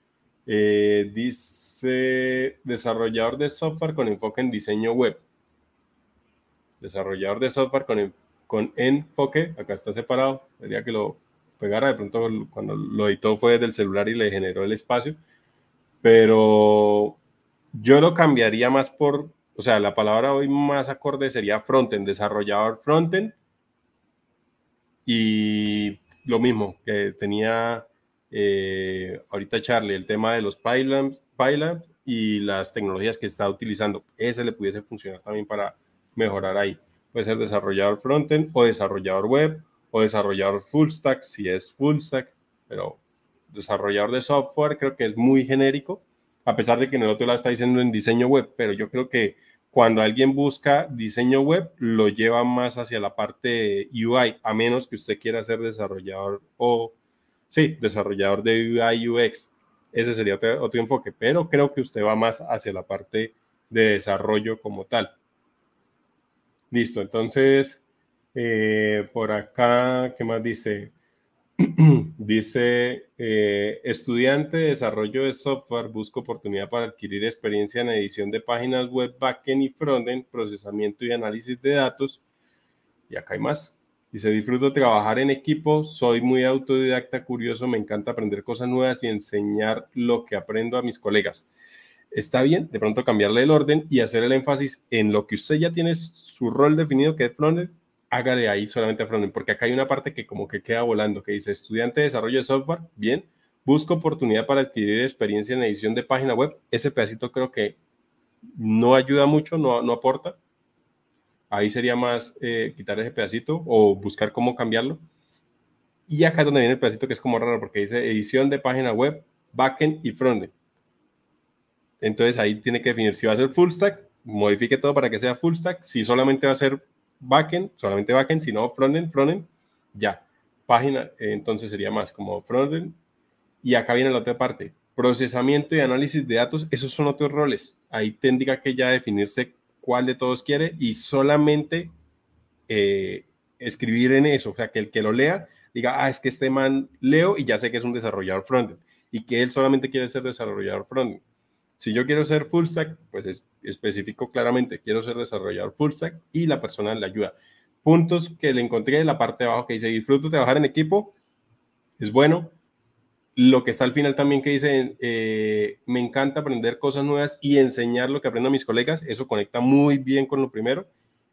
S1: Eh, dice, desarrollador de software con enfoque en diseño web. Desarrollador de software con, con enfoque, acá está separado, sería que lo pegara, de pronto cuando lo editó fue del celular y le generó el espacio, pero yo lo cambiaría más por, o sea, la palabra hoy más acorde sería frontend, desarrollador frontend, y lo mismo que tenía eh, ahorita Charlie, el tema de los Pylabs, y las tecnologías que está utilizando, ese le pudiese funcionar también para mejorar ahí. Puede ser desarrollador frontend o desarrollador web o desarrollador full stack, si es full stack, pero desarrollador de software creo que es muy genérico, a pesar de que en el otro lado está diciendo en diseño web, pero yo creo que cuando alguien busca diseño web, lo lleva más hacia la parte UI, a menos que usted quiera ser desarrollador o, sí, desarrollador de UI UX. Ese sería otro, enfoque, pero creo que usted va más hacia la parte de desarrollo como tal. Listo, entonces eh, por acá, ¿qué más dice? dice, eh, estudiante de desarrollo de software, busca oportunidad para adquirir experiencia en edición de páginas web, backend y frontend, procesamiento y análisis de datos. Y acá hay más. Dice, disfruto trabajar en equipo, soy muy autodidacta, curioso, me encanta aprender cosas nuevas y enseñar lo que aprendo a mis colegas. Está bien, de pronto cambiarle el orden y hacer el énfasis en lo que usted ya tiene su rol definido, que es frontend, hágale ahí solamente frontend, porque acá hay una parte que como que queda volando, que dice estudiante de desarrollo de software, bien, busco oportunidad para adquirir experiencia en edición de página web. Ese pedacito creo que no ayuda mucho, no, no aporta. Ahí sería más eh, quitar ese pedacito o buscar cómo cambiarlo. Y acá es donde viene el pedacito que es como raro, porque dice edición de página web, backend y frontend. Entonces ahí tiene que definir si va a ser full stack, modifique todo para que sea full stack. Si solamente va a ser backend, solamente backend, si no frontend, frontend, ya. Página, entonces sería más como frontend. Y acá viene la otra parte, procesamiento y análisis de datos, esos son otros roles. Ahí tendría que ya definirse cuál de todos quiere y solamente eh, escribir en eso, o sea, que el que lo lea diga, ah, es que este man leo y ya sé que es un desarrollador frontend y que él solamente quiere ser desarrollador frontend. Si yo quiero ser full stack, pues es específico claramente, quiero ser desarrollador full stack y la persona le ayuda. Puntos que le encontré en la parte de abajo que dice, disfruto trabajar en equipo, es bueno. Lo que está al final también que dice, eh, me encanta aprender cosas nuevas y enseñar lo que aprendo a mis colegas, eso conecta muy bien con lo primero.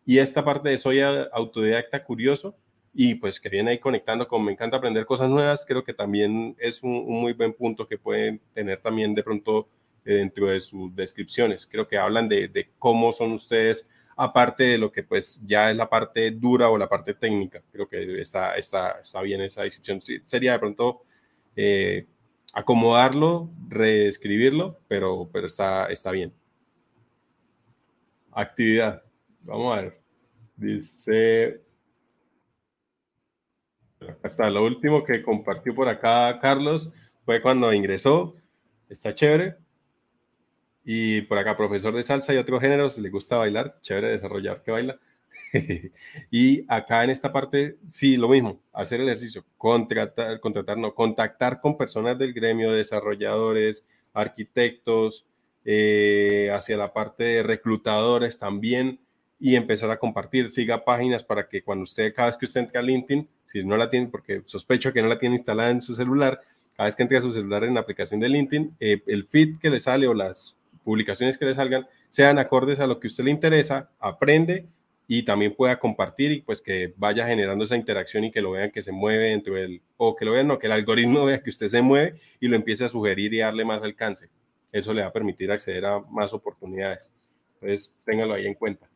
S1: Y esta parte de soy autodidacta curioso y pues que viene ahí conectando con me encanta aprender cosas nuevas, creo que también es un, muy buen punto que pueden tener también de pronto eh, dentro de sus descripciones. Creo que hablan de, cómo son ustedes, aparte de lo que pues ya es la parte dura o la parte técnica. Creo que está, está, está bien esa descripción. sería de pronto eh, acomodarlo, reescribirlo, pero, pero está, está bien. Actividad. Vamos a ver. Dice... Hasta lo último que compartió por acá Carlos fue cuando ingresó. Está chévere. Y por acá, profesor de salsa y otros géneros, le gusta bailar, chévere desarrollar que baila. y acá en esta parte, sí, lo mismo, hacer ejercicio, contratar, contratar, no, contactar con personas del gremio, desarrolladores, arquitectos, eh, hacia la parte de reclutadores también, y empezar a compartir. Siga páginas para que cuando usted, cada vez que usted entre a LinkedIn, si no la tiene, porque sospecho que no la tiene instalada en su celular, cada vez que entre a su celular en la aplicación de LinkedIn, eh, el feed que le sale o las publicaciones que le salgan sean acordes a lo que usted le interesa, aprende y también pueda compartir y pues que vaya generando esa interacción y que lo vean que se mueve dentro del, o que lo vean, no, que el algoritmo vea que usted se mueve y lo empiece a sugerir y darle más alcance. Eso le va a permitir acceder a más oportunidades. Entonces, téngalo ahí en cuenta.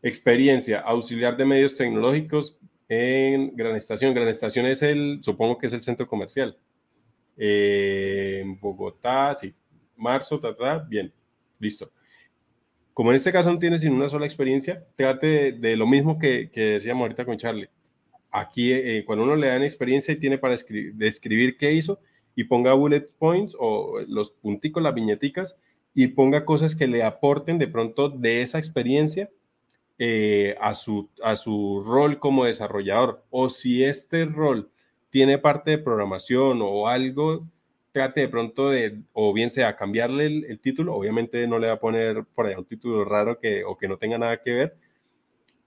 S1: Experiencia, auxiliar de medios tecnológicos en Gran Estación. Gran Estación es el, supongo que es el centro comercial. Eh, en Bogotá, sí. Marzo, ta, bien, listo. Como en este caso no tiene sin una sola experiencia, trate de, lo mismo que, decíamos ahorita con Charlie. Aquí, eh, cuando uno le dan experiencia y tiene para describir qué hizo, y ponga bullet points o los punticos, las viñeticas, y ponga cosas que le aporten de pronto de esa experiencia eh, a, su, a su rol como desarrollador. O si este rol tiene parte de programación o algo, trate de pronto de, o bien sea cambiarle el, título, obviamente no le va a poner por allá un título raro que, o que no tenga nada que ver,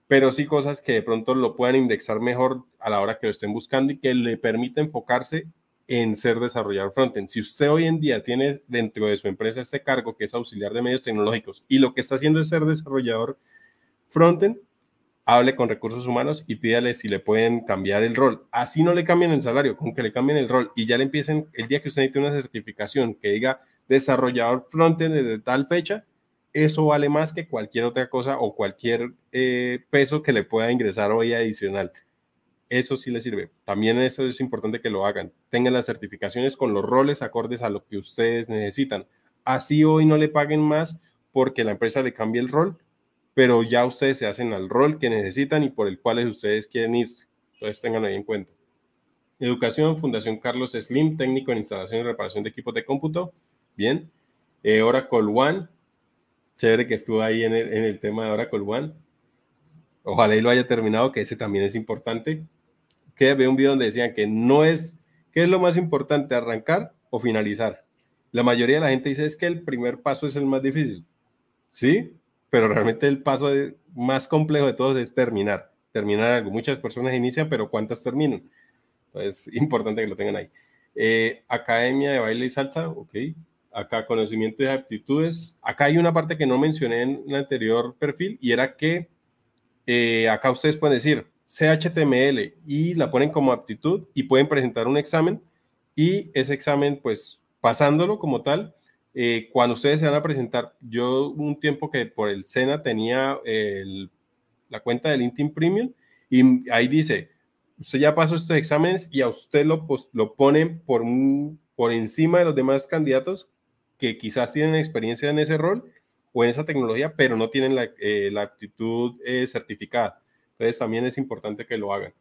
S1: pero sí cosas que de pronto lo puedan indexar mejor a la hora que lo estén buscando y que le permita enfocarse en ser desarrollador frontend. Si usted hoy en día tiene dentro de su empresa este cargo que es auxiliar de medios tecnológicos y lo que está haciendo es ser desarrollador frontend, hable con recursos humanos y pídale si le pueden cambiar el rol. Así no le cambien el salario, con que le cambien el rol y ya le empiecen el día que usted necesite una certificación que diga desarrollador frontend desde tal fecha, eso vale más que cualquier otra cosa o cualquier eh, peso que le pueda ingresar hoy adicional eso sí le sirve. También eso es importante que lo hagan. Tengan las certificaciones con los roles acordes a lo que ustedes necesitan. Así hoy no le paguen más porque la empresa le cambie el rol, pero ya ustedes se hacen al rol que necesitan y por el cual ustedes quieren irse. Entonces tengan ahí en cuenta. Educación, Fundación Carlos Slim, técnico en instalación y reparación de equipos de cómputo. Bien. Eh, Oracle One, chévere que estuvo ahí en el, tema de Oracle One. Ojalá y lo haya terminado, que ese también es importante que ve un video donde decían que no es, ¿qué es lo más importante, arrancar o finalizar? La mayoría de la gente dice es que el primer paso es el más difícil, ¿sí? Pero realmente el paso más complejo de todos es terminar, terminar algo. Muchas personas inician, pero ¿cuántas terminan? Entonces, importante que lo tengan ahí. Eh, Academia de Baile y Salsa, ok. Acá conocimiento y aptitudes. Acá hay una parte que no mencioné en el anterior perfil y era que eh, acá ustedes pueden decir, CHTML y la ponen como aptitud y pueden presentar un examen y ese examen, pues pasándolo como tal, eh, cuando ustedes se van a presentar, yo un tiempo que por el SENA tenía la cuenta de LinkedIn Premium y ahí dice, usted ya pasó estos exámenes y a usted lo, pues, lo ponen por, por encima de los demás candidatos que quizás tienen experiencia en ese rol o en esa tecnología, pero no tienen la, eh, aptitud eh, certificada. Entonces también es importante que lo hagan.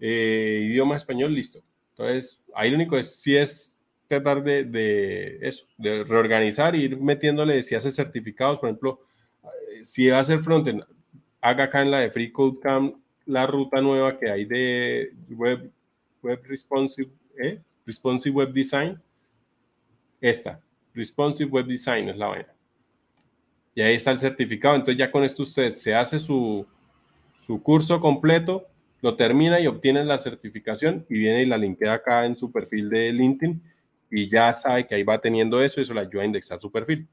S1: Eh, idioma español, listo. Entonces, ahí lo único es si es tratar de, eso, de reorganizar y ir metiéndole, si hace certificados, por ejemplo, eh, si va a hacer frontend, haga acá en la de Free Code Camp la ruta nueva que hay de Web, web responsive, ¿eh? responsive Web Design. Esta, Responsive Web Design es la vaina. Y ahí está el certificado. Entonces ya con esto usted se hace su, su curso completo, lo termina y obtiene la certificación y viene y la linkea acá en su perfil de LinkedIn y ya sabe que ahí va teniendo eso y eso le ayuda a indexar su perfil.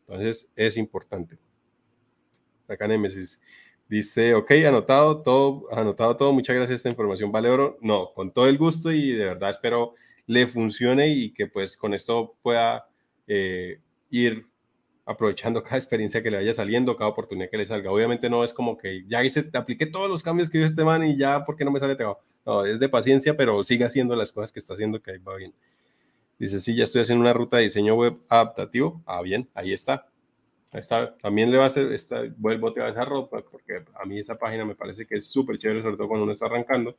S1: Entonces es importante. Acá Nemesis dice, ok, anotado todo, anotado todo, muchas gracias, esta información vale oro. No, con todo el gusto y de verdad espero le funcione y que pues con esto pueda eh, ir aprovechando cada experiencia que le vaya saliendo, cada oportunidad que le salga. Obviamente no es como que ya hice, apliqué todos los cambios que hizo este man y ya, porque no me sale? No, es de paciencia, pero sigue haciendo las cosas que está haciendo, que ahí va bien. Dice, sí, ya estoy haciendo una ruta de diseño web adaptativo. Ah, bien, ahí está. Está. También le va a hacer, esta, vuelvo a esa ruta, porque a mí esa página me parece que es súper chévere, sobre todo cuando uno está arrancando.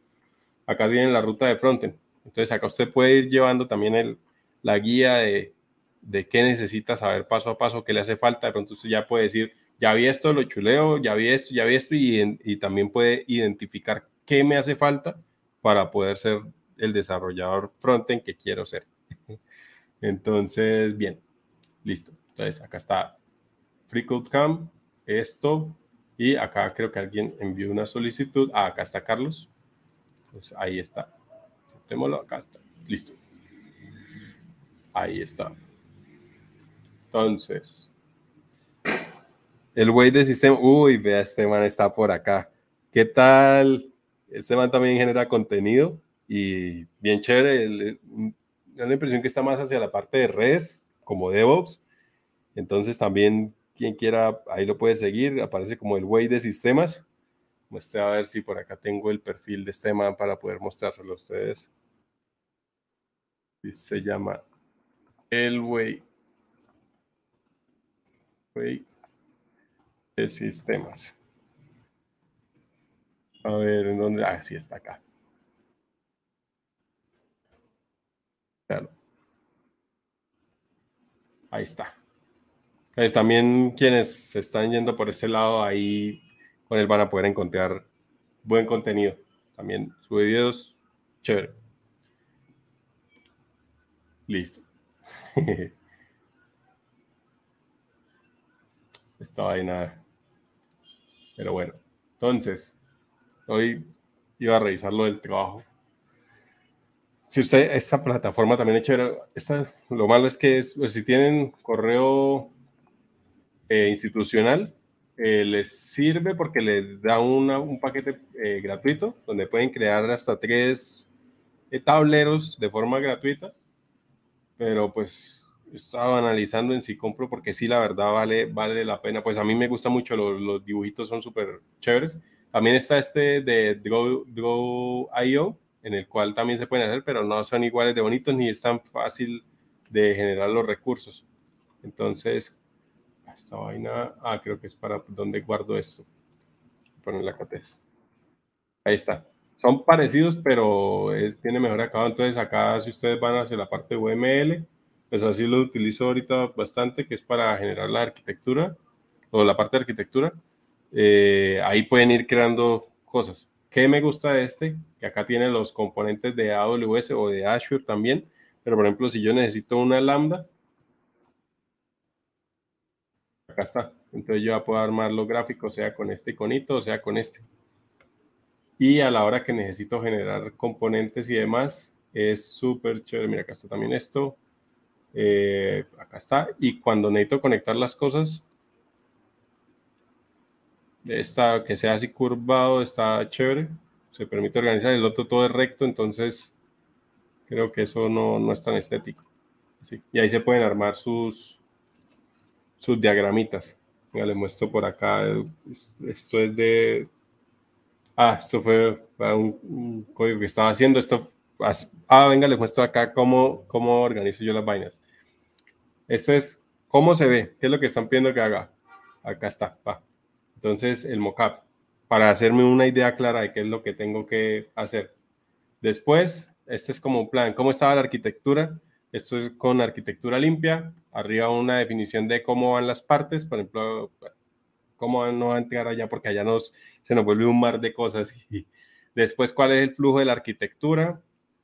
S1: Acá tienen la ruta de frontend. Entonces acá usted puede ir llevando también el, la guía de, de qué necesita saber paso a paso, qué le hace falta. De pronto usted ya puede decir, ya vi esto, lo chuleo, ya vi esto, ya vi esto, y, y también puede identificar qué me hace falta para poder ser el desarrollador frontend que quiero ser. Entonces, bien, listo. Entonces, acá está FreeCodeCamp. esto y acá creo que alguien envió una solicitud. Ah, acá está Carlos. Pues ahí está. Acá está. Listo. Ahí está. Entonces, el weight de sistema. Uy, vea, este man está por acá. ¿Qué tal? Este man también genera contenido y bien chévere. Da la impresión que está más hacia la parte de redes, como DevOps. Entonces también quien quiera, ahí lo puede seguir. Aparece como el way de sistemas. Muestre a ver si por acá tengo el perfil de este man para poder mostrárselo a ustedes. se llama el way de sistemas. A ver, ¿en dónde? Ah, sí está acá. Ahí está. Entonces, también quienes se están yendo por ese lado, ahí con él van a poder encontrar buen contenido. También sube videos, chévere. Listo. Esta vaina. Pero bueno, entonces, hoy iba a revisar lo del trabajo. Si usted, esta plataforma también es chévere. Esta, lo malo es que pues, si tienen correo eh, institucional, eh, les sirve porque les da un paquete eh, gratuito donde pueden crear hasta tres tableros de forma gratuita. Pero pues estaba analizando en si compro porque sí, la verdad vale, vale la pena. Pues a mí me gusta mucho, los, los dibujitos son súper chéveres. También está este de Draw.io, en el cual también se pueden hacer, pero no son iguales de bonitos ni es tan fácil de generar los recursos. Entonces, esta vaina, ah, creo que es para donde guardo esto. Poner la cates. Ahí está. Son parecidos, pero es, tiene mejor acabado. Entonces, acá, si ustedes van hacia la parte UML, pues así lo utilizo ahorita bastante, que es para generar la arquitectura o la parte de arquitectura. Eh, ahí pueden ir creando cosas. ¿Qué me gusta este? Que acá tiene los componentes de AWS o de Azure también. Pero por ejemplo, si yo necesito una lambda, acá está. Entonces yo ya puedo armar los gráficos, sea con este iconito, o sea con este. Y a la hora que necesito generar componentes y demás, es súper chévere. Mira, acá está también esto. Eh, acá está. Y cuando necesito conectar las cosas, esta, que sea así curvado está chévere. Se permite organizar. El otro todo es recto, entonces creo que eso no, no es tan estético. Y ahí se pueden armar sus, sus diagramitas. Ya les muestro por acá. Esto es de. Ah, esto fue un, código que estaba haciendo. Esto. Ah, venga, les muestro acá cómo, cómo organizo yo las vainas. Este es cómo se ve, qué es lo que están pidiendo que haga. Acá está. Entonces, el mockup, para hacerme una idea clara de qué es lo que tengo que hacer. Después, este es como un plan. ¿Cómo estaba la arquitectura? Esto es con arquitectura limpia. Arriba una definición de cómo van las partes. Por ejemplo, cómo no va a entrar allá porque allá nos, se nos vuelve un mar de cosas. Después, cuál es el flujo de la arquitectura,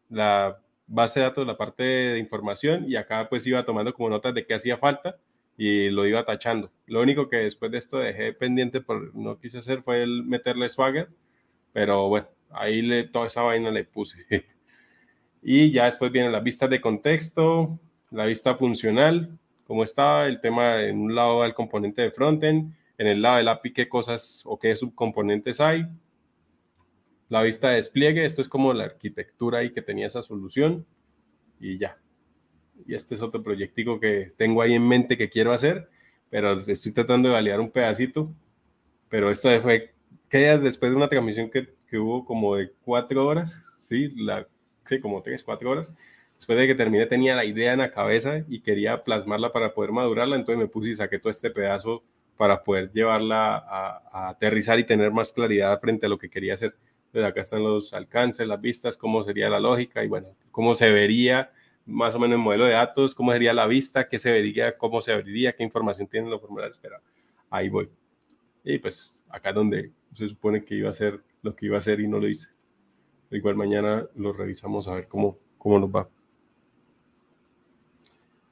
S1: la base de datos, la parte de información. Y acá pues iba tomando como notas de qué hacía falta y lo iba tachando. Lo único que después de esto dejé pendiente, por no quise hacer, fue el meterle swagger. Pero bueno, ahí le, toda esa vaina le puse. Y ya después vienen las vistas de contexto, la vista funcional, cómo está el tema en un lado del componente de frontend, en el lado del API qué cosas o qué subcomponentes hay. La vista de despliegue, esto es como la arquitectura ahí que tenía esa solución y ya. Y este es otro proyectico que tengo ahí en mente que quiero hacer, pero estoy tratando de validar un pedacito. Pero esto fue que días después de una transmisión que, que hubo como de cuatro horas, sí, la sí, como tres, cuatro horas. Después de que terminé tenía la idea en la cabeza y quería plasmarla para poder madurarla, entonces me puse y saqué todo este pedazo para poder llevarla a, aterrizar y tener más claridad frente a lo que quería hacer. Entonces acá están los alcances, las vistas, cómo sería la lógica y bueno, cómo se vería más o menos el modelo de datos, cómo sería la vista, qué se vería, cómo se abriría, qué información tienen los formularios, pero ahí voy. Y pues acá donde se supone que iba a ser lo que iba a hacer y no lo hice. Igual mañana lo revisamos a ver cómo, cómo nos va.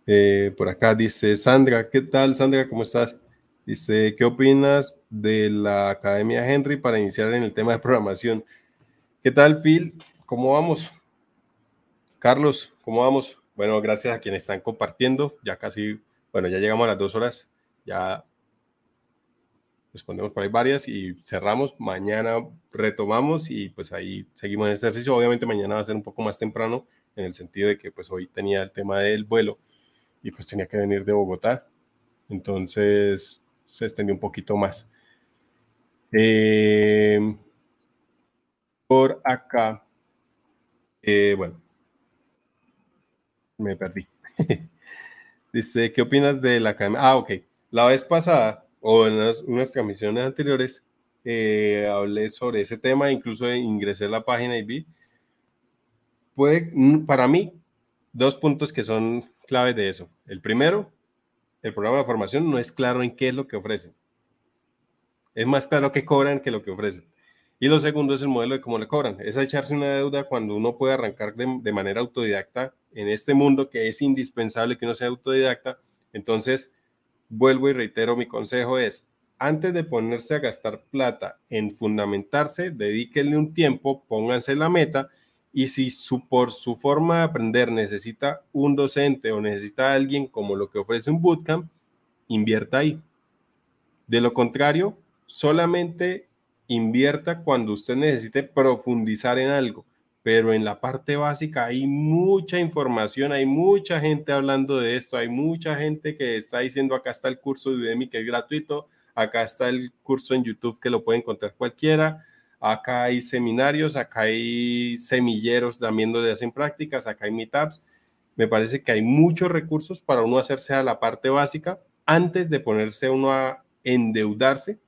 S1: Eh, por acá dice Sandra, ¿qué tal Sandra? ¿Cómo estás? Dice, ¿qué opinas de la Academia Henry para iniciar en el tema de programación? ¿Qué tal, Phil? ¿Cómo vamos? Carlos, ¿cómo vamos? Bueno, gracias a quienes están compartiendo. Ya casi, bueno, ya llegamos a las dos horas. Ya respondemos por ahí varias y cerramos. Mañana retomamos y pues ahí seguimos en este ejercicio. Obviamente mañana va a ser un poco más temprano en el sentido de que pues hoy tenía el tema del vuelo y pues tenía que venir de Bogotá. Entonces se extendió un poquito más. Eh, por acá, eh, bueno, me perdí. Dice, ¿qué opinas de la academia? Ah, ok. La vez pasada, o en unas transmisiones anteriores, eh, hablé sobre ese tema, incluso ingresé a la página y vi. Puede, para mí, dos puntos que son claves de eso. El primero, el programa de formación no es claro en qué es lo que ofrecen. Es más claro que cobran que lo que ofrecen. Y lo segundo es el modelo de cómo le cobran. Es echarse una deuda cuando uno puede arrancar de, manera autodidacta en este mundo que es indispensable que uno sea autodidacta. Entonces, vuelvo y reitero, mi consejo es, antes de ponerse a gastar plata en fundamentarse, dedíquenle un tiempo, pónganse la meta y si su, por su forma de aprender necesita un docente o necesita alguien como lo que ofrece un bootcamp, invierta ahí. De lo contrario, solamente invierta cuando usted necesite profundizar en algo, pero en la parte básica hay mucha información, hay mucha gente hablando de esto, hay mucha gente que está diciendo acá está el curso de Udemy que es gratuito, acá está el curso en YouTube que lo puede encontrar cualquiera, acá hay seminarios, acá hay semilleros también donde hacen prácticas, acá hay meetups. Me parece que hay muchos recursos para uno hacerse a la parte básica antes de ponerse uno a endeudarse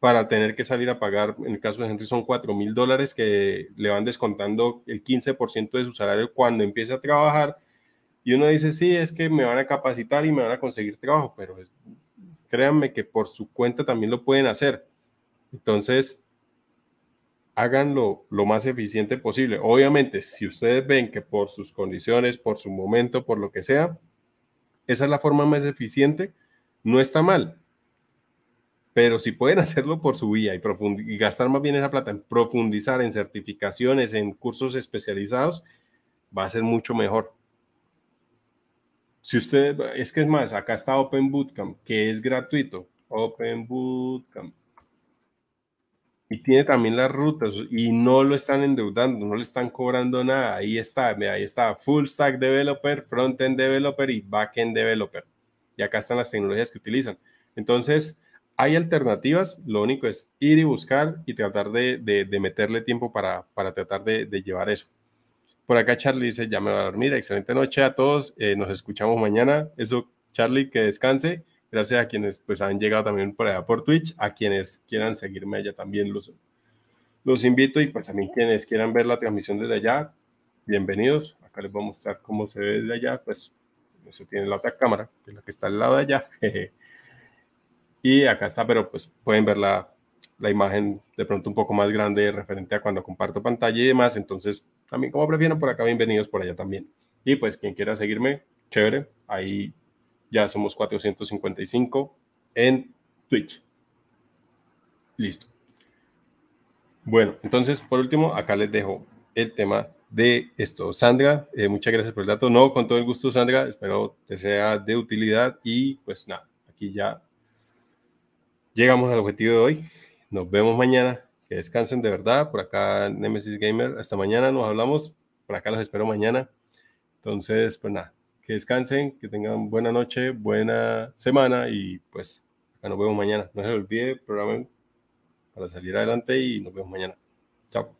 S1: para tener que salir a pagar, en el caso de Henry son 4 mil dólares que le van descontando el 15% de su salario cuando empiece a trabajar. Y uno dice, sí, es que me van a capacitar y me van a conseguir trabajo, pero créanme que por su cuenta también lo pueden hacer. Entonces, háganlo lo más eficiente posible. Obviamente, si ustedes ven que por sus condiciones, por su momento, por lo que sea, esa es la forma más eficiente, no está mal. Pero si pueden hacerlo por su vía y, gastar más bien esa plata en profundizar en certificaciones, en cursos especializados, va a ser mucho mejor. Si usted, es que es más, acá está Open Bootcamp, que es gratuito. Open Bootcamp y tiene también las rutas y no lo están endeudando, no le están cobrando nada. Ahí está, ahí está, Full Stack Developer, Frontend Developer y Backend Developer. Y acá están las tecnologías que utilizan. Entonces, hay alternativas, lo único es ir y buscar y tratar de, de, meterle tiempo para, para tratar de, de, llevar eso. Por acá Charlie dice, ya me va a dormir, excelente noche a todos, eh, nos escuchamos mañana. Eso, Charlie, que descanse Gracias a quienes pues han llegado también por allá por Twitch, a quienes quieran seguirme allá también los, los invito y pues también quienes quieran ver la transmisión desde allá, bienvenidos. Acá les voy a mostrar cómo se ve desde allá, pues eso tiene la otra cámara, que es la que está al lado de allá. y acá está, pero pues pueden ver la, la imagen de pronto un poco más grande referente a cuando comparto pantalla y demás. Entonces, también como prefieran por acá, bienvenidos por allá también. Y pues quien quiera seguirme, chévere, ahí ya somos 455 en Twitch. Listo. Bueno, entonces, por último, acá les dejo el tema de esto. Sandra, eh, muchas gracias por el dato. No, con todo el gusto, Sandra. Espero que sea de utilidad. Y pues nada, aquí ya llegamos al objetivo de hoy. Nos vemos mañana. Que descansen de verdad. Por acá, Nemesis Gamer. Hasta mañana nos hablamos. Por acá los espero mañana. Entonces, pues nada, que descansen, que tengan buena noche, buena semana y pues acá nos vemos mañana. No se olvide, programen para salir adelante y nos vemos mañana. Chao.